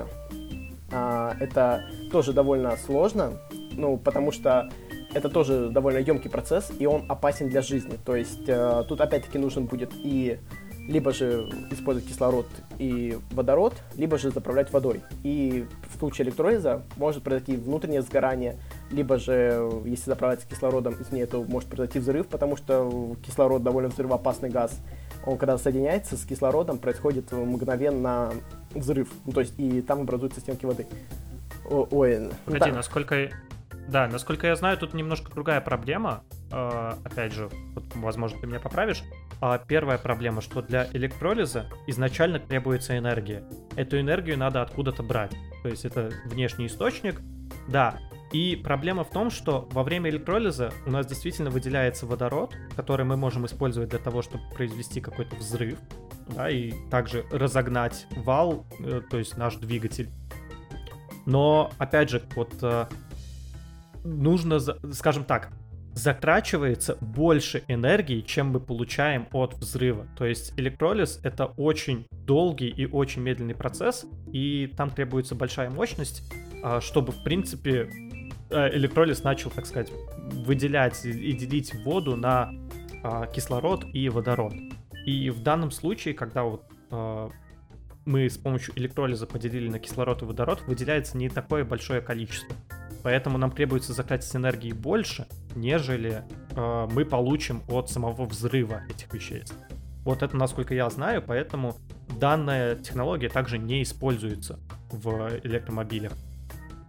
а, это тоже довольно сложно, ну, потому что это тоже довольно емкий процесс, и он опасен для жизни. То есть э, тут опять-таки нужен будет и либо же использовать кислород и водород, либо же заправлять водой. И в случае электролиза может произойти внутреннее сгорание, либо же, если заправляться кислородом извне, то может произойти взрыв, потому что кислород довольно взрывоопасный газ. Он когда соединяется с кислородом, происходит мгновенно взрыв. Ну, то есть и там образуются стенки воды. О, ой, Погоди, да. насколько да, насколько я знаю, тут немножко другая проблема. Э, опять же, вот, возможно, ты меня поправишь. А первая проблема, что для электролиза изначально требуется энергия. Эту энергию надо откуда-то брать. То есть это внешний источник. Да, и проблема в том, что во время электролиза у нас действительно выделяется водород, который мы можем использовать для того, чтобы произвести какой-то взрыв, да, и также разогнать вал, э, то есть наш двигатель. Но, опять же, вот э, нужно, скажем так, затрачивается больше энергии, чем мы получаем от взрыва. То есть электролиз это очень долгий и очень медленный процесс, и там требуется большая мощность, а, чтобы, в принципе, э, электролиз начал, так сказать, выделять и делить воду на а, кислород и водород. И в данном случае, когда вот а, мы с помощью электролиза поделили на кислород и водород, выделяется не такое большое количество. Поэтому нам требуется закатить энергии больше, нежели э, мы получим от самого взрыва этих веществ. Вот это, насколько я знаю, поэтому данная технология также не используется в электромобилях.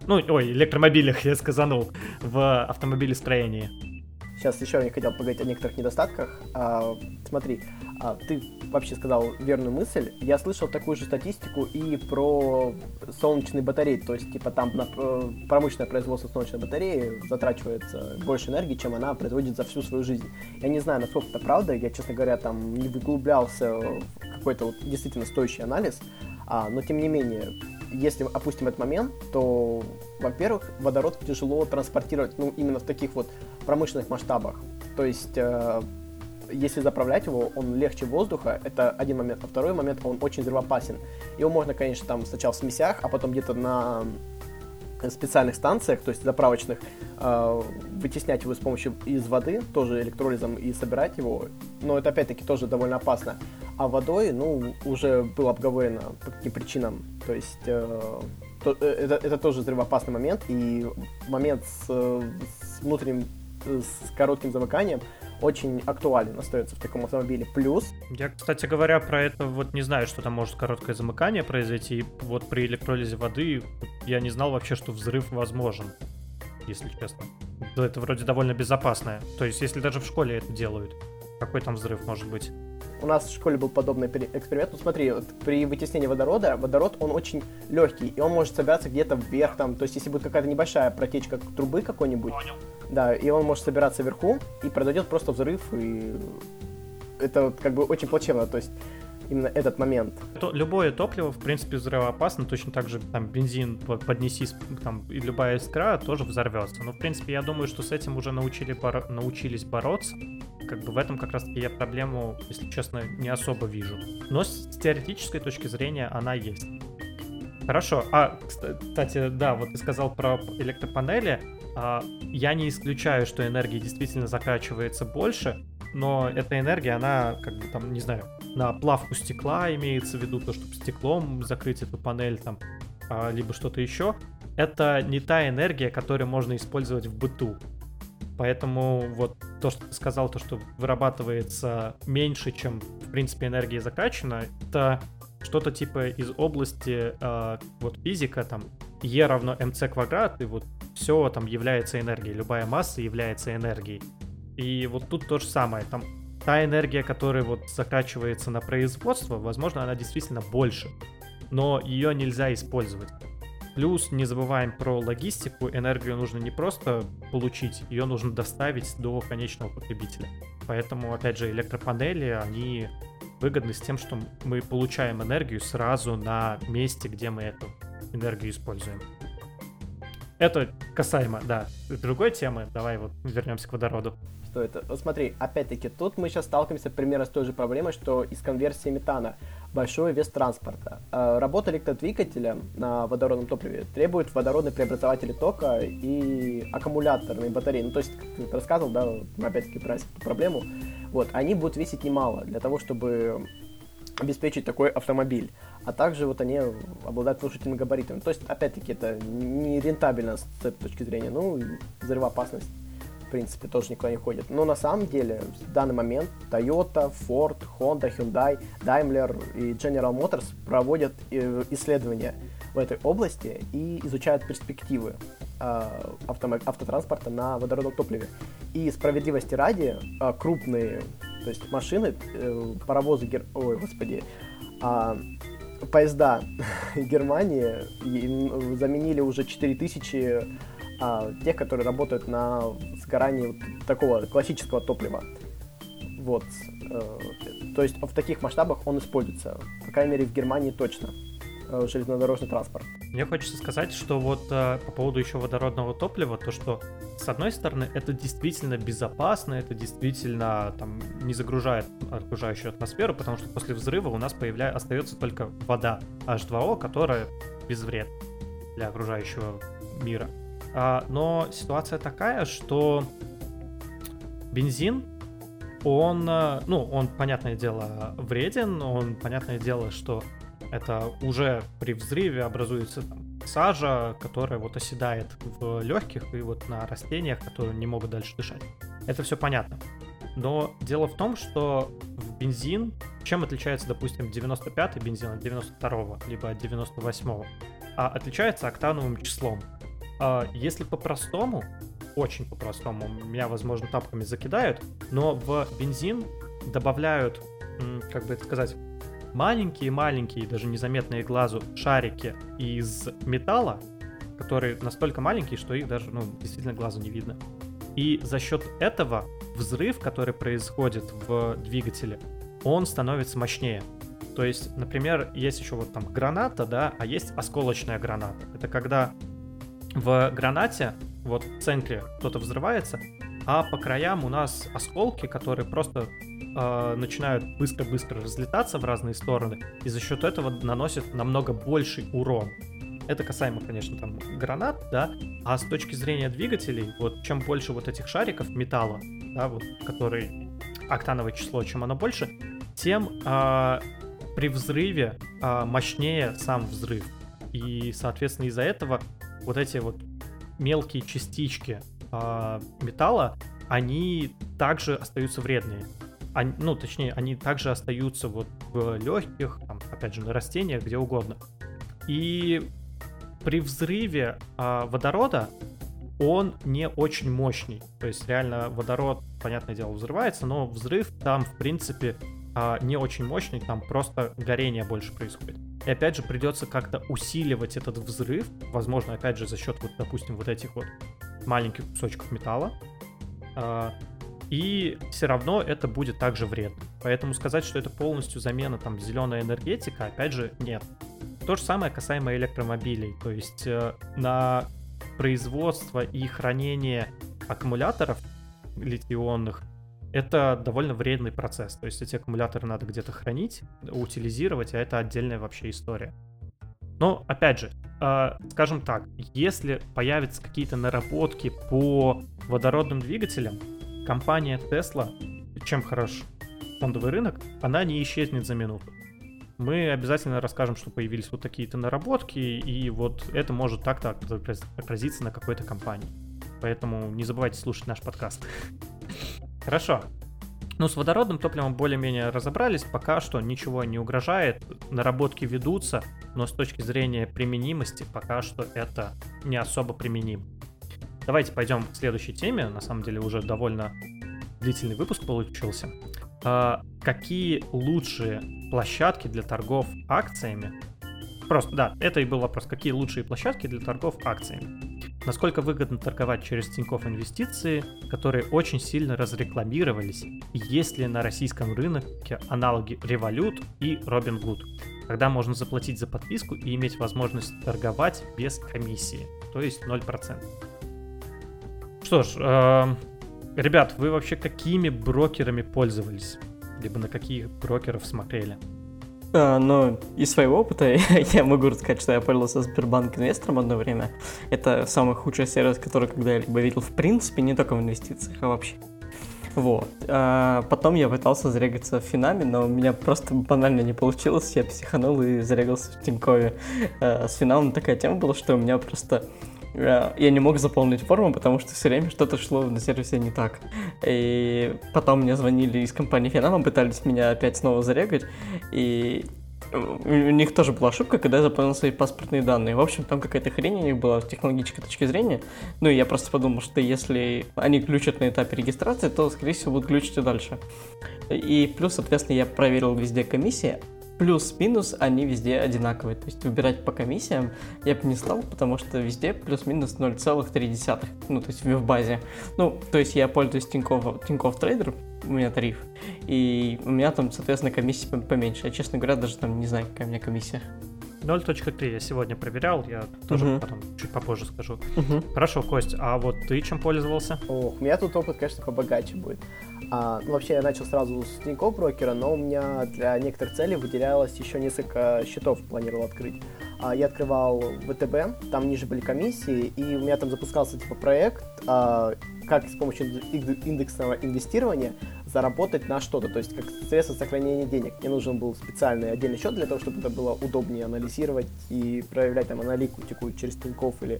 Ну, ой, электромобилях, я сказанул, в автомобилестроении. Сейчас еще я хотел поговорить о некоторых недостатках. А, смотри, а, ты вообще сказал верную мысль. Я слышал такую же статистику и про солнечные батареи. То есть, типа, там на э, промышленное производство солнечной батареи затрачивается больше энергии, чем она производит за всю свою жизнь. Я не знаю, насколько это правда. Я, честно говоря, там не выглублялся в какой-то вот действительно стоящий анализ. А, но, тем не менее, если опустим этот момент, то, во-первых, водород тяжело транспортировать, ну, именно в таких вот промышленных масштабах. То есть, э, если заправлять его, он легче воздуха, это один момент. А второй момент, он очень взрывоопасен. Его можно, конечно, там сначала в смесях, а потом где-то на специальных станциях, то есть заправочных, э, вытеснять его с помощью из воды, тоже электролизом, и собирать его. Но это опять-таки тоже довольно опасно. А водой, ну, уже было обговорено по каким причинам. То есть э, э, это, это тоже взрывоопасный момент, и момент с, с внутренним, с коротким замыканием очень актуален остается в таком автомобиле. Плюс... Я, кстати говоря, про это вот не знаю, что там может короткое замыкание произойти. Вот при электролизе воды я не знал вообще, что взрыв возможен, если честно. Это вроде довольно безопасное. То есть, если даже в школе это делают, какой там взрыв может быть? У нас в школе был подобный эксперимент. Ну смотри, вот при вытеснении водорода, водород, он очень легкий, и он может собираться где-то вверх, там, то есть если будет какая-то небольшая протечка трубы какой-нибудь, да, и он может собираться вверху, и произойдет просто взрыв, и это как бы очень плачевно, то есть именно этот момент. То, любое топливо, в принципе, взрывоопасно, точно так же там бензин поднеси, там, и любая искра тоже взорвется. Но, в принципе, я думаю, что с этим уже научили боро- научились бороться. Как бы в этом как раз-таки я проблему, если честно, не особо вижу. Но с теоретической точки зрения она есть. Хорошо. А, кстати, да, вот ты сказал про электропанели. А, я не исключаю, что энергии действительно закачивается больше, но эта энергия, она, как бы там, не знаю, на плавку стекла имеется в виду, то, чтобы стеклом закрыть эту панель там, а, либо что-то еще. Это не та энергия, которую можно использовать в быту. Поэтому вот то, что ты сказал, то, что вырабатывается меньше, чем, в принципе, энергия закачана, это что-то типа из области э, вот физика, там, E равно mc квадрат, и вот все там является энергией, любая масса является энергией. И вот тут то же самое, там та энергия, которая вот закачивается на производство, возможно, она действительно больше, но ее нельзя использовать. Плюс не забываем про логистику, энергию нужно не просто получить, ее нужно доставить до конечного потребителя. Поэтому, опять же, электропанели, они выгодны с тем, что мы получаем энергию сразу на месте, где мы эту энергию используем. Это касаемо, да, другой темы. Давай вот вернемся к водороду. Что это? Вот смотри, опять-таки, тут мы сейчас сталкиваемся примерно с той же проблемой, что из конверсии метана большой вес транспорта. А, работа электродвигателя на водородном топливе требует водородные преобразователи тока и аккумуляторные батареи. Ну, то есть, как ты рассказывал, да, опять-таки про эту проблему, вот, они будут весить немало для того, чтобы обеспечить такой автомобиль. А также вот они обладают внушительными габаритами. То есть, опять-таки, это не рентабельно с этой точки зрения. Ну, взрывоопасность, принципе, тоже никуда не ходит. Но на самом деле, в данный момент Toyota, Ford, Honda, Hyundai, Daimler и General Motors проводят э, исследования в этой области и изучают перспективы э, автотранспорта на водородном топливе. И справедливости ради, э, крупные то есть машины, паровозы, ой, господи, а, поезда Германии заменили уже 4000 а, тех, которые работают на сгорании вот такого классического топлива. Вот. Э, то есть в таких масштабах он используется. По крайней мере, в Германии точно. Э, железнодорожный транспорт. Мне хочется сказать, что вот э, по поводу еще водородного топлива, то что с одной стороны это действительно безопасно, это действительно там не загружает окружающую атмосферу, потому что после взрыва у нас появляется остается только вода H2O, которая без вред для окружающего мира. А, но ситуация такая, что бензин он, э, ну, он, понятное дело, вреден, он, понятное дело, что это уже при взрыве образуется там, сажа, которая вот оседает в легких и вот на растениях, которые не могут дальше дышать. Это все понятно. Но дело в том, что в бензин, чем отличается, допустим, 95-й бензин от 92-го, либо от 98-го, а отличается октановым числом. А если по-простому, очень по-простому, меня, возможно, тапками закидают, но в бензин добавляют, как бы это сказать, маленькие-маленькие, даже незаметные глазу шарики из металла, которые настолько маленькие, что их даже, ну, действительно глазу не видно. И за счет этого взрыв, который происходит в двигателе, он становится мощнее. То есть, например, есть еще вот там граната, да, а есть осколочная граната. Это когда в гранате вот в центре кто-то взрывается, а по краям у нас осколки, которые просто э, начинают быстро-быстро разлетаться в разные стороны, и за счет этого наносят намного больший урон. Это касаемо, конечно, там гранат, да, а с точки зрения двигателей, вот чем больше вот этих шариков металла, да, вот, который октановое число, чем оно больше, тем э, при взрыве э, мощнее сам взрыв. И, соответственно, из-за этого вот эти вот мелкие частички э, металла, они также остаются вредные. Они, ну, точнее, они также остаются вот в легких, там, опять же, на растениях, где угодно. И при взрыве а, водорода он не очень мощный. То есть реально водород, понятное дело, взрывается, но взрыв там, в принципе, а, не очень мощный, там просто горение больше происходит. И опять же придется как-то усиливать этот взрыв, возможно, опять же, за счет, вот, допустим, вот этих вот маленьких кусочков металла. А, и все равно это будет также вредно. Поэтому сказать, что это полностью замена там зеленая энергетика, опять же, нет. То же самое касаемо электромобилей. То есть э, на производство и хранение аккумуляторов литионных это довольно вредный процесс. То есть эти аккумуляторы надо где-то хранить, утилизировать, а это отдельная вообще история. Но, опять же, э, скажем так, если появятся какие-то наработки по водородным двигателям, компания Tesla, чем хорош фондовый рынок, она не исчезнет за минуту мы обязательно расскажем, что появились вот такие-то наработки, и вот это может так-то отразиться на какой-то компании. Поэтому не забывайте слушать наш подкаст. Хорошо. Ну, с водородным топливом более-менее разобрались, пока что ничего не угрожает, наработки ведутся, но с точки зрения применимости пока что это не особо применим. Давайте пойдем к следующей теме, на самом деле уже довольно длительный выпуск получился. А, какие лучшие площадки для торгов акциями? Просто, да, это и был вопрос. Какие лучшие площадки для торгов акциями? Насколько выгодно торговать через Тинькофф Инвестиции, которые очень сильно разрекламировались? Есть ли на российском рынке аналоги Revolut и Robinhood? Когда можно заплатить за подписку и иметь возможность торговать без комиссии, то есть 0%. Что ж, э, ребят, вы вообще какими брокерами пользовались? Либо на каких брокеров смотрели? А, но из своего опыта я могу рассказать, что я пользовался Сбербанк инвестором одно время. Это самый худший сервис, который когда-либо видел в принципе, не только в инвестициях, а вообще. Вот. А потом я пытался зарегаться в Финаме, но у меня просто банально не получилось. Я психанул и зарегался в Тинькове. А, с Финамом такая тема была, что у меня просто я не мог заполнить форму, потому что все время что-то шло на сервисе не так. И потом мне звонили из компании Финама, пытались меня опять снова зарегать, и у них тоже была ошибка, когда я заполнил свои паспортные данные. В общем, там какая-то хрень у них была с технологической точки зрения. Ну, и я просто подумал, что если они ключат на этапе регистрации, то, скорее всего, будут ключить и дальше. И плюс, соответственно, я проверил везде комиссии, плюс-минус они везде одинаковые. То есть выбирать по комиссиям я бы не стал, потому что везде плюс-минус 0,3. Ну, то есть в базе. Ну, то есть я пользуюсь Тинькофф, Тинькофф Трейдер, у меня тариф, и у меня там, соответственно, комиссия поменьше. Я, честно говоря, даже там не знаю, какая у меня комиссия. 0.3 я сегодня проверял, я тоже uh-huh. потом чуть попозже скажу. Uh-huh. Хорошо, Кость, а вот ты чем пользовался? Ох, у меня тут опыт, конечно, побогаче будет. А, ну, вообще, я начал сразу с Тинькофф брокера, но у меня для некоторых целей выделялось еще несколько счетов, планировал открыть. А, я открывал ВТБ, там ниже были комиссии, и у меня там запускался типа проект, а, как с помощью индексного инвестирования заработать на что-то, то есть как средство сохранения денег. Мне нужен был специальный отдельный счет для того, чтобы это было удобнее анализировать и проявлять там аналитику через Тинькофф или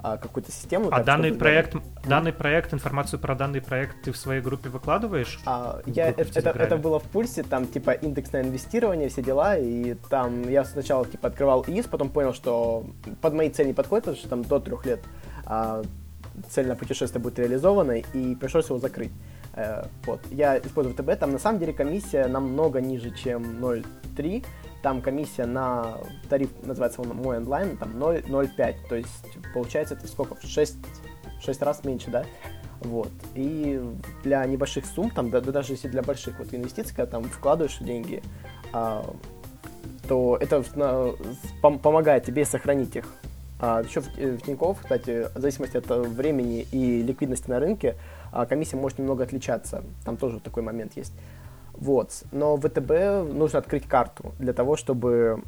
а, какую-то систему. А так, данный проект, да. данный проект, информацию про данный проект ты в своей группе выкладываешь? А, я, это, это, это было в пульсе, там типа индексное инвестирование, все дела, и там я сначала типа открывал ИИС, потом понял, что под мои цели не подходит, потому что там до трех лет а, цель на путешествие будет реализована, и пришлось его закрыть. Э, вот. Я использую ВТБ, там на самом деле комиссия намного ниже, чем 0,3, там комиссия на тариф, называется он мой онлайн, там 0,05, то есть получается это сколько, в 6, 6 раз меньше, да? Вот. И для небольших сумм, там, да, да даже если для больших вот инвестиций, когда там вкладываешь деньги, а, то это на, пом- помогает тебе сохранить их. А, еще в, в Тинькофф, кстати, в зависимости от времени и ликвидности на рынке, комиссия может немного отличаться. Там тоже такой момент есть. Вот. Но в ВТБ нужно открыть карту для того, чтобы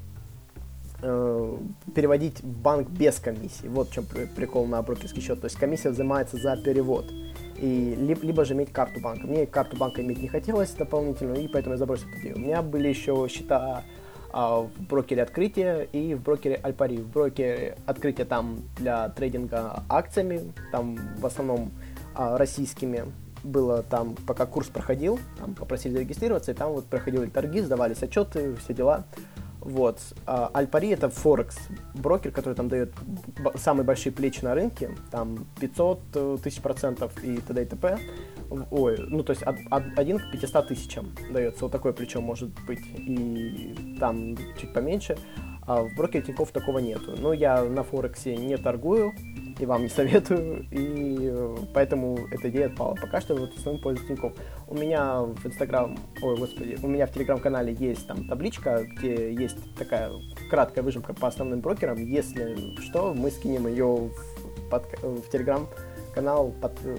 э, переводить в банк без комиссии. Вот в чем прикол на брокерский счет. То есть комиссия взимается за перевод. И либо, либо же иметь карту банка. Мне карту банка иметь не хотелось дополнительную, и поэтому я забросил это дело. У меня были еще счета а, в брокере открытия и в брокере Альпари. В брокере открытия там для трейдинга акциями, там в основном а, российскими было там, пока курс проходил, там попросили зарегистрироваться, и там вот проходили торги, сдавались отчеты, все дела. Вот. А Альпари это Форекс, брокер, который там дает самые большие плечи на рынке, там 500 э, тысяч процентов и т.д. и т.п. Ой, ну то есть от, от 1 к 500 тысячам дается, вот такое плечо может быть, и там чуть поменьше. А в брокере Тинькофф такого нету. Но я на Форексе не торгую, и вам не советую, и э, поэтому эта идея отпала. Пока что вот основным пользуюсь Тинькофф. У меня в Инстаграм, ой, господи, у меня в Телеграм-канале есть там табличка, где есть такая краткая выжимка по основным брокерам. Если что, мы скинем ее в, под, в Телеграм-канал под э,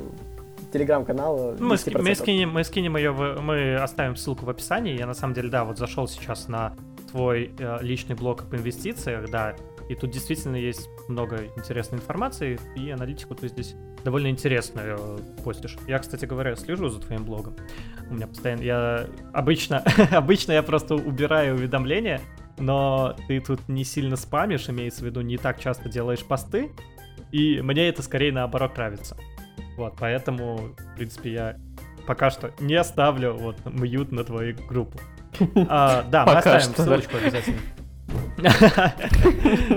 телеграм-канал. Мы, мы, скинем, мы скинем ее, в, мы оставим ссылку в описании. Я на самом деле, да, вот зашел сейчас на твой э, личный блог об инвестициях, да, и тут действительно есть много интересной информации, и аналитику ты здесь довольно интересную э, постишь. Я, кстати говоря, слежу за твоим блогом. У меня постоянно... Я обычно... обычно я просто убираю уведомления, но ты тут не сильно спамишь, имеется в виду, не так часто делаешь посты, и мне это скорее наоборот нравится. Вот, поэтому, в принципе, я пока что не оставлю вот мьют на твою группу. А, да, мы оставим ссылочку обязательно.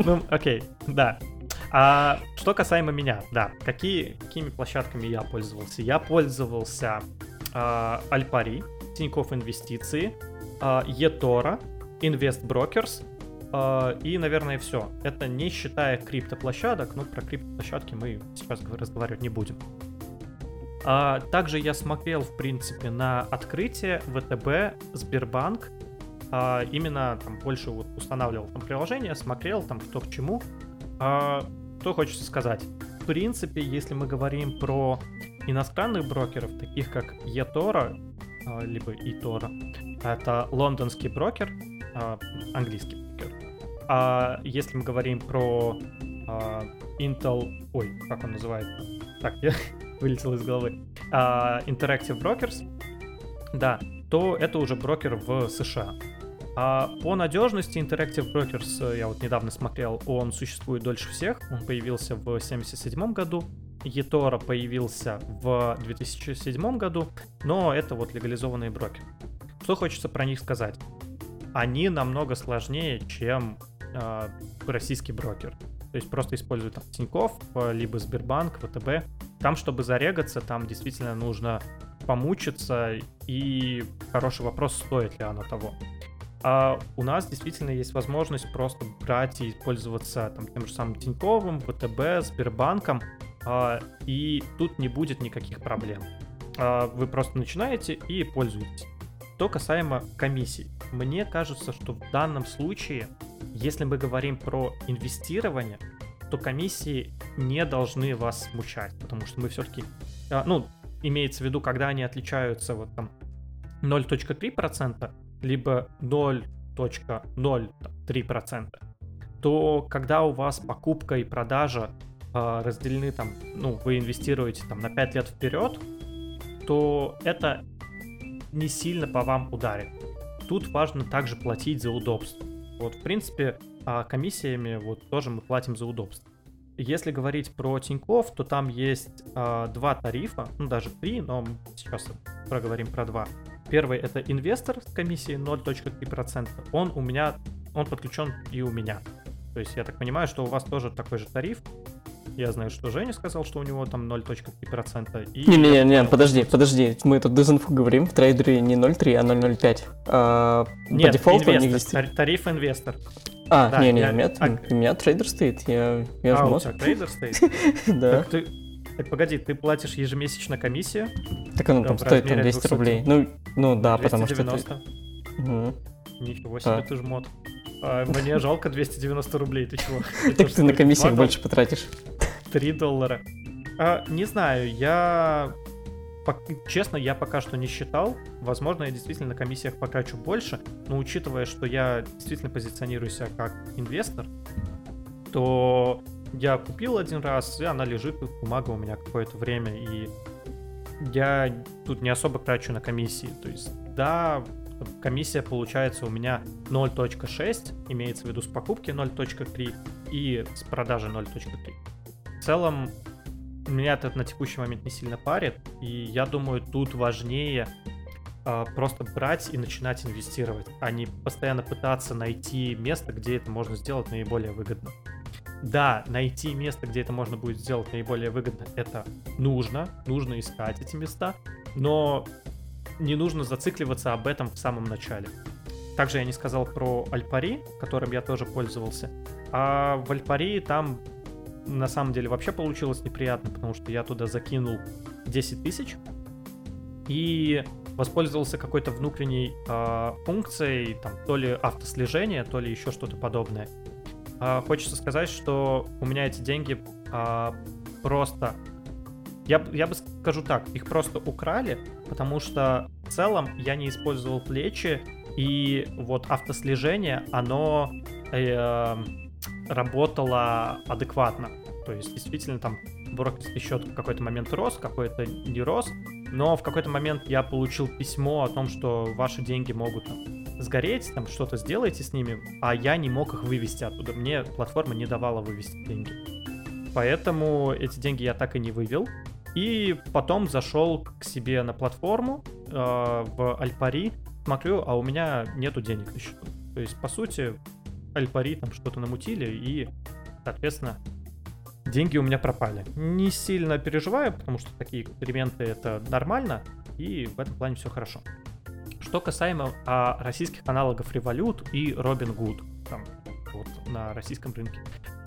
Ну, окей, да. А что касаемо меня, да, какие, какими площадками я пользовался? Я пользовался э, Альпари, Тинькофф Инвестиции, э, eToro, InvestBrokers э, и, наверное, все. Это не считая криптоплощадок, ну, про криптоплощадки мы сейчас разговаривать не будем. А, также я смотрел, в принципе, на открытие ВТБ, Сбербанк а, именно там больше вот устанавливал там приложение, смотрел там кто к чему. А, что хочется сказать? В принципе, если мы говорим про иностранных брокеров, таких как eToro, а, либо eToro, это лондонский брокер, английский брокер. А если мы говорим про Intel, ой, как он называется? Так, я вылетел из головы. Interactive Brokers, да, то это уже брокер в США. А по надежности Interactive Brokers, э, я вот недавно смотрел, он существует дольше всех. Он появился в 1977 году. eToro появился в 2007 году, но это вот легализованные брокеры. Что хочется про них сказать? Они намного сложнее, чем э, российский брокер. То есть просто используют там Тинькофф, э, либо Сбербанк, ВТБ. Там, чтобы зарегаться, там действительно нужно помучиться, и хороший вопрос, стоит ли оно того. А у нас действительно есть возможность просто брать и пользоваться там, тем же самым Тиньковым, ВТБ, Сбербанком, а, и тут не будет никаких проблем. А, вы просто начинаете и пользуетесь. Что касаемо комиссий, мне кажется, что в данном случае, если мы говорим про инвестирование, то комиссии не должны вас смущать, потому что мы все-таки, а, ну, имеется в виду, когда они отличаются вот там 0.3%, либо 0.03%, то когда у вас покупка и продажа э, разделены там, ну, вы инвестируете там на 5 лет вперед, то это не сильно по вам ударит. Тут важно также платить за удобство. Вот, в принципе, а комиссиями вот тоже мы платим за удобство. если говорить про Тиньков, то там есть э, два тарифа, ну даже три, но сейчас проговорим про два. Первый это инвестор с комиссией 0.3%. Он у меня, он подключен и у меня. То есть я так понимаю, что у вас тоже такой же тариф. Я знаю, что Женя сказал, что у него там 0.3%. Не-не-не, подожди, подожди. Мы тут дезинфу говорим, в трейдере не 0.3, а 0.05. А, Нет, по дефолту инвестор, у них здесь... тариф инвестор. А, да, не, не, я... у, меня, а... у меня трейдер стоит, я, я а, у тебя трейдер стоит? Да. Так погоди, ты платишь ежемесячно комиссию? Так оно там стоит там 200 рублей. Ну, ну да, потому что... 290. Ничего себе, ты жмот. А, мне жалко 290 рублей, ты чего? Так ты на комиссиях больше потратишь. 3 доллара. А, не знаю, я... Честно, я пока что не считал. Возможно, я действительно на комиссиях потрачу больше, но учитывая, что я действительно позиционирую себя как инвестор, то я купил один раз, и она лежит, бумага у меня какое-то время, и я тут не особо трачу на комиссии. То есть, да, комиссия получается у меня 0.6, имеется в виду с покупки 0.3 и с продажи 0.3. В целом, меня это на текущий момент не сильно парит, и я думаю, тут важнее э, просто брать и начинать инвестировать, а не постоянно пытаться найти место, где это можно сделать наиболее выгодно. Да, найти место, где это можно будет сделать наиболее выгодно, это нужно, нужно искать эти места, но не нужно зацикливаться об этом в самом начале. Также я не сказал про Альпари, которым я тоже пользовался. А в Альпари там на самом деле вообще получилось неприятно, потому что я туда закинул 10 тысяч и воспользовался какой-то внутренней э, функцией, там, то ли автослежения, то ли еще что-то подобное. Э, хочется сказать, что у меня эти деньги э, просто я, я бы скажу так, их просто украли, потому что в целом я не использовал плечи, и вот автослежение, оно э, работало адекватно. То есть действительно там брокерский счет в какой-то момент рос, какой-то не рос, но в какой-то момент я получил письмо о том, что ваши деньги могут там, сгореть, там что-то сделайте с ними, а я не мог их вывести оттуда. Мне платформа не давала вывести деньги. Поэтому эти деньги я так и не вывел. И потом зашел к себе на платформу э, в Альпари, смотрю, а у меня нету денег на счету. То есть, по сути, Альпари там что-то намутили, и, соответственно, деньги у меня пропали. Не сильно переживаю, потому что такие эксперименты это нормально, и в этом плане все хорошо. Что касаемо а, российских аналогов Revolut и Robinhood, там, вот, на российском рынке.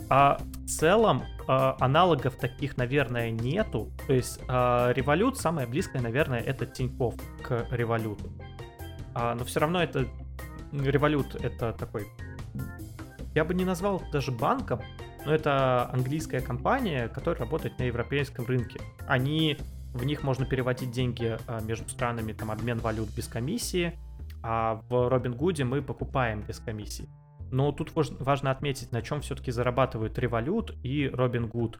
А в целом а, аналогов таких, наверное, нету. То есть а, Revolut самое близкое, наверное, это Тиньков к Revolut. А, но все равно это Revolut это такой... Я бы не назвал даже банком, но это английская компания, которая работает на европейском рынке. Они в них можно переводить деньги а, между странами, там обмен валют без комиссии, а в Robinhood мы покупаем без комиссии. Но тут важно отметить, на чем все-таки зарабатывают Revolut и Robinhood.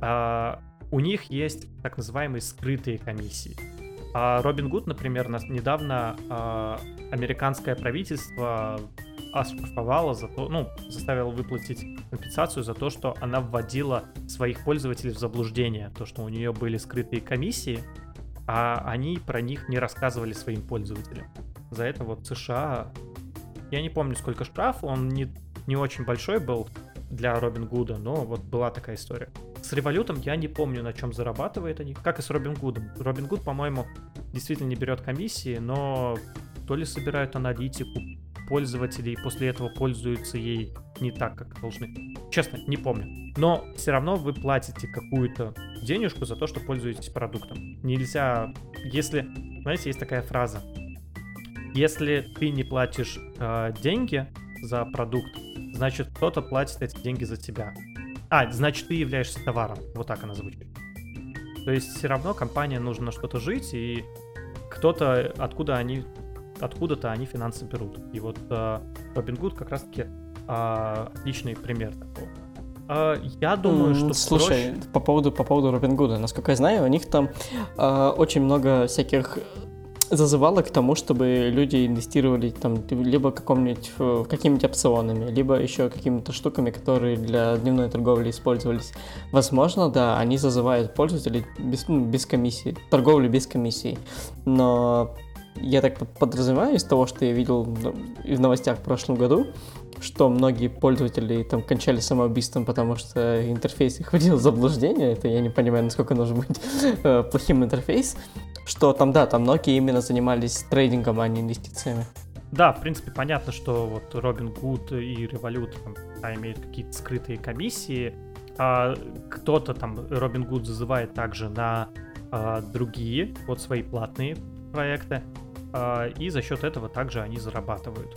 А, у них есть так называемые скрытые комиссии. А Robinhood, например, нас недавно а, американское правительство оштрафовало за то, ну, заставило выплатить компенсацию за то, что она вводила своих пользователей в заблуждение, то, что у нее были скрытые комиссии, а они про них не рассказывали своим пользователям. За это вот США я не помню, сколько штраф, он не, не очень большой был для Робин Гуда, но вот была такая история. С револютом я не помню, на чем зарабатывает они, как и с Робин Гудом. Робин Гуд, по-моему, действительно не берет комиссии, но то ли собирают аналитику пользователей и после этого пользуются ей не так, как должны. Честно, не помню. Но все равно вы платите какую-то денежку за то, что пользуетесь продуктом. Нельзя, если, знаете, есть такая фраза, если ты не платишь э, деньги за продукт, значит кто-то платит эти деньги за тебя. А, значит ты являешься товаром. Вот так она звучит. То есть все равно компания нужно что-то жить, и кто-то, откуда они, откуда-то они финансы берут. И вот э, Robinhood как раз-таки э, отличный пример такого. Uh, я думаю, что Слушай, проще... по поводу по поводу Робин Гуда, насколько я знаю, у них там uh, очень много всяких зазывало к тому, чтобы люди инвестировали там либо каком-нибудь, э, какими-нибудь опционами, либо еще какими-то штуками, которые для дневной торговли использовались. Возможно, да, они зазывают пользователей без, ну, без комиссии, торговлю без комиссии. Но я так подразумеваю из того, что я видел в новостях в прошлом году, что многие пользователи там кончали самоубийством, потому что интерфейс их вводил в заблуждение. Это я не понимаю, насколько нужно быть э, плохим интерфейс. Что там, да, там многие именно занимались трейдингом, а не инвестициями. Да, в принципе, понятно, что вот Робин Гуд и Revolut там, а, имеют какие-то скрытые комиссии. А кто-то там, Робин Гуд зазывает также на а, другие, вот свои платные проекты. А, и за счет этого также они зарабатывают.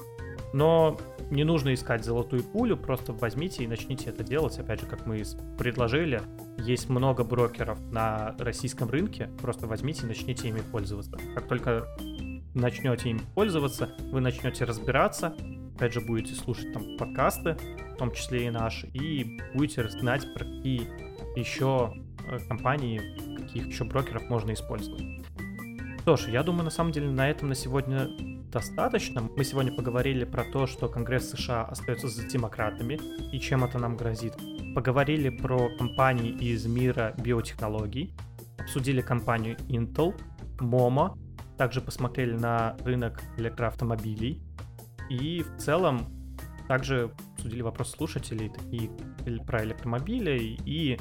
Но не нужно искать золотую пулю, просто возьмите и начните это делать. Опять же, как мы предложили, есть много брокеров на российском рынке, просто возьмите и начните ими пользоваться. Как только начнете ими пользоваться, вы начнете разбираться, опять же, будете слушать там подкасты, в том числе и наши, и будете знать, про какие еще э, компании, каких еще брокеров можно использовать. Что ж, я думаю, на самом деле на этом на сегодня достаточно. Мы сегодня поговорили про то, что Конгресс США остается за демократами и чем это нам грозит. Поговорили про компании из мира биотехнологий, обсудили компанию Intel, MoMA, также посмотрели на рынок электроавтомобилей и в целом также обсудили вопрос слушателей такие про электромобили и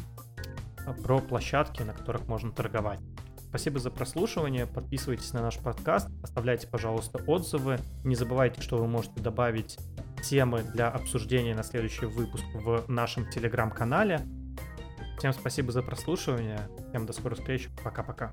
про площадки, на которых можно торговать. Спасибо за прослушивание. Подписывайтесь на наш подкаст, оставляйте, пожалуйста, отзывы. Не забывайте, что вы можете добавить темы для обсуждения на следующий выпуск в нашем телеграм-канале. Всем спасибо за прослушивание. Всем до скорых встреч. Пока-пока.